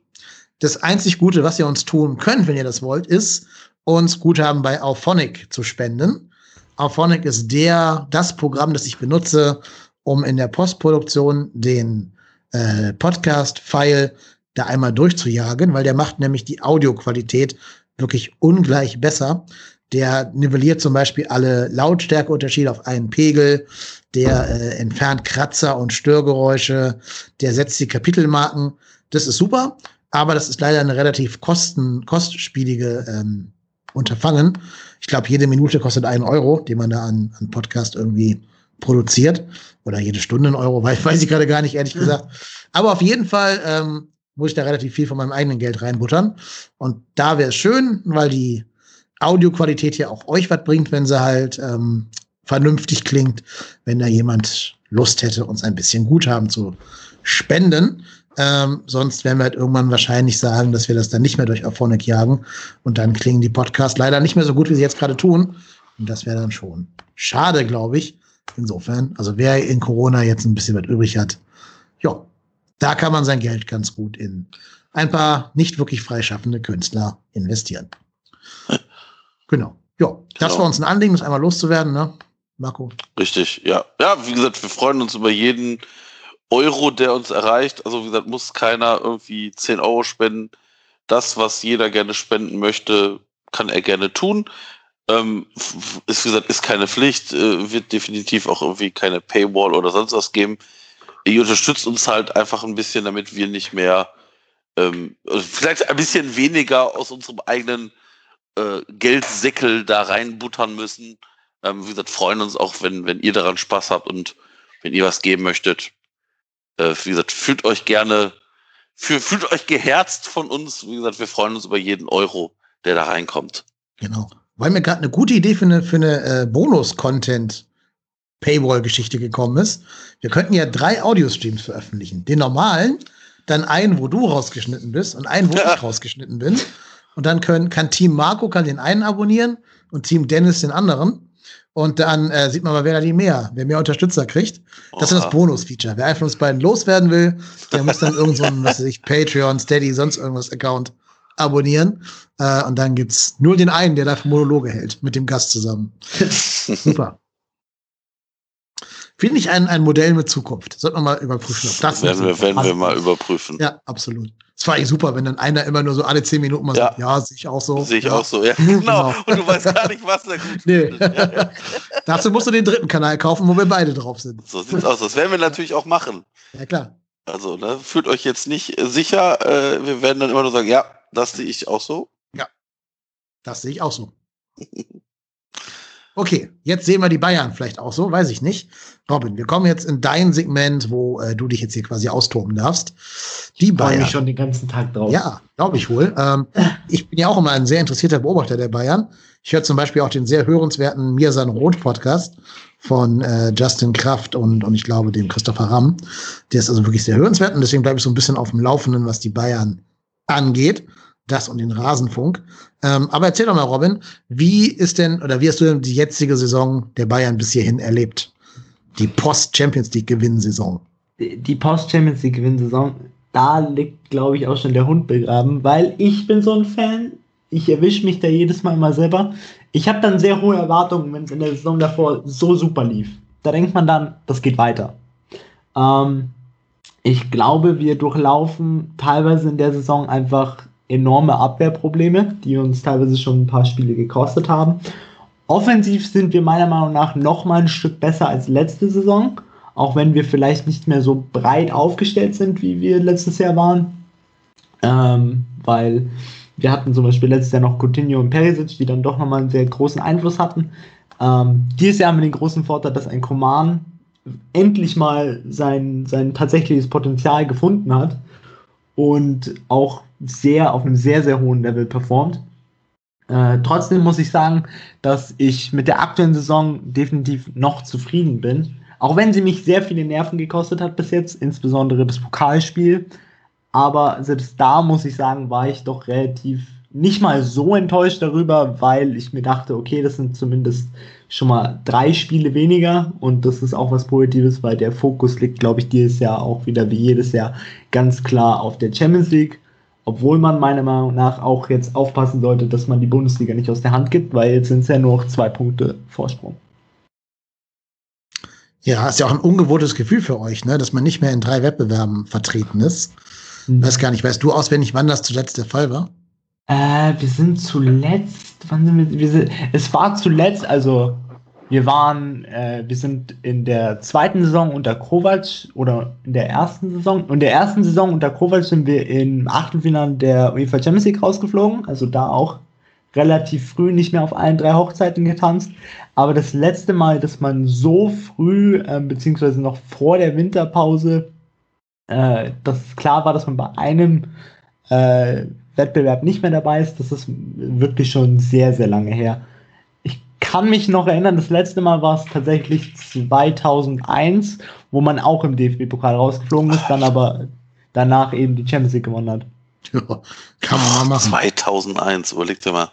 Das einzig Gute, was ihr uns tun könnt, wenn ihr das wollt, ist, uns Guthaben bei Auphonic zu spenden. Auphonic ist der, das Programm, das ich benutze, um in der Postproduktion den äh, Podcast-File da einmal durchzujagen, weil der macht nämlich die Audioqualität wirklich ungleich besser. Der nivelliert zum Beispiel alle Lautstärkeunterschiede auf einen Pegel, der äh, entfernt Kratzer und Störgeräusche, der setzt die Kapitelmarken. Das ist super, aber das ist leider eine relativ kosten, kostspielige ähm, Unterfangen. Ich glaube, jede Minute kostet einen Euro, den man da an, an Podcast irgendwie produziert. Oder jede Stunde einen Euro, weiß, weiß ich gerade gar nicht, ehrlich gesagt. Aber auf jeden Fall ähm, muss ich da relativ viel von meinem eigenen Geld reinbuttern. Und da wäre es schön, weil die Audioqualität ja auch euch was bringt, wenn sie halt ähm, vernünftig klingt, wenn da jemand Lust hätte, uns ein bisschen Guthaben zu spenden. Ähm, sonst werden wir halt irgendwann wahrscheinlich sagen, dass wir das dann nicht mehr durch Auphonic jagen. Und dann klingen die Podcasts leider nicht mehr so gut, wie sie jetzt gerade tun. Und das wäre dann schon schade, glaube ich. Insofern, also wer in Corona jetzt ein bisschen was übrig hat, ja, da kann man sein Geld ganz gut in ein paar nicht wirklich freischaffende Künstler investieren. Genau. Ja, das Genau. war uns ein Anliegen, das einmal loszuwerden. Ne? Marco. Richtig, ja. Ja, wie gesagt, wir freuen uns über jeden Euro, der uns erreicht. Also wie gesagt, muss keiner irgendwie 10 Euro spenden. Das, was jeder gerne spenden möchte, kann er gerne tun. Ähm, ist, wie gesagt, ist keine Pflicht, äh, wird definitiv auch irgendwie keine Paywall oder sonst was geben. Ihr unterstützt uns halt einfach ein bisschen, damit wir nicht mehr, ähm, also vielleicht ein bisschen weniger aus unserem eigenen äh, Geldsäckel da reinbuttern müssen. Ähm, wie gesagt, freuen uns auch, wenn, wenn ihr daran Spaß habt und wenn ihr was geben möchtet. Äh, wie gesagt, fühlt euch gerne, fühlt, fühlt euch geherzt von uns. Wie gesagt, wir freuen uns über jeden Euro, der da reinkommt. Genau. Weil mir gerade eine gute Idee für eine, für eine äh, Bonus-Content Paywall-Geschichte gekommen ist. Wir könnten ja drei Audio-Streams veröffentlichen. Den normalen, dann einen, wo du rausgeschnitten bist und einen, wo ja. ich rausgeschnitten bin. Und dann können, kann Team Marco kann den einen abonnieren und Team Dennis den anderen. Und dann äh, sieht man mal, wer da die mehr, wer mehr Unterstützer kriegt. Das Oha. ist das Bonus-Feature. Wer einfach von uns beiden loswerden will, der muss dann irgend so ein, was weiß ich, Patreon, Steady, sonst irgendwas Account abonnieren. Äh, und dann gibt's nur den einen, der dafür Monologe hält, mit dem Gast zusammen. Super. Finde ich ein, ein Modell mit Zukunft. Sollten wir mal überprüfen. Ob das werden wir, werden wir mal überprüfen. Ja, absolut. Es war eigentlich super, wenn dann einer immer nur so alle zehn Minuten mal ja. sagt, ja, sehe ich auch so. Sehe ich ja. auch so, ja. Genau. genau. Und du weißt gar nicht, was da gut nee. Dazu musst du den dritten Kanal kaufen, wo wir beide drauf sind. So sieht's aus. Das werden wir natürlich auch machen. Ja, klar. Also, ne, fühlt euch jetzt nicht sicher. Äh, wir werden dann immer nur sagen, ja, das sehe ich auch so. Ja. Das sehe ich auch so. Okay, jetzt sehen wir die Bayern vielleicht auch so, weiß ich nicht. Robin, wir kommen jetzt in dein Segment, wo äh, du dich jetzt hier quasi austoben darfst. Die Bayern. Ich schon den ganzen Tag drauf. Ja, glaube ich wohl. Ähm, ich bin ja auch immer ein sehr interessierter Beobachter der Bayern. Ich höre zum Beispiel auch den sehr hörenswerten Mirsan Roth Podcast von äh, Justin Kraft und, und ich glaube dem Christopher Ramm. Der ist also wirklich sehr hörenswert und deswegen bleibe ich so ein bisschen auf dem Laufenden, was die Bayern angeht das und den Rasenfunk. Ähm, aber erzähl doch mal, Robin, wie ist denn oder wie hast du denn die jetzige Saison der Bayern bis hierhin erlebt? Die Post-Champions League-Gewinnsaison. Die Post-Champions League-Gewinnsaison, da liegt, glaube ich, auch schon der Hund begraben, weil ich bin so ein Fan. Ich erwische mich da jedes Mal immer selber. Ich habe dann sehr hohe Erwartungen, wenn es in der Saison davor so super lief. Da denkt man dann, das geht weiter. Ähm, ich glaube, wir durchlaufen teilweise in der Saison einfach enorme Abwehrprobleme, die uns teilweise schon ein paar Spiele gekostet haben. Offensiv sind wir meiner Meinung nach noch mal ein Stück besser als letzte Saison, auch wenn wir vielleicht nicht mehr so breit aufgestellt sind, wie wir letztes Jahr waren. Ähm, weil wir hatten zum Beispiel letztes Jahr noch Coutinho und Perisic, die dann doch nochmal einen sehr großen Einfluss hatten. Ähm, dieses Jahr haben wir den großen Vorteil, dass ein Coman endlich mal sein, sein tatsächliches Potenzial gefunden hat und auch sehr auf einem sehr, sehr hohen Level performt. Äh, trotzdem muss ich sagen, dass ich mit der aktuellen Saison definitiv noch zufrieden bin. Auch wenn sie mich sehr viele Nerven gekostet hat bis jetzt, insbesondere das Pokalspiel. Aber selbst da muss ich sagen, war ich doch relativ nicht mal so enttäuscht darüber, weil ich mir dachte, okay, das sind zumindest schon mal drei Spiele weniger und das ist auch was Positives, weil der Fokus liegt, glaube ich, dieses Jahr auch wieder wie jedes Jahr ganz klar auf der Champions League. Obwohl man meiner Meinung nach auch jetzt aufpassen sollte, dass man die Bundesliga nicht aus der Hand gibt, weil jetzt sind es ja nur noch zwei Punkte Vorsprung. Ja, ist ja auch ein ungewohntes Gefühl für euch, ne? dass man nicht mehr in drei Wettbewerben vertreten ist. Hm. Weiß gar nicht, weißt du auswendig, wann das zuletzt der Fall war? Äh, wir sind zuletzt, wann sind wir, wir sind, es war zuletzt, also wir waren, äh, wir sind in der zweiten Saison unter Kovac oder in der ersten Saison. In der ersten Saison unter Kovac sind wir im Achtelfinale der UEFA Champions League rausgeflogen. Also da auch relativ früh nicht mehr auf allen drei Hochzeiten getanzt. Aber das letzte Mal, dass man so früh, äh, beziehungsweise noch vor der Winterpause, äh, dass klar war, dass man bei einem äh, Wettbewerb nicht mehr dabei ist, das ist wirklich schon sehr, sehr lange her kann mich noch erinnern, das letzte Mal war es tatsächlich 2001, wo man auch im DFB-Pokal rausgeflogen ist, dann aber danach eben die Champions League gewonnen hat. Ja, kann man mal machen. 2001, überleg dir mal.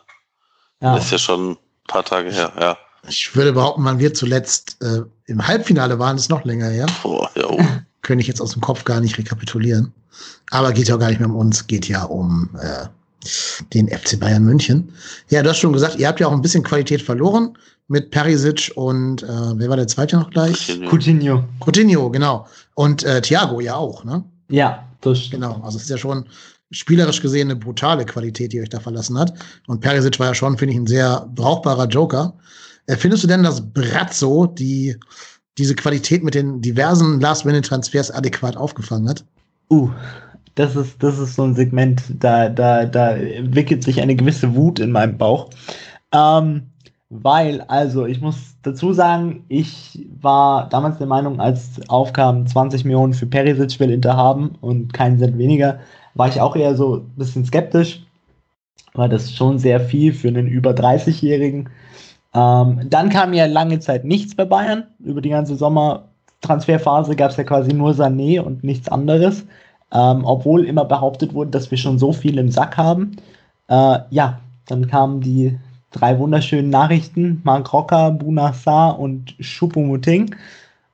Ja. Das ist ja schon ein paar Tage her, ja. Ich würde behaupten, wann wir zuletzt äh, im Halbfinale waren, ist noch länger her. Boah, ja. Oh. Könnte ich jetzt aus dem Kopf gar nicht rekapitulieren. Aber geht ja auch gar nicht mehr um uns, geht ja um äh, den FC Bayern München. Ja, du hast schon gesagt, ihr habt ja auch ein bisschen Qualität verloren mit Perisic und äh, wer war der zweite noch gleich? Coutinho. Coutinho, genau. Und äh, Thiago ja auch, ne? Ja, das stimmt. Genau, also es ist ja schon spielerisch gesehen eine brutale Qualität, die euch da verlassen hat. Und Perisic war ja schon, finde ich, ein sehr brauchbarer Joker. Äh, findest du denn, dass Brazzo die, diese Qualität mit den diversen Last-Minute-Transfers adäquat aufgefangen hat? Uh, das ist, das ist so ein Segment, da, da, da entwickelt sich eine gewisse Wut in meinem Bauch. Ähm, weil, also, ich muss dazu sagen, ich war damals der Meinung, als aufkam 20 Millionen für Perisic will Inter haben und keinen Cent weniger, war ich auch eher so ein bisschen skeptisch, weil das schon sehr viel für einen über 30-Jährigen. Ähm, dann kam ja lange Zeit nichts bei Bayern. Über die ganze Sommertransferphase gab es ja quasi nur Sané und nichts anderes. Ähm, obwohl immer behauptet wurde, dass wir schon so viel im Sack haben. Äh, ja, dann kamen die drei wunderschönen Nachrichten: Mark Rocker, Bunassar und Choupo-Moting.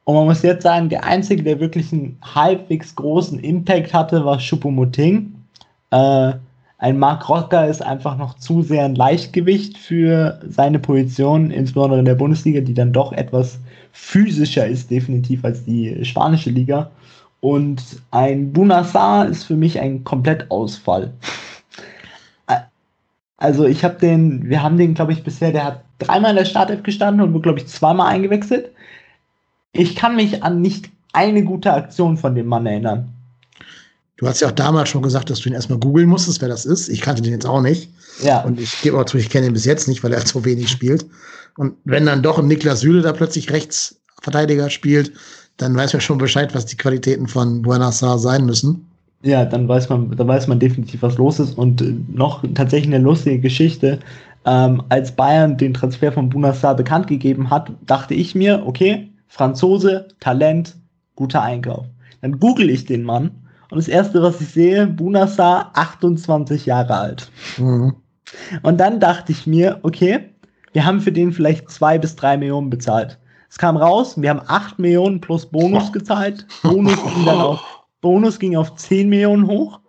Und man muss jetzt sagen, der einzige, der wirklich einen halbwegs großen Impact hatte, war Choupo-Moting. Äh, ein Mark Rocker ist einfach noch zu sehr ein Leichtgewicht für seine Position, insbesondere in der Bundesliga, die dann doch etwas physischer ist, definitiv als die spanische Liga. Und ein Bunassar ist für mich ein Komplettausfall. Also ich habe den, wir haben den, glaube ich, bisher, der hat dreimal in der Startelf gestanden und wurde, glaube ich, zweimal eingewechselt. Ich kann mich an nicht eine gute Aktion von dem Mann erinnern. Du hast ja auch damals schon gesagt, dass du ihn erstmal googeln musstest, wer das ist. Ich kannte den jetzt auch nicht. Ja. Und ich gebe auch zu, ich kenne ihn bis jetzt nicht, weil er so wenig spielt. Und wenn dann doch ein Niklas Süle da plötzlich Rechtsverteidiger spielt, dann weiß man schon Bescheid, was die Qualitäten von Buenassar sein müssen. Ja, dann weiß man, dann weiß man definitiv, was los ist. Und äh, noch tatsächlich eine lustige Geschichte. Ähm, als Bayern den Transfer von Bunassar bekannt gegeben hat, dachte ich mir, okay, Franzose, Talent, guter Einkauf. Dann google ich den Mann und das erste, was ich sehe, Bunassar, 28 Jahre alt. Mhm. Und dann dachte ich mir, okay, wir haben für den vielleicht zwei bis drei Millionen bezahlt. Es kam raus, wir haben 8 Millionen plus Bonus gezahlt. Bonus ging dann auf, Bonus ging auf 10 Millionen hoch.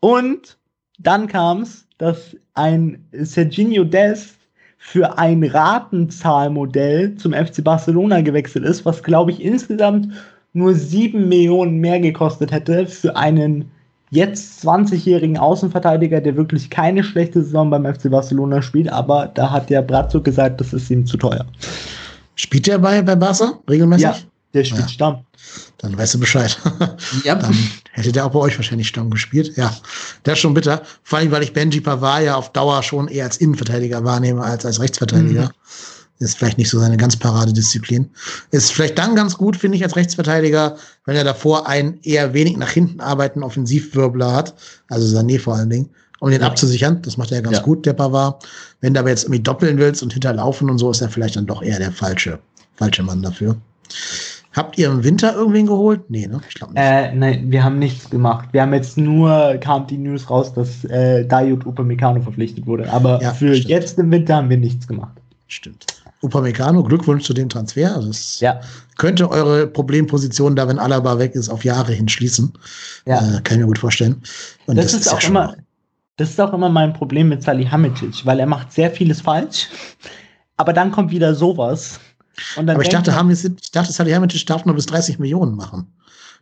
Und dann kam es, dass ein Serginho Dest für ein Ratenzahlmodell zum FC Barcelona gewechselt ist, was glaube ich insgesamt nur 7 Millionen mehr gekostet hätte für einen jetzt 20-jährigen Außenverteidiger, der wirklich keine schlechte Saison beim FC Barcelona spielt, aber da hat der Brazzo gesagt, das ist ihm zu teuer. Spielt der bei, bei Barca regelmäßig? Ja, der spielt ja. Stamm. Dann weißt du Bescheid. Ja. Dann hätte der auch bei euch wahrscheinlich Stamm gespielt. Ja, der ist schon bitter. Vor allem, weil ich Benji Pavard ja auf Dauer schon eher als Innenverteidiger wahrnehme als als Rechtsverteidiger. Mhm. Ist vielleicht nicht so seine ganz Paradedisziplin. Ist vielleicht dann ganz gut, finde ich, als Rechtsverteidiger, wenn er davor einen eher wenig nach hinten arbeitenden Offensivwirbler hat. Also Sané vor allen Dingen um den abzusichern. Das macht er ja ganz ja. gut, der Pavard. Wenn du aber jetzt irgendwie doppeln willst und hinterlaufen und so, ist er vielleicht dann doch eher der falsche, falsche Mann dafür. Habt ihr im Winter irgendwen geholt? Nee, ne? Ich glaube nicht. Äh, nein, wir haben nichts gemacht. Wir haben jetzt nur, kam die News raus, dass äh, Dayot Upamecano verpflichtet wurde. Aber ja, für stimmt. jetzt im Winter haben wir nichts gemacht. Stimmt. Upamecano, Glückwunsch zu dem Transfer. Also es ja. könnte eure Problemposition da, wenn Alaba weg ist, auf Jahre hinschließen. Ja. Äh, kann ich mir gut vorstellen. Und das, das ist, ist auch ja immer, das ist auch immer mein Problem mit Salihamidzic, weil er macht sehr vieles falsch, aber dann kommt wieder sowas. aber ich dachte, man, ich dachte, Salihamidzic darf nur bis 30 Millionen machen.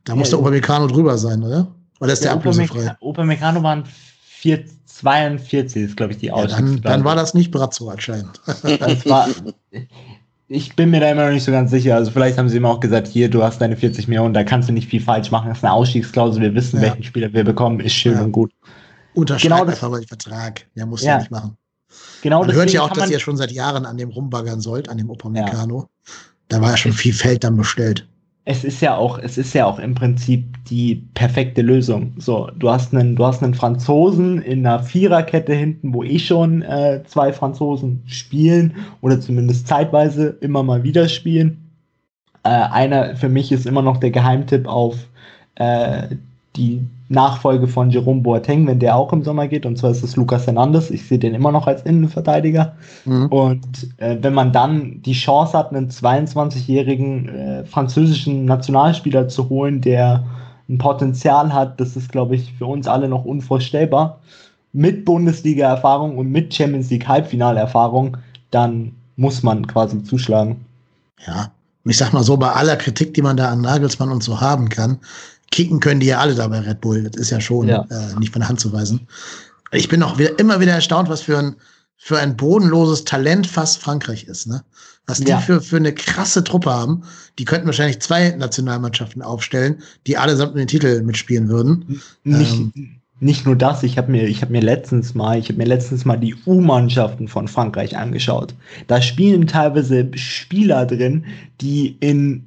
Da ja, muss der Upamecano drüber sein, oder? Oder ist der, der ablösefrei? Upamecano waren 4, 42, ist glaube ich die ja, dann, dann, war das nicht Brazzo anscheinend. War, ich bin mir da immer noch nicht so ganz sicher. Also vielleicht haben sie ihm auch gesagt, hier, du hast deine 40 Millionen, da kannst du nicht viel falsch machen. Das ist eine Ausstiegsklausel, wir wissen, ja. welchen Spieler wir bekommen, ist schön ja. und gut. Unterschreibt genau einfach den Vertrag. Der muss ja nicht machen. Genau man hört ja auch, dass ihr schon seit Jahren an dem rumbaggern sollt, an dem Upamecano. Ja. Da war ja schon viel Feld dann bestellt. Es ist ja auch, es ist ja auch im Prinzip die perfekte Lösung. So, du hast einen, du hast einen Franzosen in einer Viererkette hinten, wo eh schon äh, zwei Franzosen spielen oder zumindest zeitweise immer mal wieder spielen. Äh, einer für mich ist immer noch der Geheimtipp auf äh, die Nachfolge von Jerome Boateng, wenn der auch im Sommer geht, und zwar ist es Lucas Hernandez. Ich sehe den immer noch als Innenverteidiger. Mhm. Und äh, wenn man dann die Chance hat, einen 22-jährigen äh, französischen Nationalspieler zu holen, der ein Potenzial hat, das ist, glaube ich, für uns alle noch unvorstellbar. mit Bundesliga-Erfahrung und mit Champions League Halbfinale-Erfahrung, dann muss man quasi zuschlagen. Ja, und ich sag mal so, bei aller Kritik, die man da an Nagelsmann und so haben kann, kicken können die ja alle da bei Red Bull. Das ist ja schon ja. Äh, nicht von der Hand zu weisen. Ich bin auch wieder, immer wieder erstaunt, was für ein, für ein bodenloses Talent fast Frankreich ist. Ne? Was die ja. für, für eine krasse Truppe haben. Die könnten wahrscheinlich zwei Nationalmannschaften aufstellen, die allesamt den Titel mitspielen würden. Nicht, ähm, nicht nur das, ich habe mir, ich habe mir letztens mal, ich habe mir letztens mal die U-Mannschaften von Frankreich angeschaut. Da spielen teilweise Spieler drin, die in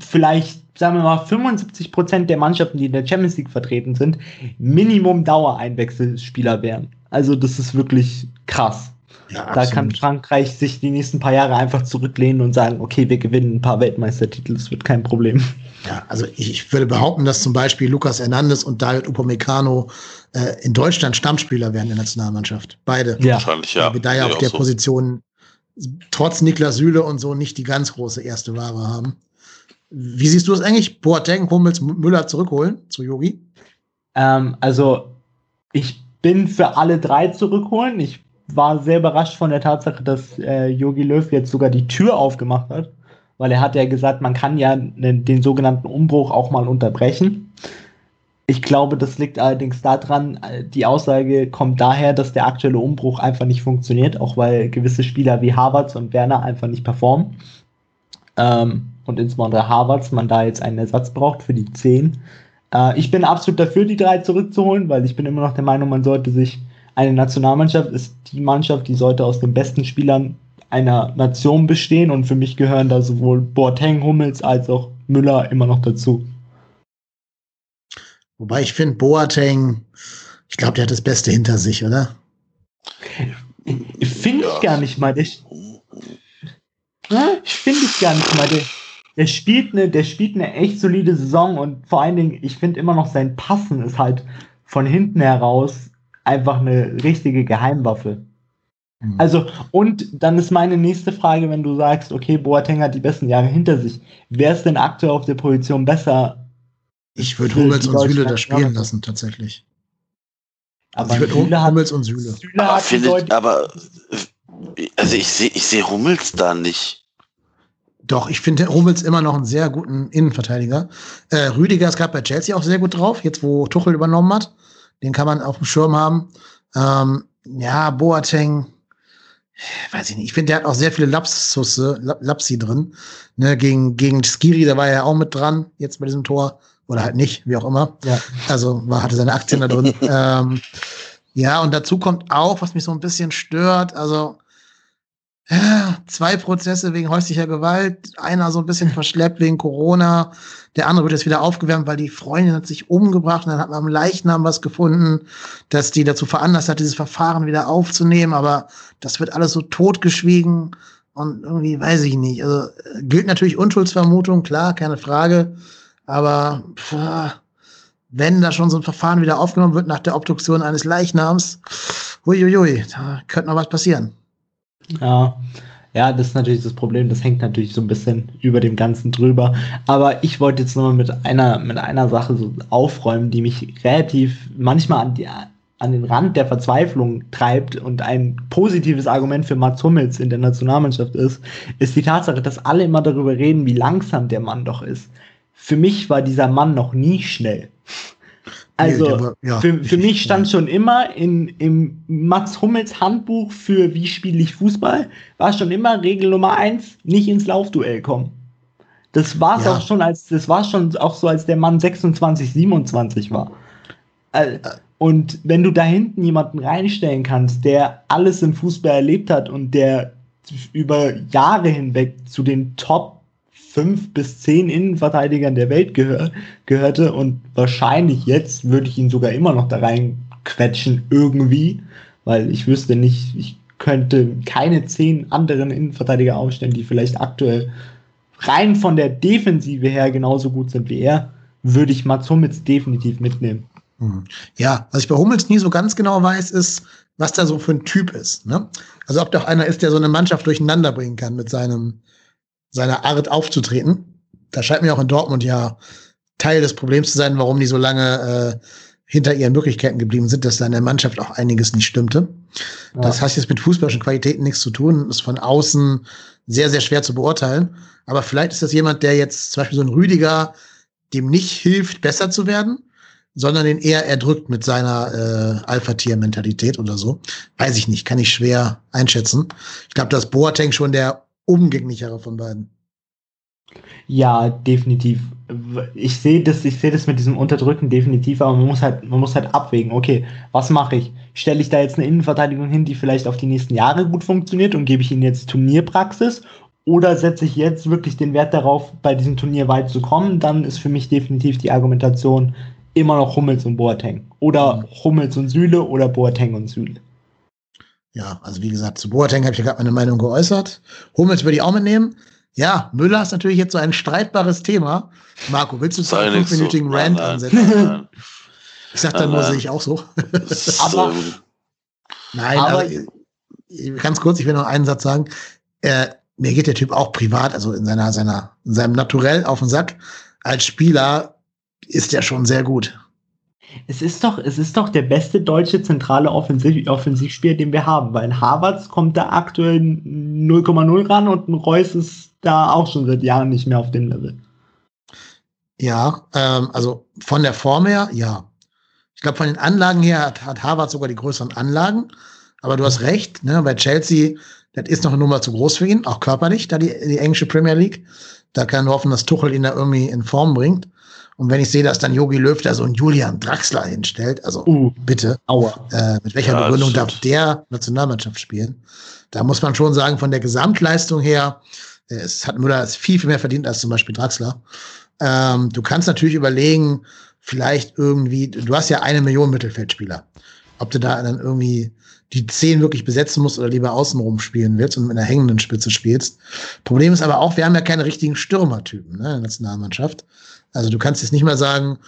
vielleicht, sagen wir mal, 75 Prozent der Mannschaften, die in der Champions League vertreten sind, Minimum Dauereinwechselspieler wären. Also das ist wirklich krass. Ja, da kann Frankreich sich die nächsten paar Jahre einfach zurücklehnen und sagen, okay, wir gewinnen ein paar Weltmeistertitel, das wird kein Problem. Ja, also ich würde behaupten, dass zum Beispiel Lukas Hernandez und David Upamecano äh, in Deutschland Stammspieler werden in der Nationalmannschaft. Beide. Ja. Wahrscheinlich, ja. Weil wir da ja auf der so. Position trotz Niklas Süle und so nicht die ganz große erste Ware haben. Wie siehst du es eigentlich? Boateng, Hummels, Müller zurückholen zu Yogi? Ähm, also ich bin für alle drei zurückholen. Ich war sehr überrascht von der Tatsache, dass Yogi äh, Löw jetzt sogar die Tür aufgemacht hat weil er hat ja gesagt, man kann ja den, den sogenannten Umbruch auch mal unterbrechen. Ich glaube, das liegt allerdings daran, äh, die Aussage kommt daher, dass der aktuelle Umbruch einfach nicht funktioniert, auch weil gewisse Spieler wie Harvards und Werner einfach nicht performen. Ähm, und insbesondere Harvards, man da jetzt einen Ersatz braucht für die 10. Äh, ich bin absolut dafür, die drei zurückzuholen, weil ich bin immer noch der Meinung, man sollte sich, eine Nationalmannschaft ist die Mannschaft, die sollte aus den besten Spielern einer Nation bestehen und für mich gehören da sowohl Boateng, Hummels als auch Müller immer noch dazu. Wobei ich finde, Boateng, ich glaube, der hat das Beste hinter sich, oder? Finde ich gar nicht mal. Der, finde ich gar nicht mal. Der, spielt eine, der spielt eine echt solide Saison und vor allen Dingen, ich finde immer noch sein Passen ist halt von hinten heraus einfach eine richtige Geheimwaffe. Mhm. Also, und dann ist meine nächste Frage, wenn du sagst, okay, Boateng hat die besten Jahre hinter sich. Wer ist denn aktuell auf der Position besser? Ich würde Hummels und Süle da spielen lassen, tatsächlich. Aber also ich würde Hummels und Süle. Süle aber, findet, aber also ich sehe ich seh Hummels da nicht. Doch, ich finde Hummels immer noch einen sehr guten Innenverteidiger. Äh, Rüdiger ist gerade bei Chelsea auch sehr gut drauf, jetzt wo Tuchel übernommen hat. Den kann man auf dem Schirm haben. Ähm, ja, Boateng, weiß ich nicht, ich finde, der hat auch sehr viele Lapsusse, Lapsi drin. Ne, gegen, gegen Skiri, da war er ja auch mit dran, jetzt bei diesem Tor. Oder halt nicht, wie auch immer. Ja. Also war, hatte seine Aktien da drin. ähm, ja, und dazu kommt auch, was mich so ein bisschen stört, also zwei Prozesse wegen häuslicher Gewalt, einer so ein bisschen verschleppt wegen Corona, der andere wird jetzt wieder aufgewärmt, weil die Freundin hat sich umgebracht und dann hat man am Leichnam was gefunden, dass die dazu veranlasst hat, dieses Verfahren wieder aufzunehmen, aber das wird alles so totgeschwiegen und irgendwie weiß ich nicht. Also gilt natürlich Unschuldsvermutung, klar, keine Frage, aber pff, wenn da schon so ein Verfahren wieder aufgenommen wird nach der Obduktion eines Leichnams, huiuiui, da könnte noch was passieren. Ja. Ja, das ist natürlich das Problem, das hängt natürlich so ein bisschen über dem Ganzen drüber. Aber ich wollte jetzt nochmal mit einer, mit einer Sache so aufräumen, die mich relativ manchmal an, die, an den Rand der Verzweiflung treibt und ein positives Argument für Mats Hummels in der Nationalmannschaft ist, ist die Tatsache, dass alle immer darüber reden, wie langsam der Mann doch ist. Für mich war dieser Mann noch nie schnell. Also ja, für, für mich stand schon immer in, im Mats Hummels Handbuch für wie spiele ich Fußball, war schon immer Regel Nummer eins, nicht ins Laufduell kommen. Das war es ja. auch schon, als das war schon auch so, als der Mann 26, 27 war. Äh, und wenn du da hinten jemanden reinstellen kannst, der alles im Fußball erlebt hat und der über Jahre hinweg zu den Top fünf bis zehn Innenverteidigern der Welt gehör gehörte und wahrscheinlich jetzt würde ich ihn sogar immer noch da reinquetschen irgendwie, weil ich wüsste nicht, ich könnte keine zehn anderen Innenverteidiger aufstellen, die vielleicht aktuell rein von der Defensive her genauso gut sind wie er, würde ich Mats Hummels definitiv mitnehmen. Hm. Ja, was ich bei Hummels nie so ganz genau weiß, ist, was da so für ein Typ ist. Ne? Also ob doch einer ist, der so eine Mannschaft durcheinander bringen kann mit seinem seiner Art aufzutreten. Da scheint mir auch in Dortmund ja Teil des Problems zu sein, warum die so lange hinter ihren Möglichkeiten geblieben sind, dass da in der Mannschaft auch einiges nicht stimmte. Ja. Das heißt jetzt mit fußballischen Qualitäten nichts zu tun, ist von außen sehr, sehr schwer zu beurteilen. Aber vielleicht ist das jemand, der jetzt zum Beispiel so ein Rüdiger, dem nicht hilft, besser zu werden, sondern den eher erdrückt mit seiner äh, Alpha-Tier-Mentalität oder so. Weiß ich nicht, kann ich schwer einschätzen. Ich glaube, dass Boateng schon der umgänglichere von beiden. Ja, definitiv. Ich sehe das, ich sehe das mit diesem Unterdrücken definitiv, aber man muss halt, man muss halt abwägen, okay, was mache ich? Stelle ich da jetzt eine Innenverteidigung hin, die vielleicht auf die nächsten Jahre gut funktioniert und gebe ich ihnen jetzt Turnierpraxis? Oder setze ich jetzt wirklich den Wert darauf, bei diesem Turnier weit zu kommen? Dann ist für mich definitiv die Argumentation immer noch Hummels und Boateng. Oder Hummels und Süle oder Boateng und Süle. Ja, also wie gesagt, zu Boateng habe ich ja gerade meine Meinung geäußert. Hummels würde ich auch mitnehmen. Ja, Müller ist natürlich jetzt so ein streitbares Thema. Marco, willst du zu einem fünfminütigen so. Rant ansetzen? Ich sag dann nur, sehe ich auch so. aber, nein, aber, also, ganz kurz, ich will noch einen Satz sagen. Äh, mir geht der Typ auch privat, also in seiner, seiner, in seinem Naturell auf den Sack. Als Spieler ist er schon sehr gut. Es ist doch, es ist doch der beste deutsche zentrale Offensiv Offensivspieler, den wir haben, weil ein Harvards kommt da aktuell 0,0 ran und ein Reus ist da auch schon seit Jahren nicht mehr auf dem Level. Ja, ähm, also von der Form her, ja. Ich glaube, von den Anlagen her hat, hat Harvard sogar die größeren Anlagen. Aber du hast recht, ne, bei Chelsea, das ist noch eine Nummer zu groß für ihn, auch körperlich, da die, die englische Premier League. Da kann er hoffen, dass Tuchel ihn da irgendwie in Form bringt. Und wenn ich sehe, dass dann Yogi Löw da so einen Julian Draxler hinstellt, also uh, bitte, aua. Äh, mit welcher ja, Begründung darf der Nationalmannschaft spielen? Da muss man schon sagen, von der Gesamtleistung her, äh, es hat Müller viel, viel mehr verdient als zum Beispiel Draxler. Ähm, du kannst natürlich überlegen, vielleicht irgendwie, du hast ja eine Million Mittelfeldspieler. Ob du da dann irgendwie die zehn wirklich besetzen musst oder lieber außenrum spielen willst und mit einer hängenden Spitze spielst. Problem ist aber auch, wir haben ja keine richtigen Stürmertypen ne, in der Nationalmannschaft. Also du kannst jetzt nicht mal sagen,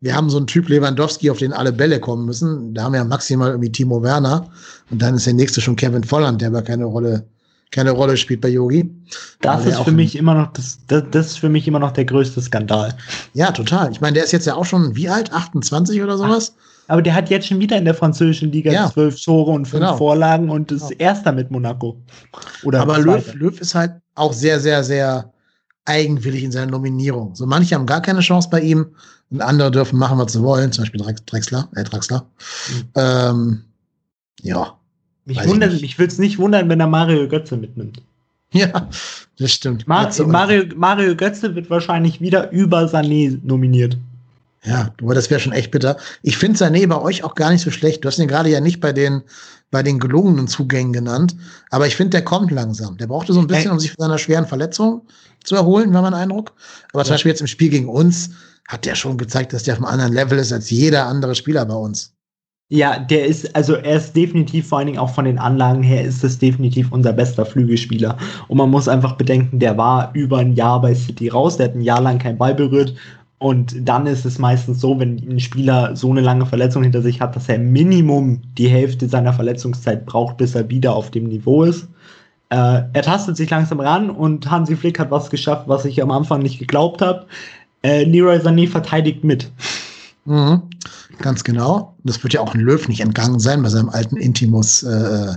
wir haben so einen Typ Lewandowski, auf den alle Bälle kommen müssen. Da haben wir ja maximal irgendwie Timo Werner. Und dann ist der nächste schon Kevin Volland, der aber keine Rolle, keine Rolle spielt bei Yogi. Das ist für mich immer noch, das, das, das, ist für mich immer noch der größte Skandal. Ja, total. Ich meine, der ist jetzt ja auch schon, wie alt? 28 oder sowas? Aber der hat jetzt schon wieder in der französischen Liga ja. zwölf Tore und fünf genau. Vorlagen und ist genau. erster mit Monaco. Oder aber Löw, Löw ist halt auch sehr, sehr, sehr eigenwillig in seiner Nominierung. So manche haben gar keine Chance bei ihm und andere dürfen machen, was sie wollen, zum Beispiel Drexler, äh, Drexler. Mhm. Ähm, ja. Mich, mich würde es nicht wundern, wenn er Mario Götze mitnimmt. Ja, das stimmt. Mar Mario, Mario Götze wird wahrscheinlich wieder über Sané nominiert. Ja, aber das wäre schon echt bitter. Ich finde Sané bei euch auch gar nicht so schlecht. Du hast ihn gerade ja nicht bei den, bei den gelungenen Zugängen genannt. Aber ich finde, der kommt langsam. Der brauchte so ein bisschen, um sich von seiner schweren Verletzung zu erholen, war mein Eindruck. Aber zum Beispiel jetzt im Spiel gegen uns hat der schon gezeigt, dass der auf einem anderen Level ist als jeder andere Spieler bei uns. Ja, der ist, also er ist definitiv, vor allen Dingen auch von den Anlagen her, ist es definitiv unser bester Flügelspieler. Und man muss einfach bedenken, der war über ein Jahr bei City raus, der hat ein Jahr lang keinen Ball berührt. Und dann ist es meistens so, wenn ein Spieler so eine lange Verletzung hinter sich hat, dass er Minimum die Hälfte seiner Verletzungszeit braucht, bis er wieder auf dem Niveau ist. Äh, er tastet sich langsam ran und Hansi Flick hat was geschafft, was ich am Anfang nicht geglaubt habe. Äh, Leroy Sané verteidigt mit. Mhm. Ganz genau. Das wird ja auch ein Löw nicht entgangen sein bei seinem alten Intimus äh,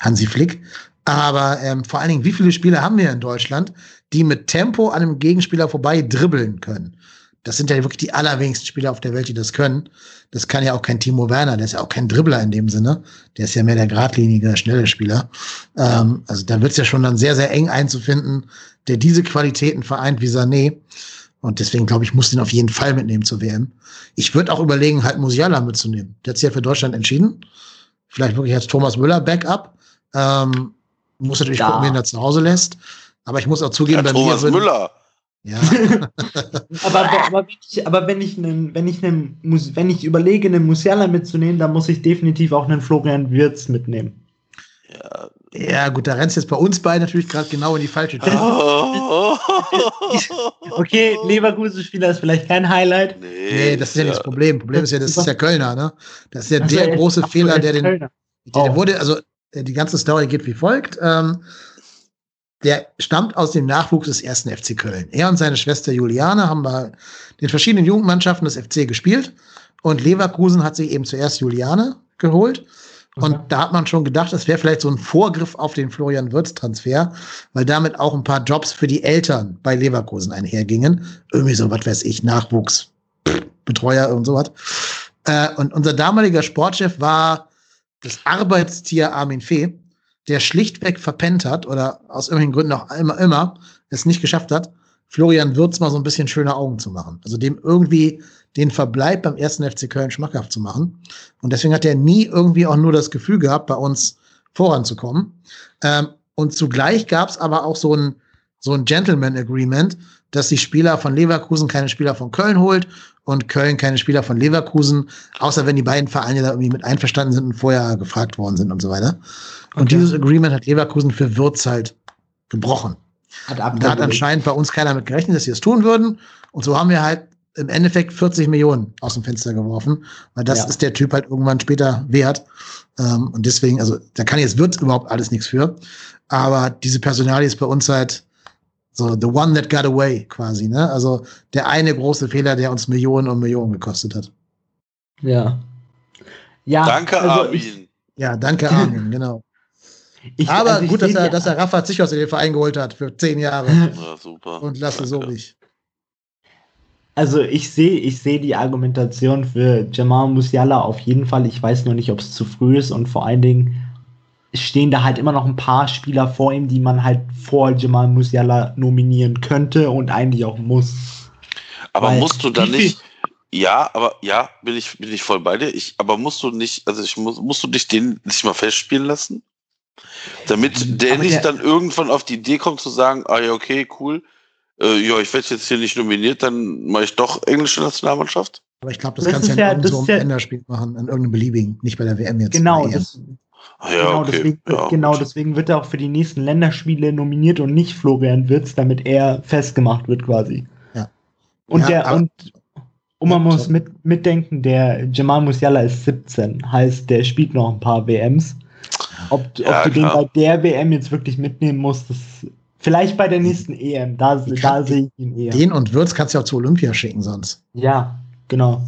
Hansi Flick. Aber ähm, vor allen Dingen, wie viele Spieler haben wir in Deutschland, die mit Tempo an einem Gegenspieler vorbei dribbeln können? Das sind ja wirklich die allerwenigsten Spieler auf der Welt, die das können. Das kann ja auch kein Timo Werner, der ist ja auch kein Dribbler in dem Sinne. Der ist ja mehr der geradlinige, schnelle Spieler. Ähm, also da wird es ja schon dann sehr, sehr eng einzufinden, der diese Qualitäten vereint wie Sané. Und deswegen glaube ich, muss den auf jeden Fall mitnehmen zur WM. Ich würde auch überlegen, halt Musiala mitzunehmen. Der hat sich ja für Deutschland entschieden. Vielleicht wirklich als Thomas Müller Backup. Ähm, muss natürlich ja. gucken, wen er zu Hause lässt. Aber ich muss auch zugeben, ja, bei Thomas mir. Müller. Ja. aber, aber, wenn ich, aber wenn ich einen, wenn ich einen, wenn ich überlege, einen Musiala mitzunehmen, dann muss ich definitiv auch einen Florian Wirtz mitnehmen. Ja, ja gut, da rennst du jetzt bei uns beiden natürlich gerade genau in die falsche Tür. okay, Leverkusen-Spieler ist vielleicht kein Highlight. Nee, nee das ist ja, ja, nicht das Problem. Problem ist ja, das ist ja Kölner, ne? Das ist ja also der große Fehler, der den. Der, der wurde, also die ganze Story geht wie folgt. Ähm, der stammt aus dem Nachwuchs des ersten FC Köln. Er und seine Schwester Juliane haben bei den verschiedenen Jugendmannschaften des FC gespielt. Und Leverkusen hat sich eben zuerst Juliane geholt. Und mhm. da hat man schon gedacht, das wäre vielleicht so ein Vorgriff auf den Florian Wirtz-Transfer, weil damit auch ein paar Jobs für die Eltern bei Leverkusen einhergingen. Irgendwie so, was weiß ich, Nachwuchsbetreuer und sowas. Äh, und unser damaliger Sportchef war das Arbeitstier Armin Fee, der schlichtweg verpennt hat oder aus irgendwelchen Gründen auch immer, immer es nicht geschafft hat, Florian Wirtz mal so ein bisschen schöne Augen zu machen. Also dem irgendwie den Verbleib beim ersten FC Köln schmackhaft zu machen. Und deswegen hat er nie irgendwie auch nur das Gefühl gehabt, bei uns voranzukommen. Ähm, und zugleich gab es aber auch so ein, so ein Gentleman Agreement, dass die Spieler von Leverkusen keine Spieler von Köln holt und Köln keine Spieler von Leverkusen, außer wenn die beiden Vereine da irgendwie mit einverstanden sind und vorher gefragt worden sind und so weiter. Und okay. dieses Agreement hat Leverkusen für Würz halt gebrochen. Hat da hat anscheinend bei uns keiner mit gerechnet, dass sie es tun würden. Und so haben wir halt im Endeffekt 40 Millionen aus dem Fenster geworfen, weil das ja. ist der Typ halt irgendwann später wert. Ähm, und deswegen, also da kann jetzt Würz überhaupt alles nichts für. Aber diese Personalie ist bei uns halt so the one that got away quasi, ne? Also der eine große Fehler, der uns Millionen und Millionen gekostet hat. Ja. Ja. Danke, also Armin. Ich, ja, danke, Armin, genau. Ich, Aber also gut, dass er, dass er Rafa Zichos in den Verein geholt hat für zehn Jahre. Ja, super. Und Lasse Sobich. Also ich sehe ich sehe die Argumentation für Jamal Musiala auf jeden Fall. Ich weiß nur nicht, ob es zu früh ist und vor allen Dingen stehen da halt immer noch ein paar Spieler vor ihm, die man halt vor Jamal Musiala nominieren könnte und eigentlich auch muss. Aber Weil musst du da nicht ja, aber ja, bin ich, bin ich voll bei dir. Ich, aber musst du nicht, also ich muss, musst du dich den nicht mal festspielen lassen? Damit der aber nicht der, dann irgendwann auf die Idee kommt zu sagen, ah ja, okay, cool, äh, ja, ich werde jetzt hier nicht nominiert, dann mache ich doch englische Nationalmannschaft. Aber ich glaube, das, das kannst du ja in so einem ja, Länderspiel machen, in irgendeinem beliebigen, nicht bei der WM jetzt. Genau, das, ah, ja, genau, okay. deswegen, ja, genau deswegen wird er auch für die nächsten Länderspiele nominiert und nicht Florian Wirtz, damit er festgemacht wird quasi. Ja. Und ja, der, und, und man muss mit, mitdenken, der Jamal Musiala ist 17, heißt, der spielt noch ein paar WMs. Ob, ob du den bei der WM jetzt wirklich mitnehmen musst, das Vielleicht bei der nächsten EM, da, da sehe ich ihn eher. Den und Würz kannst du ja auch zu Olympia schicken sonst. Ja, genau.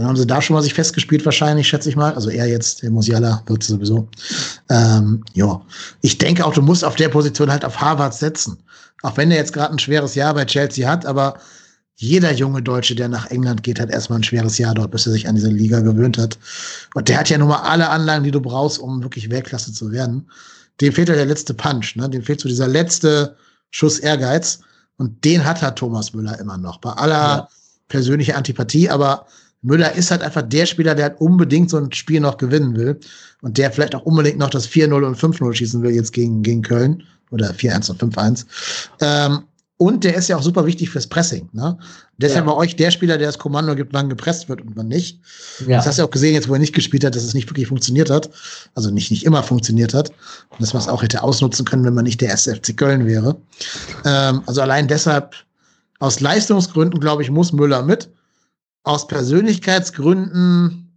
Dann haben sie da schon mal sich festgespielt, wahrscheinlich, schätze ich mal. Also er jetzt, der Musiala wird sowieso. Ähm, ja. Ich denke auch, du musst auf der Position halt auf Harvard setzen. Auch wenn er jetzt gerade ein schweres Jahr bei Chelsea hat, aber jeder junge Deutsche, der nach England geht, hat erstmal ein schweres Jahr dort, bis er sich an diese Liga gewöhnt hat. Und der hat ja nun mal alle Anlagen, die du brauchst, um wirklich Weltklasse zu werden dem fehlt ja der letzte Punch, ne? Dem fehlt so dieser letzte Schuss Ehrgeiz. Und den hat halt Thomas Müller immer noch. Bei aller ja. persönlicher Antipathie, aber Müller ist halt einfach der Spieler, der halt unbedingt so ein Spiel noch gewinnen will. Und der vielleicht auch unbedingt noch das 4-0 und 5-0 schießen will jetzt gegen, gegen Köln. Oder 4-1 und 5-1. Ähm, und der ist ja auch super wichtig fürs Pressing. Ne? Deshalb ja. war euch der Spieler, der das Kommando gibt, wann gepresst wird und wann nicht. Ja. Das hast du ja auch gesehen, jetzt wo er nicht gespielt hat, dass es nicht wirklich funktioniert hat. Also nicht, nicht immer funktioniert hat. Und dass man es auch hätte ausnutzen können, wenn man nicht der erste FC Köln wäre. Ähm, also allein deshalb, aus Leistungsgründen, glaube ich, muss Müller mit. Aus Persönlichkeitsgründen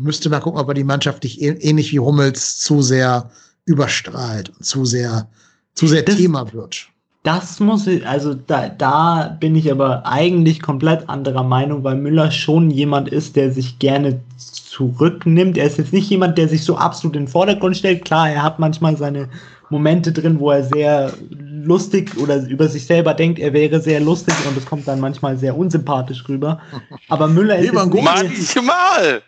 müsste man gucken, ob er die Mannschaft nicht ähnlich wie Hummels zu sehr überstrahlt und zu sehr, zu sehr das, Thema wird. Das muss ich, also da, da bin ich aber eigentlich komplett anderer Meinung, weil Müller schon jemand ist, der sich gerne zurücknimmt. Er ist jetzt nicht jemand, der sich so absolut in den Vordergrund stellt. Klar, er hat manchmal seine Momente drin, wo er sehr lustig oder über sich selber denkt, er wäre sehr lustig und es kommt dann manchmal sehr unsympathisch rüber. Aber Müller ist manchmal.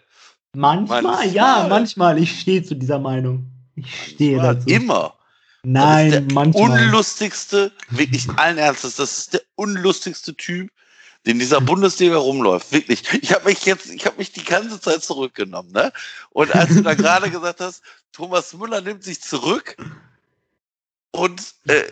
Manchmal, manchmal, ja, manchmal. Ich stehe zu dieser Meinung. Ich stehe dazu. Immer. Nein, das ist der manchmal. unlustigste, wirklich allen Ernstes, das ist der unlustigste Typ, den dieser Bundesliga rumläuft. Wirklich. Ich habe mich jetzt, ich habe mich die ganze Zeit zurückgenommen, ne? Und als du da gerade gesagt hast, Thomas Müller nimmt sich zurück und äh,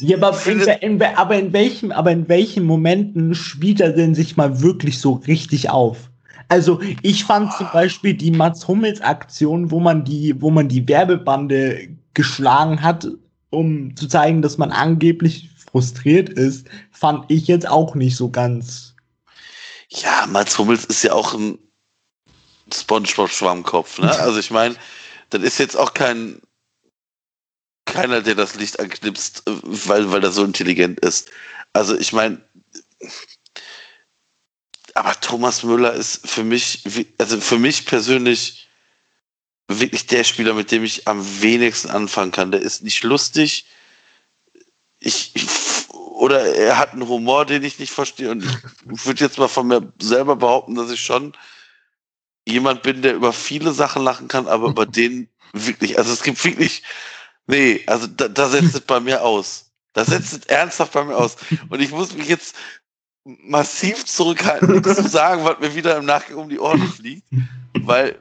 ja, aber in, aber in welchem, aber in welchen Momenten spielt er denn sich mal wirklich so richtig auf? Also ich fand zum Beispiel die Mats Hummels Aktion, wo man die, wo man die Werbebande geschlagen hat, um zu zeigen, dass man angeblich frustriert ist, fand ich jetzt auch nicht so ganz. Ja, Mats Hummels ist ja auch ein Spongebob-Schwammkopf, ne? Also ich meine, das ist jetzt auch kein keiner, der das Licht anknipst, äh, weil, weil er so intelligent ist. Also ich meine, aber Thomas Müller ist für mich, also für mich persönlich wirklich der Spieler, mit dem ich am wenigsten anfangen kann. Der ist nicht lustig. Ich, ich oder er hat einen Humor, den ich nicht verstehe. Und ich würde jetzt mal von mir selber behaupten, dass ich schon jemand bin, der über viele Sachen lachen kann, aber über den wirklich, also es gibt wirklich, nee, also da, da setzt es bei mir aus. Da setzt es ernsthaft bei mir aus. Und ich muss mich jetzt massiv zurückhalten, nichts zu sagen, was mir wieder im Nachgang um die Ohren fliegt, weil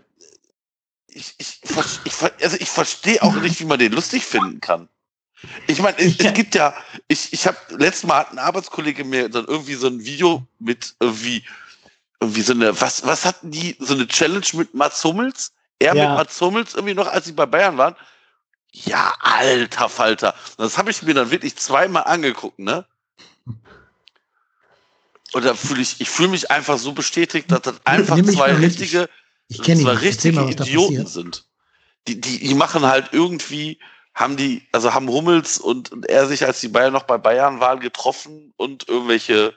ich, ich, ich, also ich verstehe auch nicht, wie man den lustig finden kann. Ich meine, es, es, gibt ja, ich, ich habe letztes Mal hat ein Arbeitskollege mir dann irgendwie so ein Video mit irgendwie, irgendwie so eine, was, was hatten die, so eine Challenge mit Mats Hummels? Er ja. mit Mats Hummels irgendwie noch, als sie bei Bayern waren. Ja, alter Falter. Das habe ich mir dann wirklich zweimal angeguckt, ne? Und da fühle ich, ich fühle mich einfach so bestätigt, dass das einfach zwei richtige, ich, ich zwei richtige Idioten sind. Die, die, die machen halt irgendwie, haben die, also haben Hummels und, und er sich, als die Bayern noch bei Bayern waren, getroffen und irgendwelche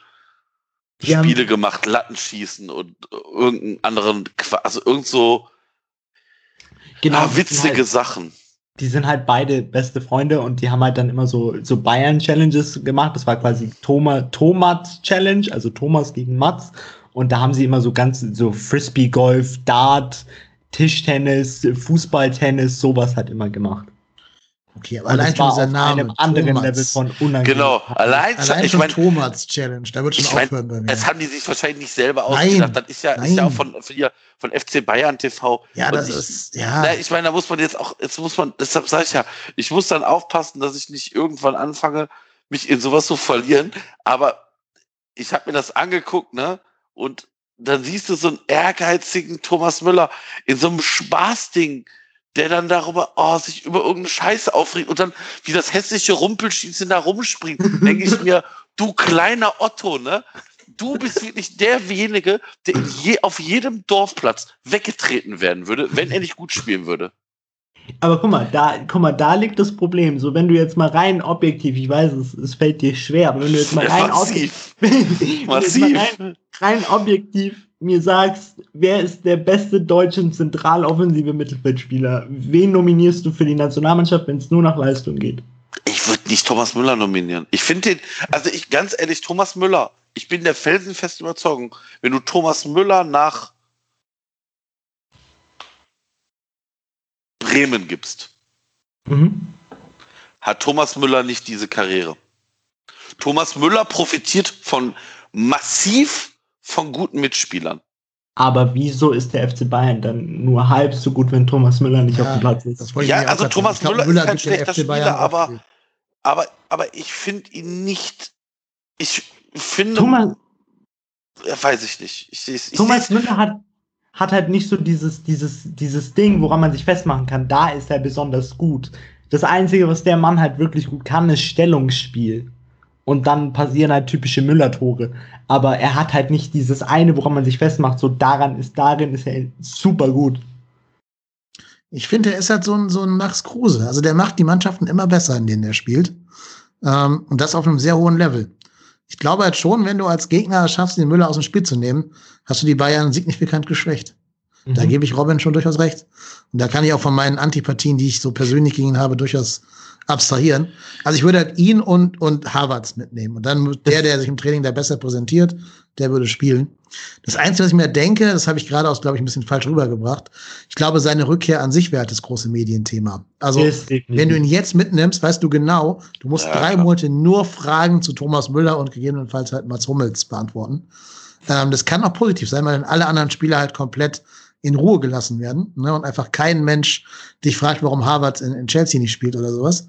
die Spiele gemacht, Lattenschießen und irgendeinen anderen, also irgend so genau, ah, witzige halt, Sachen. Die sind halt beide beste Freunde und die haben halt dann immer so, so Bayern-Challenges gemacht. Das war quasi Thomas, Thomas Challenge, also Thomas gegen Mats. Und da haben sie immer so ganz, so Frisbee-Golf, Dart, Tischtennis, Fußballtennis, sowas halt immer gemacht. Okay, aber allein schon dieser Name. einem anderen Thomas. Level von unangenehm. Genau, allein, allein ich schon mein, Thomas Challenge, da wird schon ich mein, aufhören bei mir. Das haben die sich wahrscheinlich nicht selber ausgedacht. Das ist ja, ist ja auch von, von, von FC Bayern TV. Ja, das ich, ist, ja. Na, ich meine, da muss man jetzt auch, jetzt muss man, deshalb sage ich ja, ich muss dann aufpassen, dass ich nicht irgendwann anfange, mich in sowas zu verlieren. Aber ich habe mir das angeguckt, ne? Und dann siehst du so einen ehrgeizigen Thomas Müller in so einem Spaßding der dann darüber, oh, sich über irgendeine Scheiße aufregt und dann wie das hässliche Rumpelstilzchen da rumspringt, denke ich mir, du kleiner Otto, ne? Du bist wirklich derjenige, der je, auf jedem Dorfplatz weggetreten werden würde, wenn er nicht gut spielen würde. Aber guck mal, da, guck mal, da liegt das Problem. So, wenn du jetzt mal rein objektiv, ich weiß, es, es fällt dir schwer, aber wenn du jetzt mal rein Massiv. objektiv, Massiv. Rein, rein objektiv mir sagst, wer ist der beste deutsche zentraloffensive Mittelfeldspieler, wen nominierst du für die Nationalmannschaft, wenn es nur nach Leistung geht? Ich würde nicht Thomas Müller nominieren. Ich finde den, also ich ganz ehrlich, Thomas Müller, ich bin der felsenfesten Überzeugung, wenn du Thomas Müller nach Bremen gibst, mhm. hat Thomas Müller nicht diese Karriere. Thomas Müller profitiert von massiv von guten Mitspielern. Aber wieso ist der FC Bayern dann nur halb so gut, wenn Thomas Müller nicht ja, auf dem Platz ist? Ja, also Thomas Müller, Müller, ist kein schlechter Spieler, aber, aber, aber ich finde ihn nicht. Ich finde. Thomas, ja, weiß ich nicht. Ich, ich, Thomas Müller hat, hat halt nicht so dieses, dieses, dieses Ding, woran man sich festmachen kann. Da ist er besonders gut. Das Einzige, was der Mann halt wirklich gut kann, ist Stellungsspiel und dann passieren halt typische Müller-Tore. Aber er hat halt nicht dieses eine, woran man sich festmacht, so daran ist, darin ist er super gut. Ich finde, er ist halt so ein, so ein Max Kruse. Also der macht die Mannschaften immer besser, in denen er spielt. Ähm, und das auf einem sehr hohen Level. Ich glaube halt schon, wenn du als Gegner schaffst, den Müller aus dem Spiel zu nehmen, hast du die Bayern signifikant geschwächt. Mhm. Da gebe ich Robin schon durchaus recht. Und da kann ich auch von meinen Antipathien, die ich so persönlich gegen ihn habe, durchaus abstrahieren. Also ich würde halt ihn und, und Harvards mitnehmen. Und dann der, der sich im Training da besser präsentiert, der würde spielen. Das Einzige, was ich mir denke, das habe ich gerade aus, glaube ich, ein bisschen falsch rübergebracht. Ich glaube, seine Rückkehr an sich wäre halt das große Medienthema. Also, wenn du ihn jetzt mitnimmst, weißt du genau, du musst ja, drei klar. Monate nur Fragen zu Thomas Müller und gegebenenfalls halt Mats Hummels beantworten. Ähm, das kann auch positiv sein, weil dann alle anderen Spieler halt komplett in Ruhe gelassen werden ne, und einfach kein Mensch dich fragt, warum Harvard in, in, Chelsea nicht spielt oder sowas.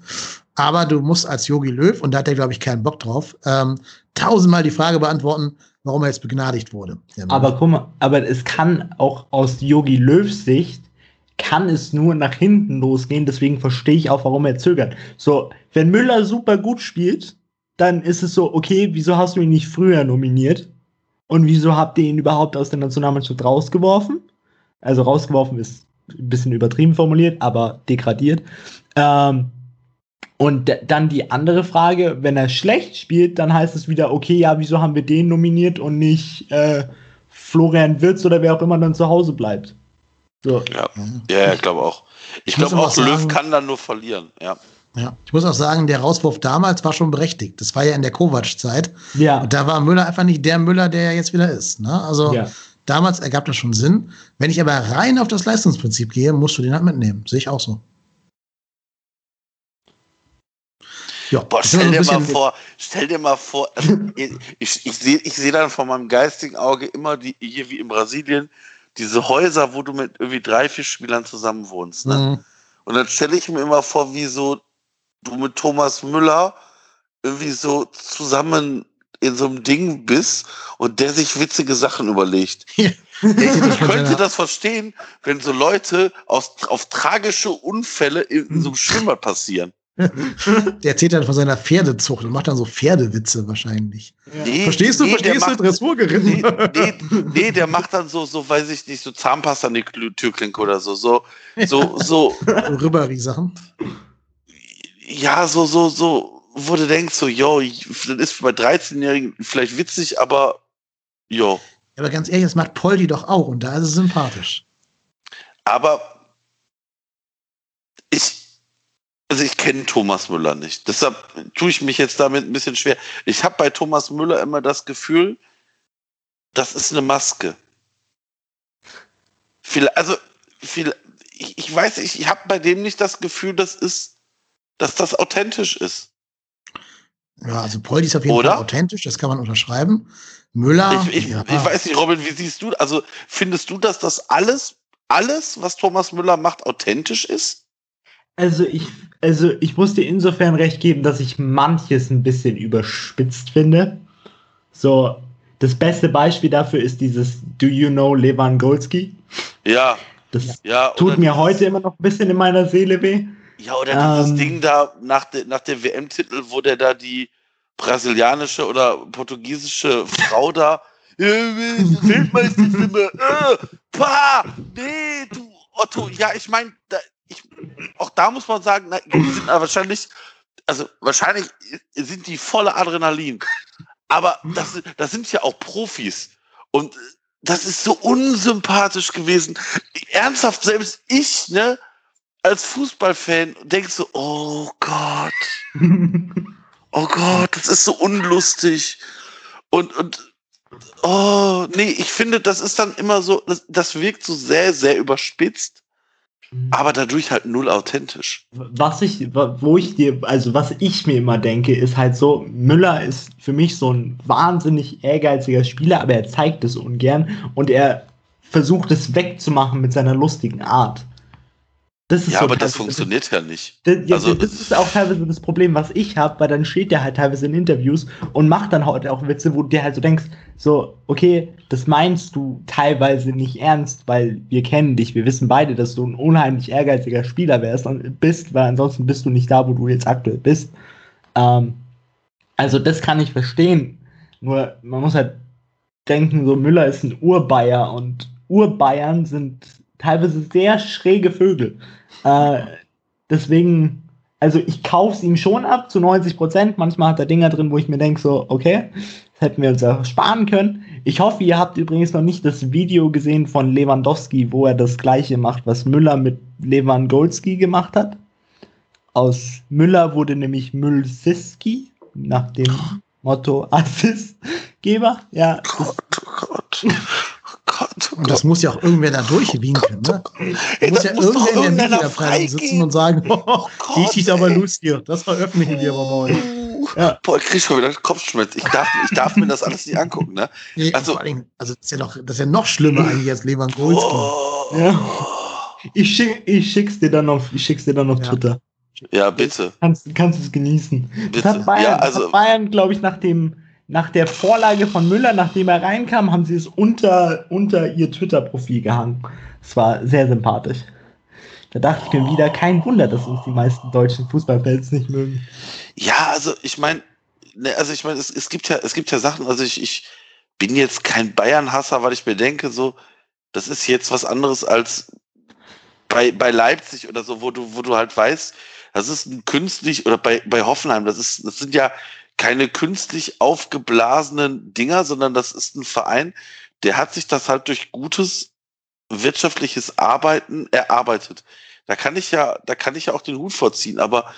Aber du musst als Yogi Löw, und da hat er, glaube ich, keinen Bock drauf, ähm, tausendmal die Frage beantworten, warum er jetzt begnadigt wurde. Aber guck mal, aber es kann auch aus Yogi Löws Sicht kann es nur nach hinten losgehen, deswegen verstehe ich auch, warum er zögert. So, wenn Müller super gut spielt, dann ist es so, okay, wieso hast du ihn nicht früher nominiert? Und wieso habt ihr ihn überhaupt aus der Nationalmannschaft rausgeworfen? Also rausgeworfen ist ein bisschen übertrieben formuliert, aber degradiert. Ähm, Und dann die andere Frage, wenn er schlecht spielt, dann heißt es wieder, okay, ja, wieso haben wir den nominiert und nicht äh, Florian Wirtz oder wer auch immer dann zu Hause bleibt? So. Ja, ja, ich glaube auch. Ich, ich glaube auch, sagen, Löw kann dann nur verlieren, ja. Ja, ich muss auch sagen, der Rauswurf damals war schon berechtigt. Das war ja in der Kovac-Zeit. Ja. Und da war Müller einfach nicht der Müller, der er jetzt wieder ist. Ne? Also ja. Damals ergab das schon Sinn. Wenn ich aber rein auf das Leistungsprinzip gehe, musst du den halt mitnehmen. Sehe ich auch so. Ja, Boah, stell dir mal vor, stell dir mal vor, also ich, ich sehe ich seh dann vor meinem geistigen Auge immer die, hier wie in Brasilien, diese Häuser, wo du mit irgendwie drei, vier Spielern zusammen wohnst. Ne? Mhm. Und dann stelle ich mir immer vor, wie so du mit Thomas Müller irgendwie so zusammen in so einem Ding bist und der sich witzige Sachen überlegt. Ja. Ich könnte das verstehen, wenn so Leute aus, auf tragische Unfälle in so einem Schwimmbad passieren. Der erzählt dann von seiner Pferdezucht und macht dann so Pferdewitze wahrscheinlich. Nee, verstehst du, nee, verstehst du, Dressurgeritten? Nee, nee, nee, der macht dann so, so, weiß ich nicht, so Zahnpasta an die Türklinke oder so, so, so, so. Rüberri-Sachen. Ja, so, so, so, wo du denkst, so, yo, das ist bei 13-Jährigen vielleicht witzig, aber, yo. Aber ganz ehrlich, das macht Poldi doch auch und da ist es sympathisch. Aber ich, also ich kenne Thomas Müller nicht. Deshalb tue ich mich jetzt damit ein bisschen schwer. Ich habe bei Thomas Müller immer das Gefühl, das ist eine Maske. Viel, also viel, ich, ich weiß, ich, ich habe bei dem nicht das Gefühl, das ist, dass das authentisch ist. Ja, also Poldi ist auf jeden Oder? Fall authentisch, das kann man unterschreiben. Müller. Ich, ich, ja. ich weiß nicht, Robin, wie siehst du? Also findest du, dass das alles, alles, was Thomas Müller macht, authentisch ist? Also ich, also ich muss dir insofern recht geben, dass ich manches ein bisschen überspitzt finde. So, das beste Beispiel dafür ist dieses Do you know Levan Golski? Ja. Das ja, tut mir heute immer noch ein bisschen in meiner Seele weh. Ja, oder dieses ähm, Ding da nach, de, nach dem WM-Titel, wo der da die brasilianische oder portugiesische Frau da Weltmeisterstimme, äh, pa, nee, du Otto, ja, ich meine, auch da muss man sagen, na, die sind wahrscheinlich, also wahrscheinlich sind die voller Adrenalin. Aber das, das sind ja auch Profis. Und das ist so unsympathisch gewesen. Ernsthaft, selbst ich, ne, als Fußballfan, denkst so, oh Gott. Oh Gott, das ist so unlustig. Und, und, oh, nee, ich finde, das ist dann immer so, das, das wirkt so sehr, sehr überspitzt. Mhm. aber dadurch halt null authentisch. Was ich, wo ich dir, also was ich mir immer denke, ist halt so, Müller ist für mich so ein wahnsinnig ehrgeiziger Spieler, aber er zeigt es ungern und er versucht es wegzumachen mit seiner lustigen Art ja, so aber das funktioniert das, ja nicht. Das, ja, also, das ist auch teilweise das Problem, was ich habe, weil dann steht der halt teilweise in Interviews und macht dann halt auch Witze, wo du dir halt so denkst, so, okay, das meinst du teilweise nicht ernst, weil wir kennen dich, wir wissen beide, dass du ein unheimlich ehrgeiziger Spieler wärst und bist, weil ansonsten bist du nicht da, wo du jetzt aktuell bist. Ähm, also das kann ich verstehen. Nur man muss halt denken, so Müller ist ein Urbayer und Urbayern sind teilweise sehr schräge Vögel. Äh, deswegen, also ich kaufe es ihm schon ab zu 90 Prozent. Manchmal hat er Dinger drin, wo ich mir denke, so, okay, das hätten wir uns ja sparen können. Ich hoffe, ihr habt übrigens noch nicht das Video gesehen von Lewandowski, wo er das gleiche macht, was Müller mit Lewandowski gemacht hat. Aus Müller wurde nämlich Müllsiski nach dem Motto Assistgeber. Ja. Gott, oh Gott. Gott, und das muss ja auch irgendwer da durchwinken. Ne? Ey, muss ja muss irgendwer in der Medienabteilung sitzen und sagen, oh, oh Gott, ist aber lustig, das veröffentlichen wir aber mal. Ja. Boah, ich krieg schon wieder Kopfschmerz. Ich darf, ich darf mir das alles nicht angucken, ne? Nee, also, allem, also das ist ja noch, das ist ja noch schlimmer eigentlich als Lewandowski. Oh. Ja. Ich, schick, ich schick's dir dann auf, ich schick's dir dann auf ja. Twitter. Ja, bitte. Kannst, kannst es genießen. Bitte. Das hat Bayern, ja, also, Bayern glaube ich, nach dem nach der Vorlage von Müller, nachdem er reinkam, haben sie es unter, unter ihr Twitter-Profil gehangen. Es war sehr sympathisch. Da dachte ich mir wieder, kein Wunder, dass uns die meisten deutschen Fußballfans nicht mögen. Ja, also ich meine, ne, also ich meine, es, es gibt ja, es gibt ja Sachen, also ich, ich bin jetzt kein Bayern-Hasser, weil ich mir denke, so, das ist jetzt was anderes als bei, bei Leipzig oder so, wo du, wo du halt weißt, das ist ein künstlich, oder bei, bei Hoffenheim, das ist, das sind ja keine künstlich aufgeblasenen Dinger, sondern das ist ein Verein, der hat sich das halt durch gutes wirtschaftliches Arbeiten erarbeitet. Da kann ich ja, da kann ich ja auch den Hut vorziehen, aber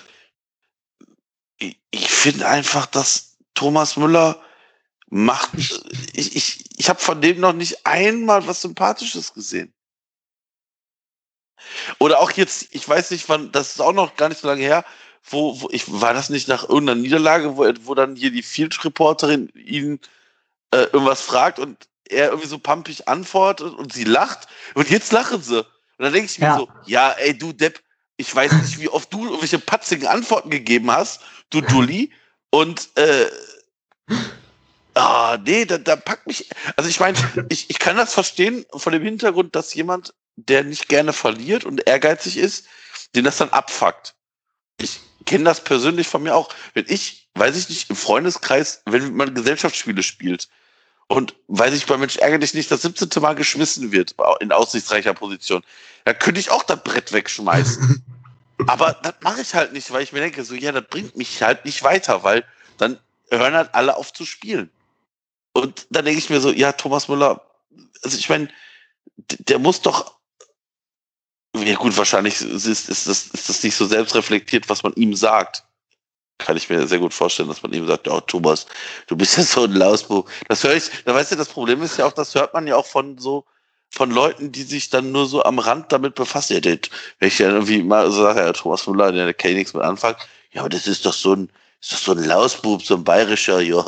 ich, ich finde einfach, dass Thomas Müller macht, ich, ich, ich habe von dem noch nicht einmal was Sympathisches gesehen. Oder auch jetzt, ich weiß nicht, wann, das ist auch noch gar nicht so lange her, wo, wo ich, war das nicht nach irgendeiner Niederlage, wo, wo dann hier die Field-Reporterin ihn äh, irgendwas fragt und er irgendwie so pumpig antwortet und sie lacht und jetzt lachen sie. Und dann denke ich mir ja. so, ja, ey, du Depp, ich weiß nicht, wie oft du irgendwelche patzigen Antworten gegeben hast, du Dulli. Und äh, ah, nee, da, da packt mich. Also ich meine, ich, ich kann das verstehen von dem Hintergrund, dass jemand, der nicht gerne verliert und ehrgeizig ist, den das dann abfuckt. Ich kenne das persönlich von mir auch. Wenn ich, weiß ich nicht, im Freundeskreis, wenn man Gesellschaftsspiele spielt und weiß ich bei Mensch ärgerlich nicht das 17. Mal geschmissen wird in aussichtsreicher Position, dann könnte ich auch das Brett wegschmeißen. Aber das mache ich halt nicht, weil ich mir denke, so, ja, das bringt mich halt nicht weiter, weil dann hören halt alle auf zu spielen. Und dann denke ich mir so, ja, Thomas Müller, also ich meine, der muss doch, ja gut, wahrscheinlich ist, ist, das, ist das nicht so selbstreflektiert, was man ihm sagt. Kann ich mir sehr gut vorstellen, dass man ihm sagt, oh Thomas, du bist ja so ein Lausbuch. Das höre ich, da weißt du, das Problem ist ja auch, das hört man ja auch von so, von Leuten, die sich dann nur so am Rand damit befassen. Ja, wenn ich dann irgendwie mal so sage, ja, Thomas Müller, der kann ich nichts mit anfangen. Ja, aber das ist doch so ein, ist doch so ein Lausbub, so ein bayerischer, ja,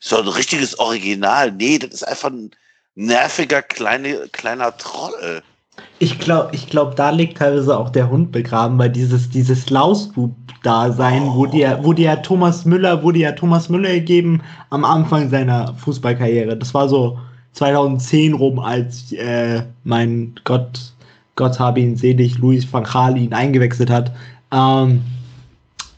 so ein richtiges Original. Nee, das ist einfach ein nerviger kleine, kleiner Troll. Ich glaube, ich glaub, da liegt teilweise auch der Hund begraben, weil dieses, dieses Lausbub-Dasein, oh. wo dir, wo dir Thomas Müller, wurde ja Thomas Müller gegeben am Anfang seiner Fußballkarriere. Das war so 2010 rum, als äh, mein Gott, Gott habe ihn selig, Luis van Gaal ihn eingewechselt hat. Ähm,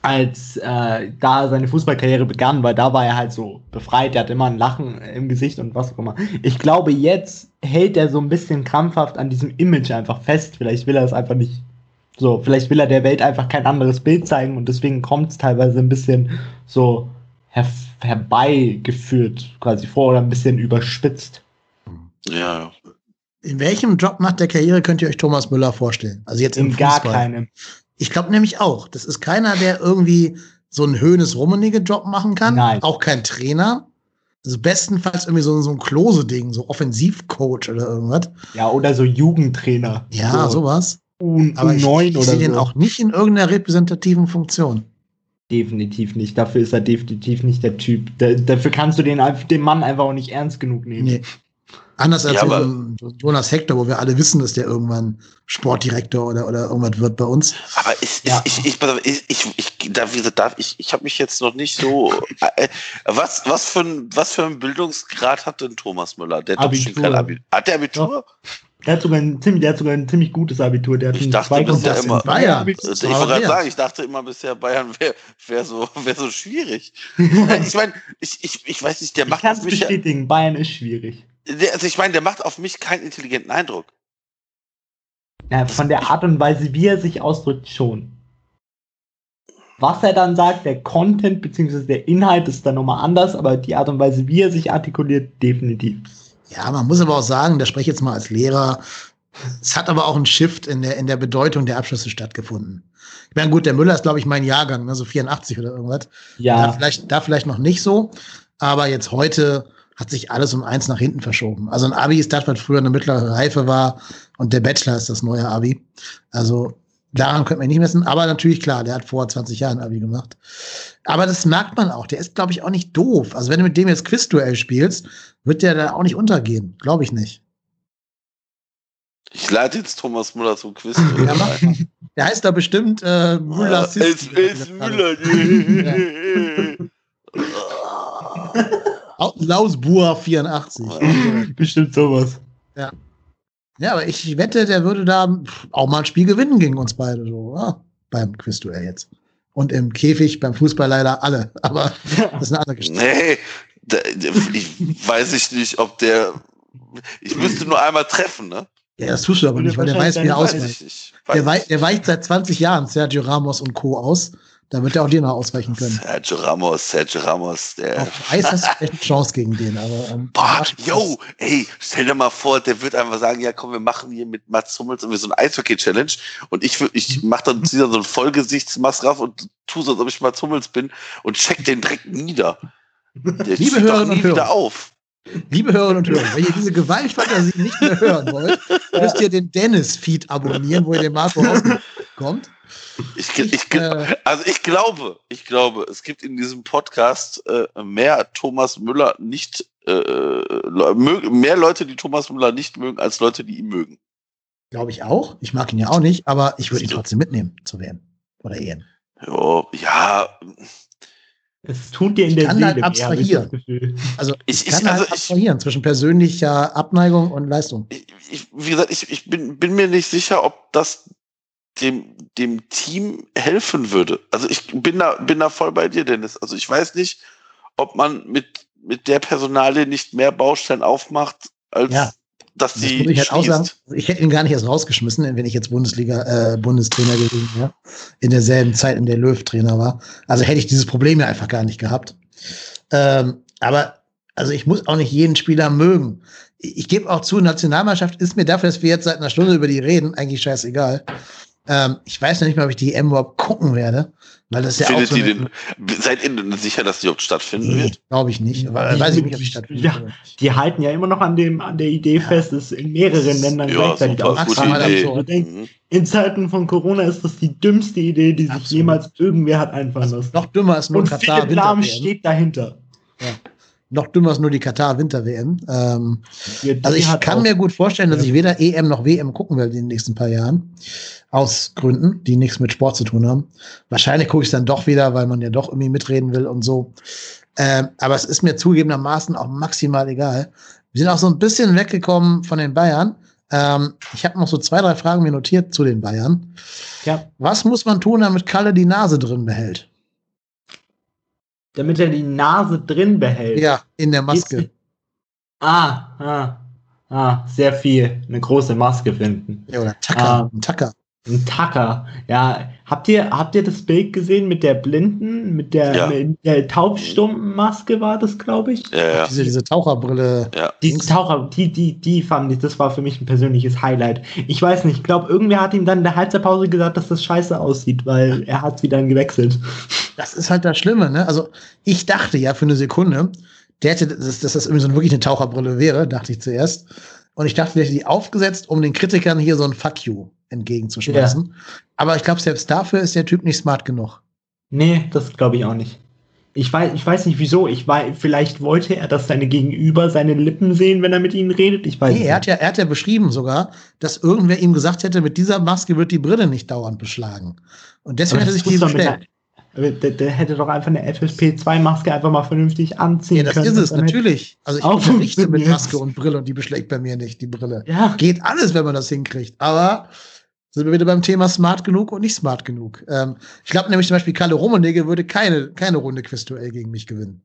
als äh, da seine Fußballkarriere begann, weil da war er halt so befreit, er hat immer ein Lachen im Gesicht und was auch immer. Ich glaube, jetzt hält er so ein bisschen krampfhaft an diesem Image einfach fest. Vielleicht will er es einfach nicht so, vielleicht will er der Welt einfach kein anderes Bild zeigen und deswegen kommt es teilweise ein bisschen so her herbeigeführt quasi vor oder ein bisschen überspitzt. Ja. In welchem Job nach der Karriere könnt ihr euch Thomas Müller vorstellen? Also jetzt im In Fußball. gar keinem. Ich glaube nämlich auch. Das ist keiner, der irgendwie so einen Höhnes rummenige Job machen kann. Nein. Auch kein Trainer. Also bestenfalls irgendwie so, so ein Klose-Ding, so Offensivcoach oder irgendwas. Ja, oder so Jugendtrainer. Ja, so. sowas. Un Aber ich, ich sehe so. den auch nicht in irgendeiner repräsentativen Funktion. Definitiv nicht. Dafür ist er definitiv nicht der Typ. Da, dafür kannst du den, den Mann einfach auch nicht ernst genug nehmen. Nee. Anders als ja, Jonas Hector, wo wir alle wissen, dass der irgendwann Sportdirektor oder, oder irgendwas wird bei uns. Aber ich, ja. ich, ich, ich, ich, ich, da, wie gesagt, ich, ich habe mich jetzt noch nicht so. Äh, was, was, für ein, was für ein Bildungsgrad hat denn Thomas Müller? Der hat Abitur. kein Abitur. Hat der Abitur? Ja. Der hat, sogar ein ziemlich, der hat sogar ein ziemlich gutes Abitur. Der hat ich dachte bisher immer, Bayern. Ich wollte gerade sagen, ich dachte immer bisher, Bayern wäre wär so, wär so schwierig. ich meine, ich, ich, ich weiß nicht, der ich macht. Ich kann es bestätigen, Bayern ist schwierig der, also ich meine, der macht auf mich keinen intelligenten Eindruck. Ja, von der Art und Weise, wie er sich ausdrückt, schon. Was er dann sagt, der Content bzw. der Inhalt ist dann nochmal anders, aber die Art und Weise, wie er sich artikuliert, definitiv. Ja, man muss aber auch sagen, da spreche ich jetzt mal als Lehrer, es hat aber auch ein Shift in der, in der Bedeutung der Abschlüsse stattgefunden. Ich meine, gut, der Müller ist, glaube ich, mein Jahrgang, ne, so 84 oder irgendwas. Ja. Da vielleicht, da vielleicht noch nicht so, aber jetzt heute hat sich alles um eins nach hinten verschoben. Also ein Abi ist das, was früher eine mittlere Reife war und der Bachelor ist das neue Abi. Also daran könnte man nicht messen. Aber natürlich, klar, der hat vor 20 Jahren Abi gemacht. Aber das merkt man auch. Der ist, glaube ich, auch nicht doof. Also wenn du mit dem jetzt Quizduell spielst, wird der da auch nicht untergehen. Glaube ich nicht. Ich leite jetzt Thomas Müller zum Quiz. ja, der heißt da bestimmt äh, Müller. Ah, es ist Müller. Lausbuhr 84. Bestimmt sowas. Ja. Ja, aber ich wette, der würde da auch mal ein Spiel gewinnen gegen uns beide. So, ja, beim Quizduell jetzt. Und im Käfig beim Fußball leider alle. Aber das ist eine andere Geschichte. Nee, da, ich weiß ich nicht, ob der. Ich müsste nur einmal treffen, ne? Ja, das tust du aber nicht, weil der weiß, wie er ausweicht. Der, wei der weicht seit 20 Jahren Sergio Ramos und Co. aus. Da wird er auch dir noch ausweichen können. Sergio Ramos, Sergio Ramos, der. Auf Eis hast du echt eine Chance gegen den, aber. Ähm, Boah, yo, ey, stell dir mal vor, der wird einfach sagen, ja komm, wir machen hier mit Mats Hummels irgendwie so ein Eishockey-Challenge und ich, ich mach dann zieh dann so ein Vollgesichtsmaske auf und tu so, als ob ich Mats Hummels bin und check den direkt nieder. Der Liebe Hörerinnen und Hörer. wieder auf. Liebe Hörerinnen und Hörer, wenn ihr diese Gewaltfantasie nicht mehr hören wollt, müsst ihr den Dennis-Feed abonnieren, wo ihr den Marco kommt. Ich, ich, ich, äh, also ich glaube, ich glaube, es gibt in diesem Podcast äh, mehr Thomas Müller nicht, äh, mög- mehr Leute, die Thomas Müller nicht mögen, als Leute, die ihn mögen. Glaube ich auch. Ich mag ihn ja auch nicht, aber ich würde ihn trotzdem mitnehmen zu WM oder EM. Jo, ja, Es tut dir in Ich der kann Seele halt hab ich abstrahieren. das Gefühl. Also Ich- ich, ich- kann also halt ich- abstrahieren zwischen persönlicher Abneigung und Leistung. ich, ich, wie gesagt, ich, ich bin, bin mir nicht sicher, ob das dem, dem Team helfen würde. Also ich bin da, bin da voll bei dir, Dennis. Also ich weiß nicht, ob man mit, mit der Personalie nicht mehr Baustellen aufmacht, als Ja. dass Das sie ich halt auch sagen. Ich hätte ihn gar nicht erst rausgeschmissen, wenn ich jetzt Bundesliga, äh, Bundestrainer gewesen wäre. In derselben Zeit, in der Löw Trainer war. Also hätte ich dieses Problem ja einfach gar nicht gehabt. Ähm, aber also ich muss auch nicht jeden Spieler mögen. Ich, ich gebe auch zu, Nationalmannschaft ist mir dafür, dass wir jetzt seit einer Stunde über die reden, eigentlich scheißegal. Ähm, ich weiß noch nicht mal, ob ich die EM überhaupt gucken werde, weil das ja Findet auch so eine- den, seid ihr denn sicher, dass die überhaupt stattfinden Nee, wird? glaube ich nicht. Aber Ich- weiß ich nicht, ob die stattfindet. Ja. Die halten ja immer noch an, dem, an der Idee fest, es in mehreren Ländern Ja, gleichzeitig denkst, Mhm. in Zeiten von Corona ist das die dümmste Idee, die sich Absolut. jemals irgendwer hat einfallen lassen. Noch dümmer ist nur Und Katar Philipp Lahm steht dahinter. Noch dümmer ist nur die Katar Winter-WM. Ähm, Idee Also ich kann mir gut vorstellen, dass Ja. ich weder EM noch WM gucken werde in den nächsten paar Jahren. Aus Gründen, die nichts mit Sport zu tun haben. Wahrscheinlich gucke ich es dann doch wieder, weil man ja doch irgendwie mitreden will und so. Ähm, aber es ist mir zugegebenermaßen auch maximal egal. Wir sind auch so ein bisschen weggekommen von den Bayern. Ähm, ich habe noch so zwei, drei Fragen mir notiert zu den Bayern. Ja, Was muss man tun, damit Kalle die Nase drin behält? Damit er die Nase drin behält. Ja, in der Maske. Ah, ah, ah, sehr viel. Eine große Maske finden. Ja, oder Tacker. Ein Tacker. Ein Tacker. Ja, habt ihr, habt ihr das Bild gesehen mit der Blinden, mit der, Ja. mit der Taubstummenmaske war das, glaube ich? Ja, ja. Diese, diese Taucherbrille. ja. Die Taucher, die, die, die fand ich, das war für mich ein persönliches Highlight. Ich weiß nicht, ich glaube, irgendwer hat ihm dann in der Halbzeitpause gesagt, dass das scheiße aussieht, weil er hat sie dann gewechselt. Das ist halt das Schlimme, ne? Also ich dachte ja für eine Sekunde, der hätte, dass, dass das irgendwie so wirklich eine Taucherbrille wäre, dachte ich zuerst. Und ich dachte, der hätte die aufgesetzt, um den Kritikern hier so ein Fuck you entgegenzuschmeißen. Aber ich glaube, selbst dafür ist der Typ nicht smart genug. Nee, das glaube ich auch nicht. Ich weiß, ich weiß nicht wieso. Ich weiß, vielleicht wollte er, dass seine Gegenüber seine Lippen sehen, wenn er mit ihnen redet. Ich weiß Nee, es er hat, ja, er hat ja beschrieben sogar, dass irgendwer ihm gesagt hätte, mit dieser Maske wird die Brille nicht dauernd beschlagen. Und deswegen hätte sich das die bestellt. der, der hätte doch einfach eine FFP2-Maske einfach mal vernünftig anziehen Ja, das können. ist es, natürlich. Also ich unterrichte mit. Maske und Brille und die beschlägt bei mir nicht, die Brille. Ja, Geht alles, wenn man das hinkriegt. Aber sind wir wieder beim Thema smart genug und nicht smart genug. Ähm, ich glaube nämlich zum Beispiel, Kalle Rummenigge würde keine, keine Runde Quizduell gegen mich gewinnen.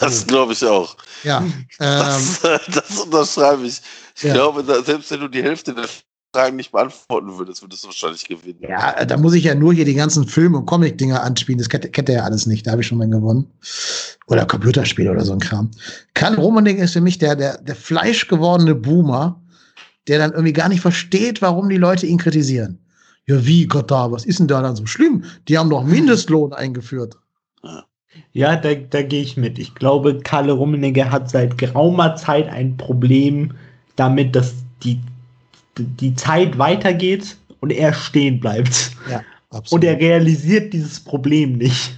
Das glaube ich auch. Ja. ähm, Das, das unterschreibe ich. Ich Ja. glaube, selbst wenn du die Hälfte der Fragen nicht beantworten würdest, würdest du wahrscheinlich gewinnen. ja, da muss ich ja nur hier die ganzen Film- und Comic-Dinger anspielen. Das kennt, kennt er ja alles nicht. Da habe ich schon mal gewonnen. Oder Computerspiele oder so ein Kram. Kalle Rummenigge ist für mich der, der, der fleischgewordene Boomer, der dann irgendwie gar nicht versteht, warum die Leute ihn kritisieren. Ja, wie, Gott da, was ist denn da dann so schlimm? Die haben doch Mindestlohn eingeführt. ja da, da gehe ich mit. Ich glaube, Kalle Rummenigge hat seit geraumer Zeit ein Problem damit, dass die, die Zeit weitergeht und er stehen bleibt. Ja, absolut. Und er realisiert dieses Problem nicht.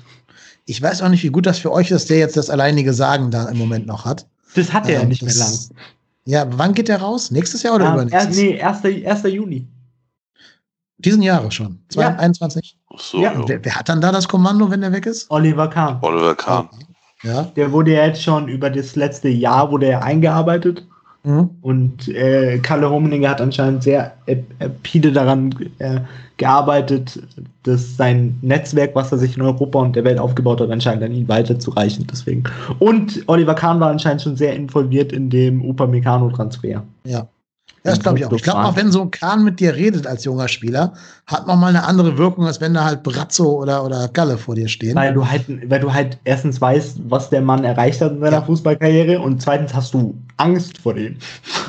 ich weiß auch nicht, wie gut das für euch ist, dass der jetzt das alleinige Sagen da im Moment noch hat. Das hat er ja Ähm, nicht mehr lang. Ja, wann geht der raus? Nächstes Jahr oder Ah, übernächstes? er, nee, 1. 1. Juni. Diesen Jahre schon. Ja. 2021. Ach so, Ja, ja. Wer, wer hat dann da das Kommando, wenn der weg ist? Oliver Kahn. Oliver Kahn. Ja. Der wurde ja jetzt schon über das letzte Jahr wurde er eingearbeitet. Mhm. Und äh, Kalle Rummenigge hat anscheinend sehr äh, rapide daran äh, gearbeitet, dass sein Netzwerk, was er sich in Europa und der Welt aufgebaut hat, anscheinend an ihn weiterzureichen. Deswegen. Und Oliver Kahn war anscheinend schon sehr involviert in dem Upamecano-Transfer. Ja. Ja, das glaube ich auch. Ich glaube auch, wenn so ein Kahn mit dir redet als junger Spieler, hat noch mal eine andere Wirkung, als wenn da halt Brazzo oder, oder Galle vor dir stehen. Weil du halt, weil du halt erstens weißt, was der Mann erreicht hat in seiner ja. Fußballkarriere und zweitens hast du Angst vor dem.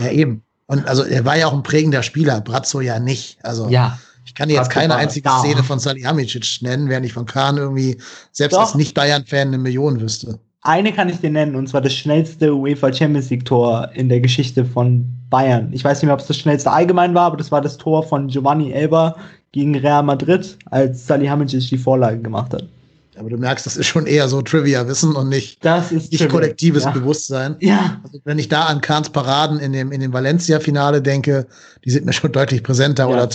Ja, eben. Und also er war ja auch ein prägender Spieler, Brazzo ja nicht. Also ja. ich kann dir jetzt keine einzige. Szene von Salihamidzic nennen, während ich von Kahn irgendwie selbst Doch. als Nicht-Bayern-Fan eine Million wüsste. Eine kann ich dir nennen, und zwar das schnellste UEFA Champions League Tor in der Geschichte von Bayern. Ich weiß nicht mehr, ob es das schnellste allgemein war, aber das war das Tor von Giovanni Elba gegen Real Madrid, als Salihamidzic die Vorlage gemacht hat. Aber du merkst, das ist schon eher so Trivia-Wissen und nicht, das ist nicht kollektives ja. Bewusstsein. Ja. Also wenn ich da an Kahns Paraden in dem, in dem Valencia-Finale denke, die sind mir schon deutlich präsenter. Ja. Oder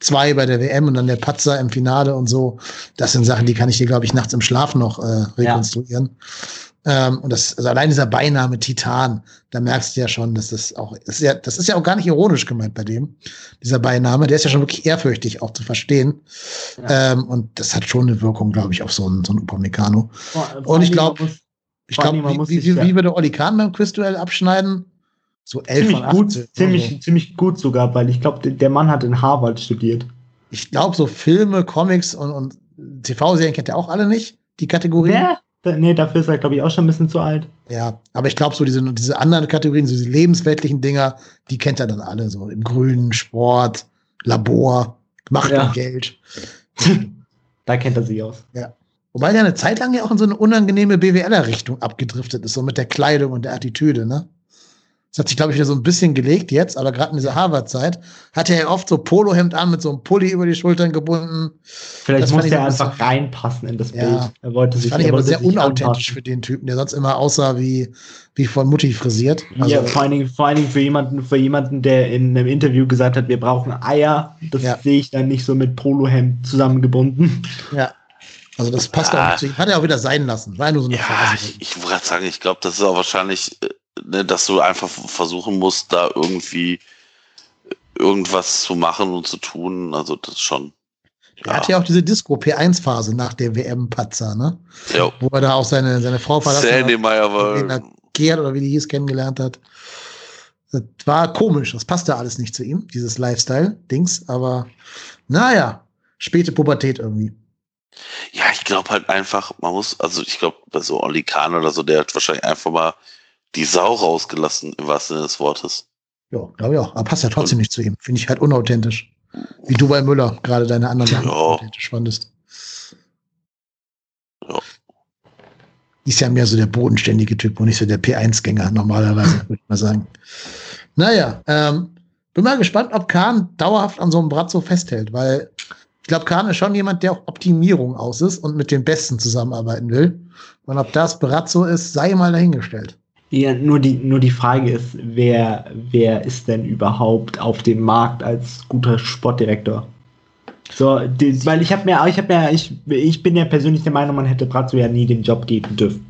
2002 bei der WM und dann der Patzer im Finale und so. Das sind Sachen, die kann ich dir, glaube ich, nachts im Schlaf noch äh, rekonstruieren. Ja. Ähm, und das, also allein dieser Beiname Titan, da merkst du ja schon, dass das auch, das ist ja, das ist ja auch gar nicht ironisch gemeint bei dem, dieser Beiname, der ist ja schon wirklich ehrfürchtig auch zu verstehen. Ja. Ähm, und das hat schon eine Wirkung, glaube ich, auf so einen, so einen Upamecano. und ich glaube, ich glaube, wie, wie, wie, wie würde Oli Kahn beim Quizduell abschneiden? So 11 ziemlich von 18. Gut, ziemlich, so. ziemlich gut sogar, weil ich glaube, der Mann hat in Harvard studiert. Ich glaube, so Filme, Comics und, und TV-Serien kennt er auch alle nicht, die Kategorien. Ja, Nee, dafür ist er, glaube ich, auch schon ein bisschen zu alt. Ja, aber ich glaube, so diese, diese anderen Kategorien, so diese lebensweltlichen Dinger, die kennt er dann alle. So im Grünen, Sport, Labor, Macht ja. und Geld. da kennt er sich aus. Ja. Wobei er eine Zeit lang ja auch in so eine unangenehme BWLer-Richtung abgedriftet ist, so mit der Kleidung und der Attitüde, ne? Das hat sich, glaube ich, wieder so ein bisschen gelegt jetzt, aber gerade in dieser Harvard-Zeit hat er ja oft so Polohemd an mit so einem Pulli über die Schultern gebunden. Vielleicht muss er einfach reinpassen in das Bild. Ja, er wollte sich, das fand ich aber sehr unauthentisch anpassen. für den Typen, der sonst immer aussah wie, wie von Mutti frisiert. Also, ja, vor allen, Dingen, vor allen Dingen für jemanden, für jemanden, der in einem Interview gesagt hat, wir brauchen Eier. Das ja. sehe ich dann nicht so mit Polohemd zusammengebunden. Ja. Also das passt ah. auch nicht. Hat er auch wieder sein lassen. War ja nur so eine ja, Phase. Ich, ich wollte gerade sagen, ich glaube, das ist auch wahrscheinlich äh, dass du einfach versuchen musst, da irgendwie irgendwas zu machen und zu tun. Also das schon. Er hatte ja auch diese Disco P1-Phase nach der WM-Patzer, ne? Ja. Wo er da auch seine, seine Frau verlassen hat. war. Gerd oder wie die hieß, kennengelernt hat. Das war komisch. Das passte alles nicht zu ihm, dieses Lifestyle-Dings. Aber naja, späte Pubertät irgendwie. Ja, ich glaube halt einfach, man muss, also ich glaube, bei so Oli Kahn oder so, der hat wahrscheinlich einfach mal die Sau rausgelassen, im wahrsten Sinne des Wortes. Ja, glaube ich auch. Aber passt ja trotzdem Und, nicht zu ihm. Finde ich halt unauthentisch. Wie du bei Müller gerade deine anderen Sachen ja. authentisch fandest. Ja. Ist ja mehr so der bodenständige Typ und nicht so der P1-Gänger normalerweise, würde ich mal sagen. Naja, ähm, bin mal gespannt, ob Kahn dauerhaft an so einem Brat so festhält, weil ich glaube, Kahn ist schon jemand, der auf Optimierung aus ist und mit den Besten zusammenarbeiten will. Und ob das Brazzo ist, sei mal dahingestellt. Ja, nur die, nur die Frage ist, wer, wer ist denn überhaupt auf dem Markt als guter Sportdirektor? So, die, weil ich habe mir, ich habe mir, ich, ich bin ja persönlich der Meinung, man hätte Brazzo ja nie den Job geben dürfen.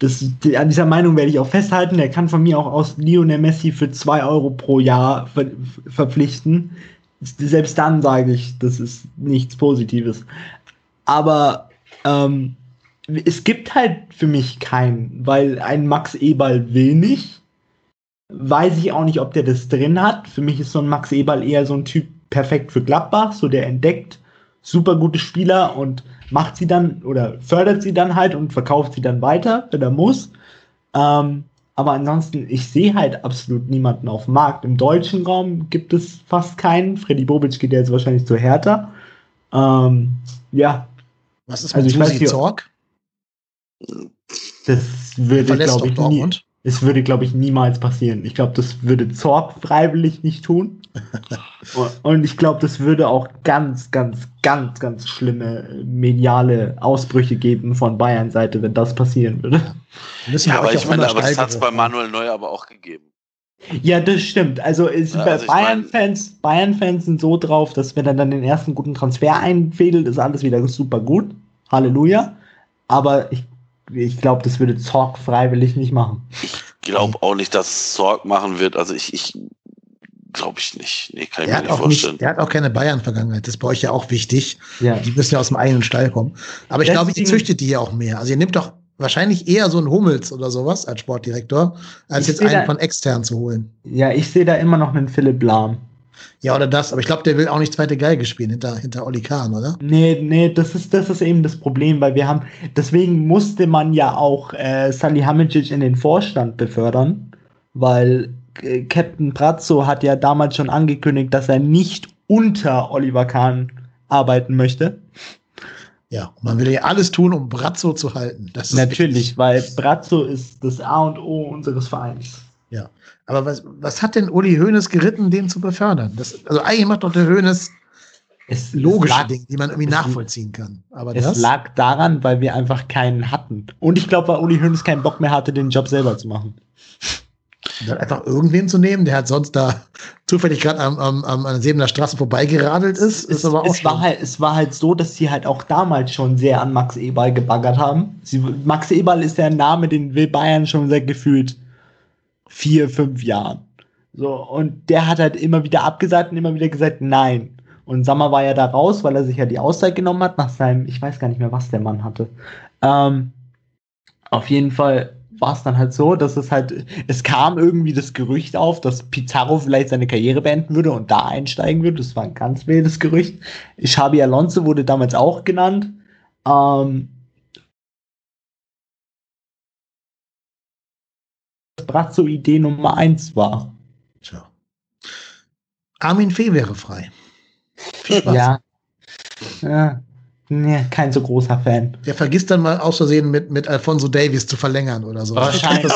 Das, die, an dieser Meinung werde ich auch festhalten. Der kann von mir auch aus Lionel Messi für zwei Euro pro Jahr ver, verpflichten. Selbst dann sage ich, das ist nichts Positives. Aber ähm, es gibt halt für mich keinen, weil ein Max Eberl will nicht. Weiß ich auch nicht, ob der das drin hat. Für mich ist so ein Max Eberl eher so ein Typ perfekt für Gladbach, so der entdeckt super gute Spieler und macht sie dann oder fördert sie dann halt und verkauft sie dann weiter, wenn er muss. Ähm, aber ansonsten, ich sehe halt absolut niemanden auf dem Markt. Im deutschen Raum gibt es fast keinen. Freddy Bobic geht jetzt wahrscheinlich zu Hertha. Ähm, ja. Was ist mit also Susi Zorg? Das würde, glaube ich, nie, es würde, glaube ich, niemals passieren. Ich glaube, das würde Zorg freiwillig nicht tun. Und ich glaube, das würde auch ganz, ganz, ganz, ganz schlimme mediale Ausbrüche geben von Bayern Seite, wenn das passieren würde. Ja, aber ich meine, aber das hat es bei Manuel Neuer aber auch gegeben. Ja, das stimmt. Also, ist ja, also Bayern-Fans Bayern -Fans sind so drauf, dass wenn er dann den ersten guten Transfer einfädelt, ist alles wieder super gut. Halleluja. Aber ich ich glaube, das würde Zorg freiwillig nicht machen. Ich glaube auch nicht, dass Zorg machen wird. Also ich, ich glaube ich nicht. Nee, kann ich der mir nicht vorstellen. Nicht, der hat auch keine Bayern-Vergangenheit. Das ist bei euch ja auch wichtig. Ja. Die müssen ja aus dem eigenen Stall kommen. Aber ich glaube, ihr züchtet die ja auch mehr. Also ihr nehmt doch wahrscheinlich eher so ein Hummels oder sowas als Sportdirektor, als Ich jetzt einen da- von extern zu holen. Ja, ich sehe da immer noch einen Philipp Lahm. Ja, oder das, aber ich glaube, der will auch nicht zweite Geige spielen hinter, hinter Olli Kahn, oder? Nee, nee, das ist, das ist eben das Problem, weil wir haben, deswegen musste man ja auch äh, Salihamidzic in den Vorstand befördern, weil äh, Captain Brazzo hat ja damals schon angekündigt, dass er nicht unter Oliver Kahn arbeiten möchte. Ja, man will ja alles tun, um Brazzo zu halten. Das ist Natürlich, weil Brazzo ist das A und O unseres Vereins. Aber was, was hat denn Uli Hoeneß geritten, den zu befördern? Das, also eigentlich macht doch der Hoeneß Es, logische lag, Dinge, die man irgendwie nachvollziehen kann. Aber Es das, lag daran, weil wir einfach keinen hatten. Und ich glaube, weil Uli Hoeneß keinen Bock mehr hatte, den Job selber zu machen. dann einfach irgendwen zu nehmen, der halt sonst da zufällig gerade am, am, am, an der Sebener Straße vorbeigeradelt ist, ist es, aber auch es, war halt, es war halt so, dass sie halt auch damals schon sehr an Max Eberl gebaggert haben. Sie, Max Eberl ist der Name, den will Bayern schon seit gefühlt vier, fünf Jahren. So, und der hat halt immer wieder abgesagt und immer wieder gesagt, nein. Und Sammer war ja da raus, weil er sich ja die Auszeit genommen hat nach seinem, ich weiß gar nicht mehr, was der Mann hatte. Ähm, auf jeden Fall war es dann halt so, dass es halt, es kam irgendwie das Gerücht auf, dass Pizarro vielleicht seine Karriere beenden würde und da einsteigen würde. Das war ein ganz wildes Gerücht. Xabi Alonso wurde damals auch genannt. Ähm, Brazzo Idee Nummer eins war. Tja. Armin Fee wäre frei. Viel Spaß. Ja. ja. Nee, kein so großer Fan. Der vergisst dann mal aus Versehen mit, mit Alfonso Davies zu verlängern oder so. Wahrscheinlich.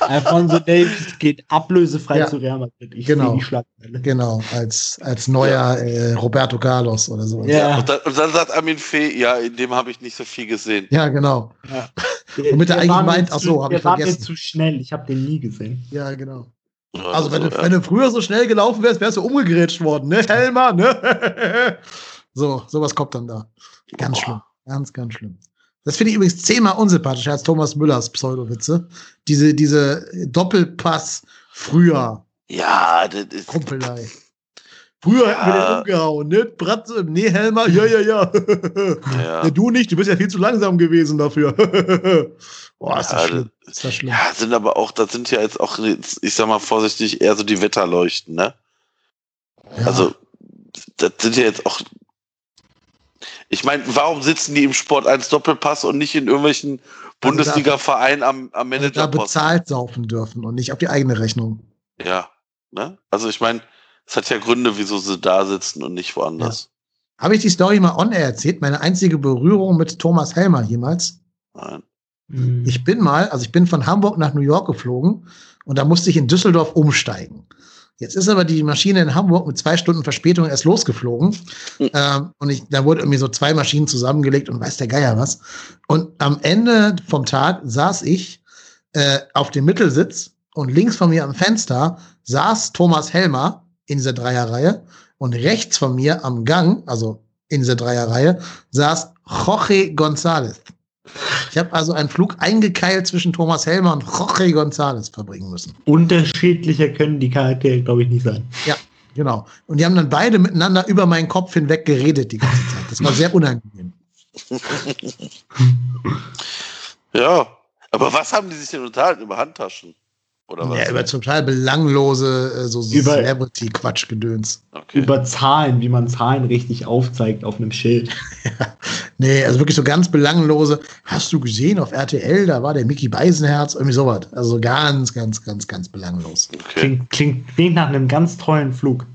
Alfonso Davis geht ablösefrei Ja. zu Real Madrid. Ich Genau. sehe die Schlagzeile. Genau, als, als neuer äh, Roberto Carlos oder so. Ja. Und, dann, und dann sagt Armin Fee, ja, in dem habe ich nicht so viel gesehen. Ja, genau. Der- Womit er der eigentlich meint, ach so, hab ich der war mir vergessen. zu schnell. Ich habe den nie gesehen. Ja, genau. Also, wenn, du, wenn du früher so schnell gelaufen wärst, wärst du umgegrätscht worden, ne? Helmer, ne? so, sowas kommt dann da. Ganz Boah. schlimm. Ganz, ganz schlimm. Das finde ich übrigens zehnmal unsympathischer als Thomas Müllers Pseudowitze. Diese, diese Doppelpass früher, Ja, das ist. Kumpelei. Früher hätten wir Ja. den umgehauen, ne? Bratze, nee, Helmer, ja, ja, ja. Ja. ja. Du nicht, du bist ja viel zu langsam gewesen dafür. Boah, ist das Ja, schlimm. Ist das schlimm. Ja, sind aber auch, das sind ja jetzt auch, ich sag mal vorsichtig, eher so die Wetterleuchten, ne? Ja. Also, das sind ja jetzt auch. Ich meine, warum sitzen die im Sport 1 Doppelpass und nicht in irgendwelchen Bundesliga-Vereinen am, am Also da bezahlt saufen dürfen und nicht auf die eigene Rechnung. Ja, ne? Also ich meine, es hat ja Gründe, wieso sie da sitzen und nicht woanders. Habe ich die Story mal on air erzählt? Meine einzige Berührung mit Thomas Helmer jemals? Nein. Mhm. Ich bin mal, also ich bin von Hamburg nach New York geflogen und da musste ich in Düsseldorf umsteigen. Jetzt ist aber die Maschine in Hamburg mit zwei Stunden Verspätung erst losgeflogen. Mhm. Ähm, und ich, da wurde irgendwie so zwei Maschinen zusammengelegt und weiß der Geier was. Und am Ende vom Tag saß ich äh, auf dem Mittelsitz und links von mir am Fenster saß Thomas Helmer in dieser Dreierreihe und rechts von mir am Gang, also in dieser Dreierreihe, saß Jorge González. Ich habe also einen Flug eingekeilt zwischen Thomas Helmer und Jorge González verbringen müssen. Unterschiedlicher können die Charaktere, glaube ich, nicht sein. Genau. Und die haben dann beide miteinander über meinen Kopf hinweg geredet die ganze Zeit. Das war sehr unangenehm. Ja, aber was haben die sich denn unterhalten? Über Handtaschen? Oder was? Ja, über total belanglose äh, so, so Über- Celebrity-Quatsch-Gedöns. okay. Über Zahlen, wie man Zahlen richtig aufzeigt auf einem Schild. Nee, also wirklich so ganz belanglose. Hast du gesehen auf RTL, da war der Mickey Beisenherz, irgendwie sowas. Also ganz, ganz, ganz, ganz belanglos. okay. Klingt, klingt, klingt nach einem ganz tollen Flug.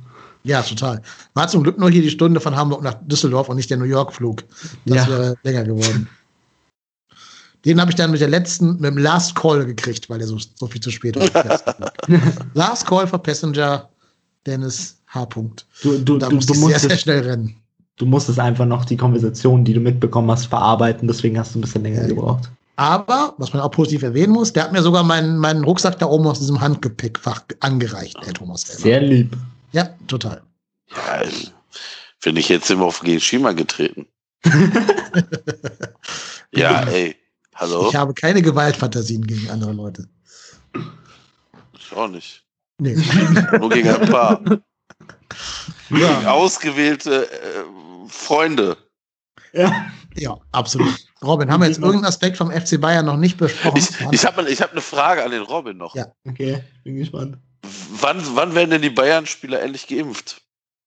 Ja, total. War zum Glück nur hier die Stunde von Hamburg nach Düsseldorf und nicht der New York-Flug. Das Ja. wäre länger geworden. Den habe ich dann mit der letzten, mit dem Last Call gekriegt, weil er so, so viel zu spät war. Last Call for Passenger, Dennis H. -Punkt. Du, du, Da du, musste du, ich sehr, musst sehr es, schnell rennen. du musstest einfach noch die Konversation, die du mitbekommen hast, verarbeiten. Deswegen hast du ein bisschen länger Ja, gebraucht. Aber, was man auch positiv erwähnen muss, der hat mir sogar meinen, meinen Rucksack da oben aus diesem Handgepäckfach angereicht, der Thomas Helmer. Sehr lieb. Ja, total. Ja, wenn ich jetzt immer auf Geshima getreten. ja, ey. Hallo? Ich habe keine Gewaltfantasien gegen andere Leute. Ich auch nicht. Nee. Nur gegen ein paar ja. ausgewählte äh, Freunde. Ja. Ja, absolut. Robin, haben wir jetzt irgendeinen Aspekt vom FC Bayern noch nicht besprochen? Ich, ich habe ich hab eine Frage an den Robin noch. Ja. Okay, bin gespannt. Wann, wann werden denn die Bayern-Spieler endlich geimpft?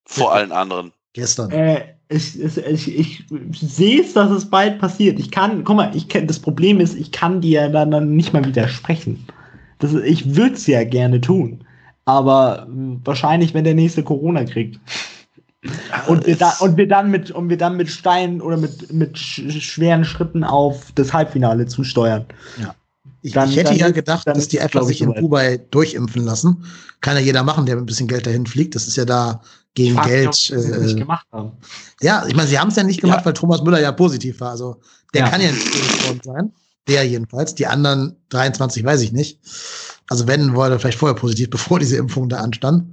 Vor Ja. allen anderen. Gestern. Äh, ich, ich, ich, sehe es, dass es bald passiert. Ich kann, guck mal, ich kann, das Problem ist, ich kann dir dann, dann nicht mal widersprechen. Das, ich würde es ja gerne tun. Aber wahrscheinlich, wenn der nächste Corona kriegt. Und wir, da, und wir dann mit und wir dann mit Steinen oder mit, mit sch schweren Schritten auf das Halbfinale zusteuern. Ich, Dann- ich hätte dann ja gedacht, dass die ich, sich in. Dubai durchimpfen lassen. Kann ja jeder machen, der mit ein bisschen Geld dahin fliegt. Das ist ja da gegen mich, Geld. ob sie Äh, nicht gemacht haben. ja, ich meine, sie haben es ja nicht gemacht, Ja. weil Thomas Müller ja positiv war. Also der Ja. kann ja nicht geimpft worden sein. Der jedenfalls. Die anderen 23 weiß ich nicht. Also wenn, war er vielleicht vorher positiv, bevor diese Impfung da anstand.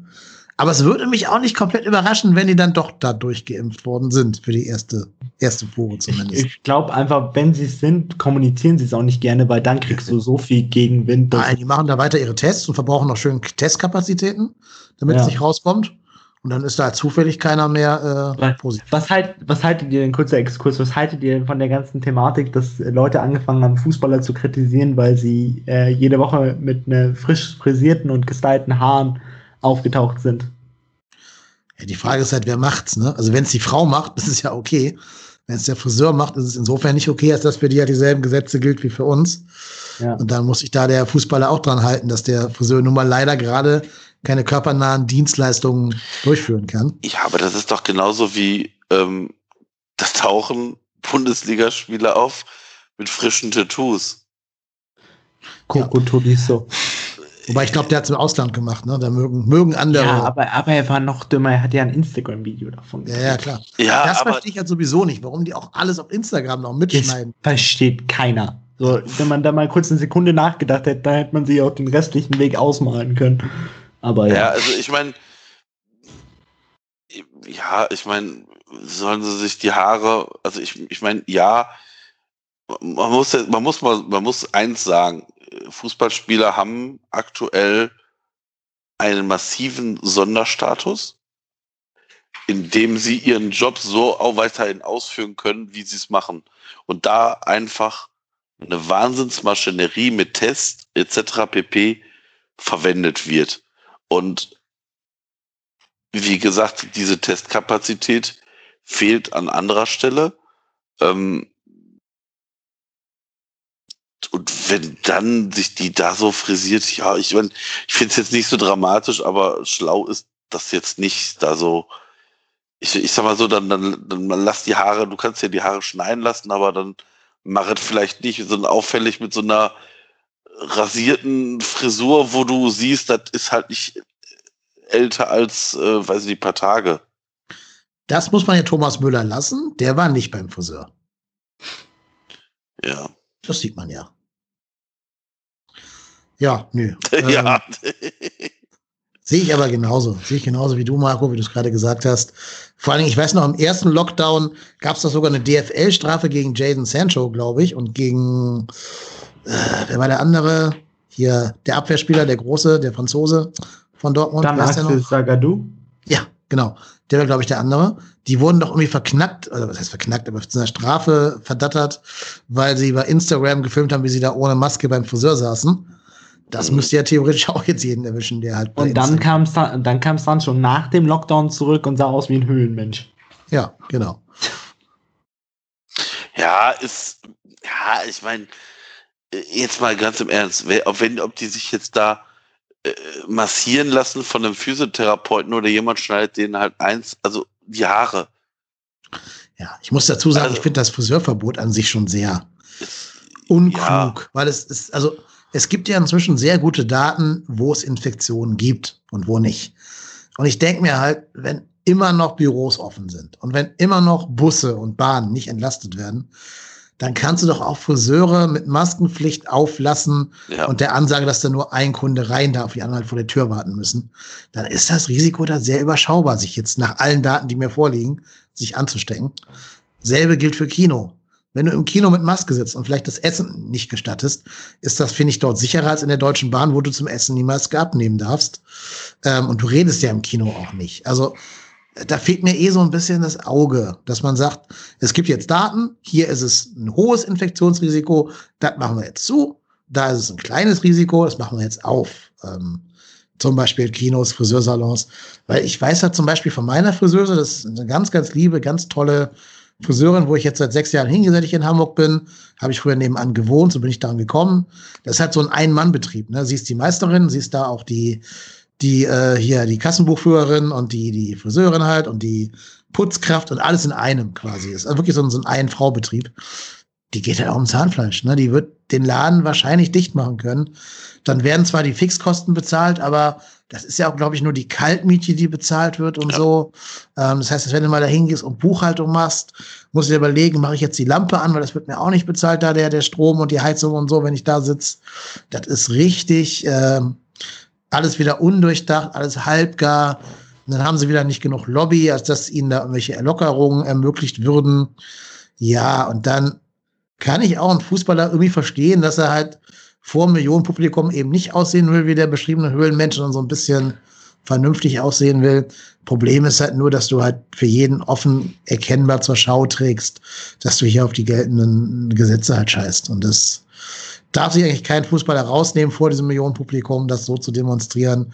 Aber es würde mich auch nicht komplett überraschen, wenn die dann doch da durchgeimpft worden sind, für die erste, erste Probe zumindest. Ich glaube einfach, wenn sie es sind, kommunizieren sie es auch nicht gerne, weil dann kriegst du so viel Gegenwind. Nein, die machen da weiter ihre Tests und verbrauchen noch schön Testkapazitäten, damit Ja. es nicht rauskommt. Und dann ist da zufällig keiner mehr äh, positiv. Was, halt, was haltet ihr denn, kurzer Exkurs, was haltet ihr denn von der ganzen Thematik, dass Leute angefangen haben, Fußballer zu kritisieren, weil sie äh, jede Woche mit ne frisch frisierten und gestylten Haaren aufgetaucht sind? Ja, die Frage ist halt, wer macht's, ne? Also wenn es die Frau macht, ist es ja okay. Wenn es der Friseur macht, ist es insofern nicht okay, als dass für die ja dieselben Gesetze gilt wie für uns. Ja. Und dann muss sich da der Fußballer auch dran halten, dass der Friseur nun mal leider gerade keine körpernahen Dienstleistungen durchführen kann. Ja, aber das ist doch genauso wie, ähm, da tauchen Bundesligaspieler auf mit frischen Tattoos. Coco Todiso. Wobei ich glaube, der hat es im Ausland gemacht, ne? Da mögen, mögen andere. Ja, aber, aber er war noch dümmer, er hat ja ein Instagram-Video davon. ja, ja, klar. Ja, das aber verstehe ich halt sowieso nicht, warum die auch alles auf Instagram noch mitschneiden. Das versteht keiner. So, wenn man da mal kurz eine Sekunde nachgedacht hätte, dann hätte man sich auch den restlichen Weg ausmalen können. Aber ja. Ja, also ich meine, ja, ich meine, sollen sie sich die Haare, also ich, ich meine, ja, man muss, man muss mal, man muss eins sagen, Fußballspieler haben aktuell einen massiven Sonderstatus, in dem sie ihren Job so auch weiterhin ausführen können, wie sie es machen. Und da einfach eine Wahnsinnsmaschinerie mit Tests etc. pp. verwendet wird. Und wie gesagt, diese Testkapazität fehlt an anderer Stelle. Ähm, und wenn dann sich die da so frisiert, ja, ich mein, ich finde es jetzt nicht so dramatisch, aber schlau ist das jetzt nicht da so. Ich, ich sag mal so, dann, dann, dann lass die Haare, du kannst ja die Haare schneiden lassen, aber dann mach es vielleicht nicht so auffällig mit so einer rasierten Frisur, wo du siehst, das ist halt nicht älter als, äh, weiß ich nicht, paar Tage. Das muss man ja Thomas Müller lassen. Der war nicht beim Friseur. Ja. Das sieht man ja. Ja, nö. ja. Ähm, Sehe ich aber genauso. Sehe ich genauso wie du, Marco, wie du es gerade gesagt hast. Vor allen Dingen, ich weiß noch, im ersten Lockdown gab es doch sogar eine DFL-Strafe gegen Jaden Sancho, glaube ich, und gegen, äh, wer war der andere? Hier, der Abwehrspieler, der Große, der Franzose von Dortmund. Dann Wer ist der noch? Sagadou. Ja, genau. Der war, glaube ich, der andere. Die wurden doch irgendwie verknackt, oder was heißt verknackt, aber zu einer Strafe verdattert, weil sie bei Instagram gefilmt haben, wie sie da ohne Maske beim Friseur saßen. Das Mhm. müsste ja theoretisch auch jetzt jeden erwischen, der halt Und dann kam, Sa- dann kam Sancho nach dem Lockdown zurück und sah aus wie ein Höhlenmensch. Ja, genau. Ja, ist, ja, ich meine, jetzt mal ganz im Ernst, ob, wenn, ob die sich jetzt da äh, massieren lassen von einem Physiotherapeuten oder jemand schneidet denen halt eins, also die Haare. Ja, ich muss dazu sagen, Also- ich finde das Friseurverbot an sich schon sehr unklug, Ja. weil es ist, also es gibt ja inzwischen sehr gute Daten, wo es Infektionen gibt und wo nicht. Und ich denke mir halt, wenn immer noch Büros offen sind und wenn immer noch Busse und Bahnen nicht entlastet werden, dann kannst du doch auch Friseure mit Maskenpflicht auflassen ja. und der Ansage, dass da nur ein Kunde rein darf, die anderen halt vor der Tür warten müssen, dann ist das Risiko da sehr überschaubar, sich jetzt nach allen Daten, die mir vorliegen, sich anzustecken. Selbe gilt für Kino. Wenn du im Kino mit Maske sitzt und vielleicht das Essen nicht gestattest, ist das, finde ich, dort sicherer als in der Deutschen Bahn, wo du zum Essen die Maske abnehmen darfst. Ähm, und du redest ja im Kino auch nicht. Also da fehlt mir eh so ein bisschen das Auge, dass man sagt, es gibt jetzt Daten, hier ist es ein hohes Infektionsrisiko, das machen wir jetzt zu, da ist es ein kleines Risiko, das machen wir jetzt auf. Ähm, zum Beispiel Kinos, Friseursalons. Weil ich weiß ja zum Beispiel von meiner Friseuse, das ist eine ganz, ganz liebe, ganz tolle Friseurin, wo ich jetzt seit sechs Jahren hingesetzt in Hamburg bin, habe ich früher nebenan gewohnt, so bin ich daran gekommen. Das halt so ein Ein-Mann-Betrieb. Ne? Sie ist die Meisterin, sie ist da auch die, die äh, hier die Kassenbuchführerin und die, die Friseurin halt und die Putzkraft und alles in einem quasi. Das ist wirklich so ein, so ein Ein-Frau-Betrieb. Die geht halt auch um Zahnfleisch. Ne? Die wird den Laden wahrscheinlich dicht machen können. Dann werden zwar die Fixkosten bezahlt, aber das ist ja auch, glaube ich, nur die Kaltmiete, die bezahlt wird und ja. so. Ähm, das heißt, wenn du mal dahin gehst und Buchhaltung machst, musst du dir überlegen, mache ich jetzt die Lampe an, weil das wird mir auch nicht bezahlt, da der, der Strom und die Heizung und so, wenn ich da sitze. Das ist richtig ähm, alles wieder undurchdacht, alles halbgar. Und dann haben sie wieder nicht genug Lobby, als dass ihnen da irgendwelche Erlockerungen ermöglicht würden. Ja, und dann kann ich auch einen Fußballer irgendwie verstehen, dass er halt vor einem Millionenpublikum eben nicht aussehen will wie der beschriebene Höhlenmensch, sondern so ein bisschen vernünftig aussehen will. Problem ist halt nur, dass du halt für jeden offen erkennbar zur Schau trägst, dass du hier auf die geltenden Gesetze halt scheißt. Und das darf sich eigentlich kein Fußballer rausnehmen, vor diesem Millionenpublikum das so zu demonstrieren.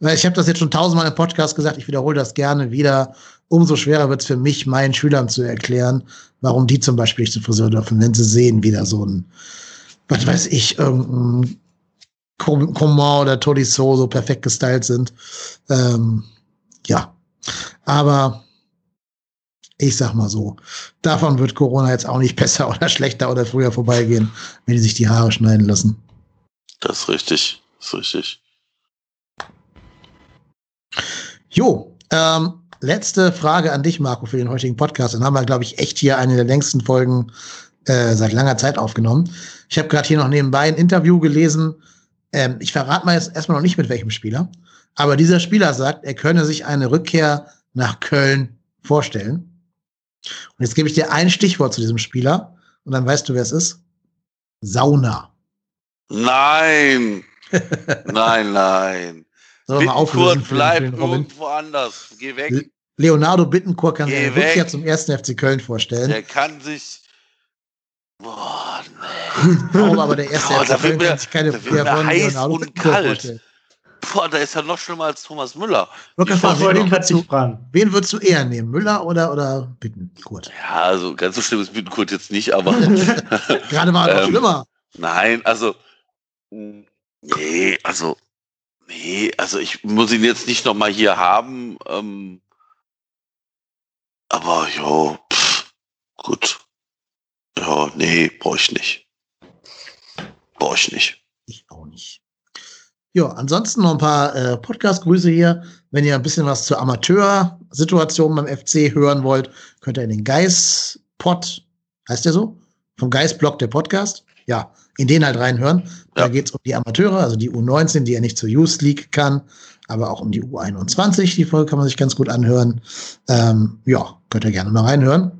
Ich habe das jetzt schon tausendmal im Podcast gesagt, ich wiederhole das gerne wieder. Umso schwerer wird es für mich, meinen Schülern zu erklären, warum die zum Beispiel nicht zum Friseur dürfen, wenn sie sehen, wie da so ein was weiß ich, irgendein Coman oder Tolisso so perfekt gestylt sind. Ähm, ja, aber ich sag mal so, davon wird Corona jetzt auch nicht besser oder schlechter oder früher vorbeigehen, wenn die sich die Haare schneiden lassen. Das ist richtig, das ist richtig. Jo, ähm, letzte Frage an dich, Marco, für den heutigen Podcast. Dann haben wir, glaube ich, echt hier eine der längsten Folgen äh, seit langer Zeit aufgenommen. Ich habe gerade hier noch nebenbei ein Interview gelesen. Ähm, ich verrate mal jetzt erstmal noch nicht mit welchem Spieler. Aber dieser Spieler sagt, er könne sich eine Rückkehr nach Köln vorstellen. Und jetzt gebe ich dir ein Stichwort zu diesem Spieler und dann weißt du, wer es ist. Sauna. Nein. nein, nein. Wir mal auflösen? Bleib irgendwo anders. Geh weg. Leonardo Bittencourt kann sich Rückkehr zum ersten FC Köln vorstellen. Der kann sich Boah, nee. Warum aber der erste Boah, da wird mir, sich keine da wird mir heiß und kalt. Boah, da ist ja noch schlimmer als Thomas Müller. Wirklich, wen, würdest du, wen würdest du eher nehmen? Müller oder, oder Bittenkurt? Ja, also ganz so schlimm ist Bittenkurt jetzt nicht, aber. Gerade war er ähm, schlimmer. Nein, also. Nee, also. Nee, also ich muss ihn jetzt nicht noch mal hier haben. Ähm, aber ja, gut. Ja, nee, brauche ich nicht. Brauche ich nicht. Ich auch nicht. Ja, ansonsten noch ein paar äh, Podcast-Grüße hier. Wenn ihr ein bisschen was zur Amateursituation beim FC hören wollt, könnt ihr in den Geist-Pod, heißt der so? Vom Geist-Blog der Podcast. Ja, in den halt reinhören. Ja. Da geht es um die Amateure, also die U19, die ja nicht zur Youth League kann, aber auch um die U21. Die Folge kann man sich ganz gut anhören. Ähm, ja, könnt ihr gerne mal reinhören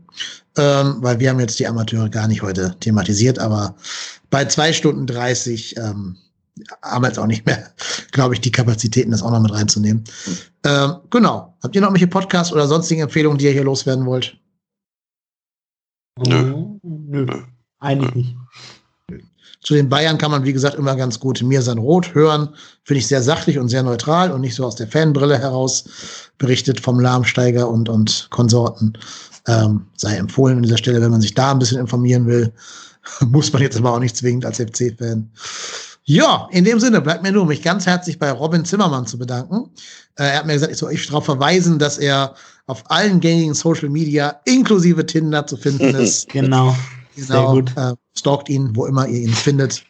ähm, weil wir haben jetzt die Amateure gar nicht heute thematisiert, aber bei zwei Stunden 30 ähm, haben wir jetzt auch nicht mehr, glaube ich, die Kapazitäten, das auch noch mit reinzunehmen. Ähm, genau. Habt ihr noch welche Podcasts oder sonstige Empfehlungen, die ihr hier loswerden wollt? Nö. Nö. Eigentlich nicht. Zu den Bayern kann man, wie gesagt, immer ganz gut Mir sein Rot hören. Finde ich sehr sachlich und sehr neutral und nicht so aus der Fanbrille heraus berichtet vom Lahmsteiger und, und Konsorten. Ähm, sei empfohlen an dieser Stelle, wenn man sich da ein bisschen informieren will. Muss man jetzt aber auch nicht zwingend als FC-Fan. Ja, in dem Sinne bleibt mir nur, mich ganz herzlich bei Robin Zimmermann zu bedanken. Äh, er hat mir gesagt, ich soll euch darauf verweisen, dass er auf allen gängigen Social Media inklusive Tinder zu finden ist. genau. Genau. Sehr gut. Äh, stalkt ihn, wo immer ihr ihn findet.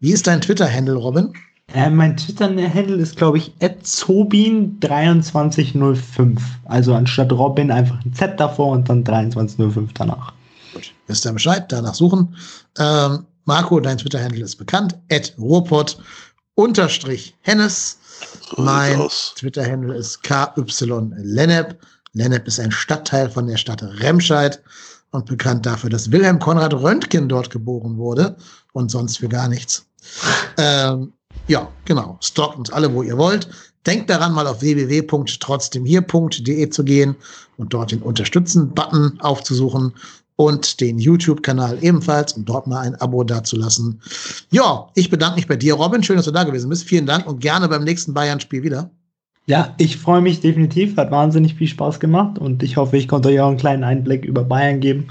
Wie ist dein Twitter-Handle, Robin? Äh, mein Twitter-Handle ist, glaube ich, zobin2305. Also anstatt Robin einfach ein Z davor und dann 2305 danach. Gut, wisst ihr Bescheid, danach suchen. Ähm, Marco, dein Twitter-Handle ist bekannt. At Ruhrpott unterstrich Hennes. Mein Twitter-Handle ist KY Lennep. Lennep ist ein Stadtteil von der Stadt Remscheid und bekannt dafür, dass Wilhelm Konrad Röntgen dort geboren wurde und sonst für gar nichts. Ähm, ja, genau. Stalkt uns alle, wo ihr wollt. Denkt daran, mal auf www.trotzdemhier.de zu gehen und dort den Unterstützen-Button aufzusuchen und den YouTube-Kanal ebenfalls und dort mal ein Abo dazulassen. Ja, ich bedanke mich bei dir, Robin. Schön, dass du da gewesen bist. Vielen Dank und gerne beim nächsten Bayern-Spiel wieder. Ja, ich freue mich definitiv. Hat wahnsinnig viel Spaß gemacht und ich hoffe, ich konnte euch auch einen kleinen Einblick über Bayern geben.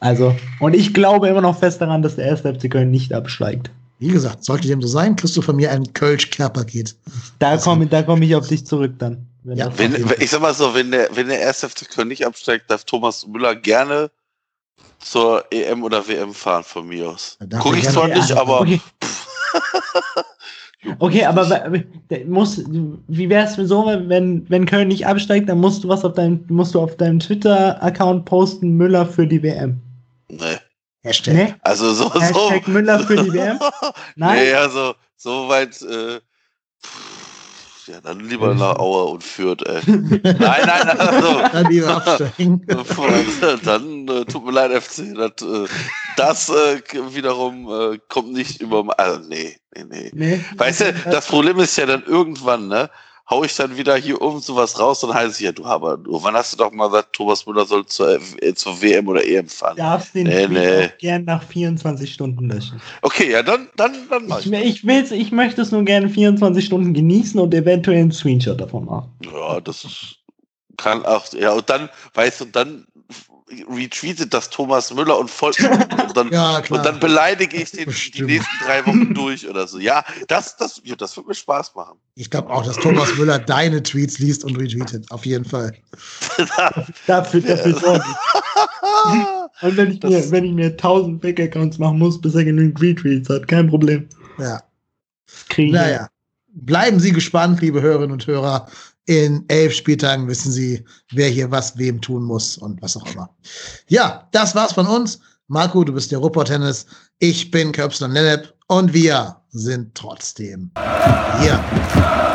Also, und ich glaube immer noch fest daran, dass der erste FC Köln nicht absteigt. Wie gesagt, sollte dem so sein, kriegst du von mir ein Kölsch-Care-Paket. Da komme da komm ich auf dich zurück dann. Ja, wenn, ich sag mal so, wenn der, wenn der erste FC Köln nicht absteigt, darf Thomas Müller gerne zur EM oder WM fahren von mir aus. Gucke ich zwar nicht, aber. Okay. okay, aber muss, wie wäre es so, wenn, wenn Köln nicht absteigt, dann musst du was auf deinem, musst du auf deinem Twitter-Account posten, Müller für die WM. Nee. Hashtag. Nee? Also so, Hashtag so. Müller für die WM? Nein. Nee, also so weit. Äh, ja, dann lieber nach Aue und Fürth, ey. nein, nein, also. Dann lieber absteigen. dann äh, tut mir leid, FC. Das, äh, das äh, wiederum äh, kommt nicht über. Also, nee, nee, nee, nee. Weißt du, das Problem ist ja dann irgendwann, ne? Hau ich dann wieder hier irgend sowas raus, dann heißt es ja, du aber, du, wann hast du doch mal gesagt, Thomas Müller soll zur, äh, zur WM oder EM fahren? Darfst den Nee, nee. gern nach 24 Stunden löschen. Okay, ja, dann, dann, dann mach Ich, ich. ich, will's, ich möchte es nur gerne 24 Stunden genießen und eventuell einen Screenshot davon machen. Ja, das ist, kann auch, ja, und dann, weißt du, dann retweetet das Thomas Müller und folgt und dann, Ja, und dann beleidige ich den die nächsten drei Wochen durch oder so. Ja, das, das, ja, das wird mir Spaß machen. Ich glaube auch, dass Thomas Müller deine Tweets liest und retweetet. Auf jeden Fall. Dafür, dafür sorge ich. Und wenn ich, Das- mir, wenn ich mir 1000 Back-Accounts machen muss, bis er genügend Retweets hat, kein Problem. Ja. Das kriege ich. Naja. Bleiben Sie gespannt, liebe Hörerinnen und Hörer. In elf Spieltagen wissen Sie, wer hier was wem tun muss und was auch immer. Ja, das war's von uns. Marco, du bist der Ruhrpott-Tennis. Ich bin Köpsler Lennep und wir sind trotzdem hier.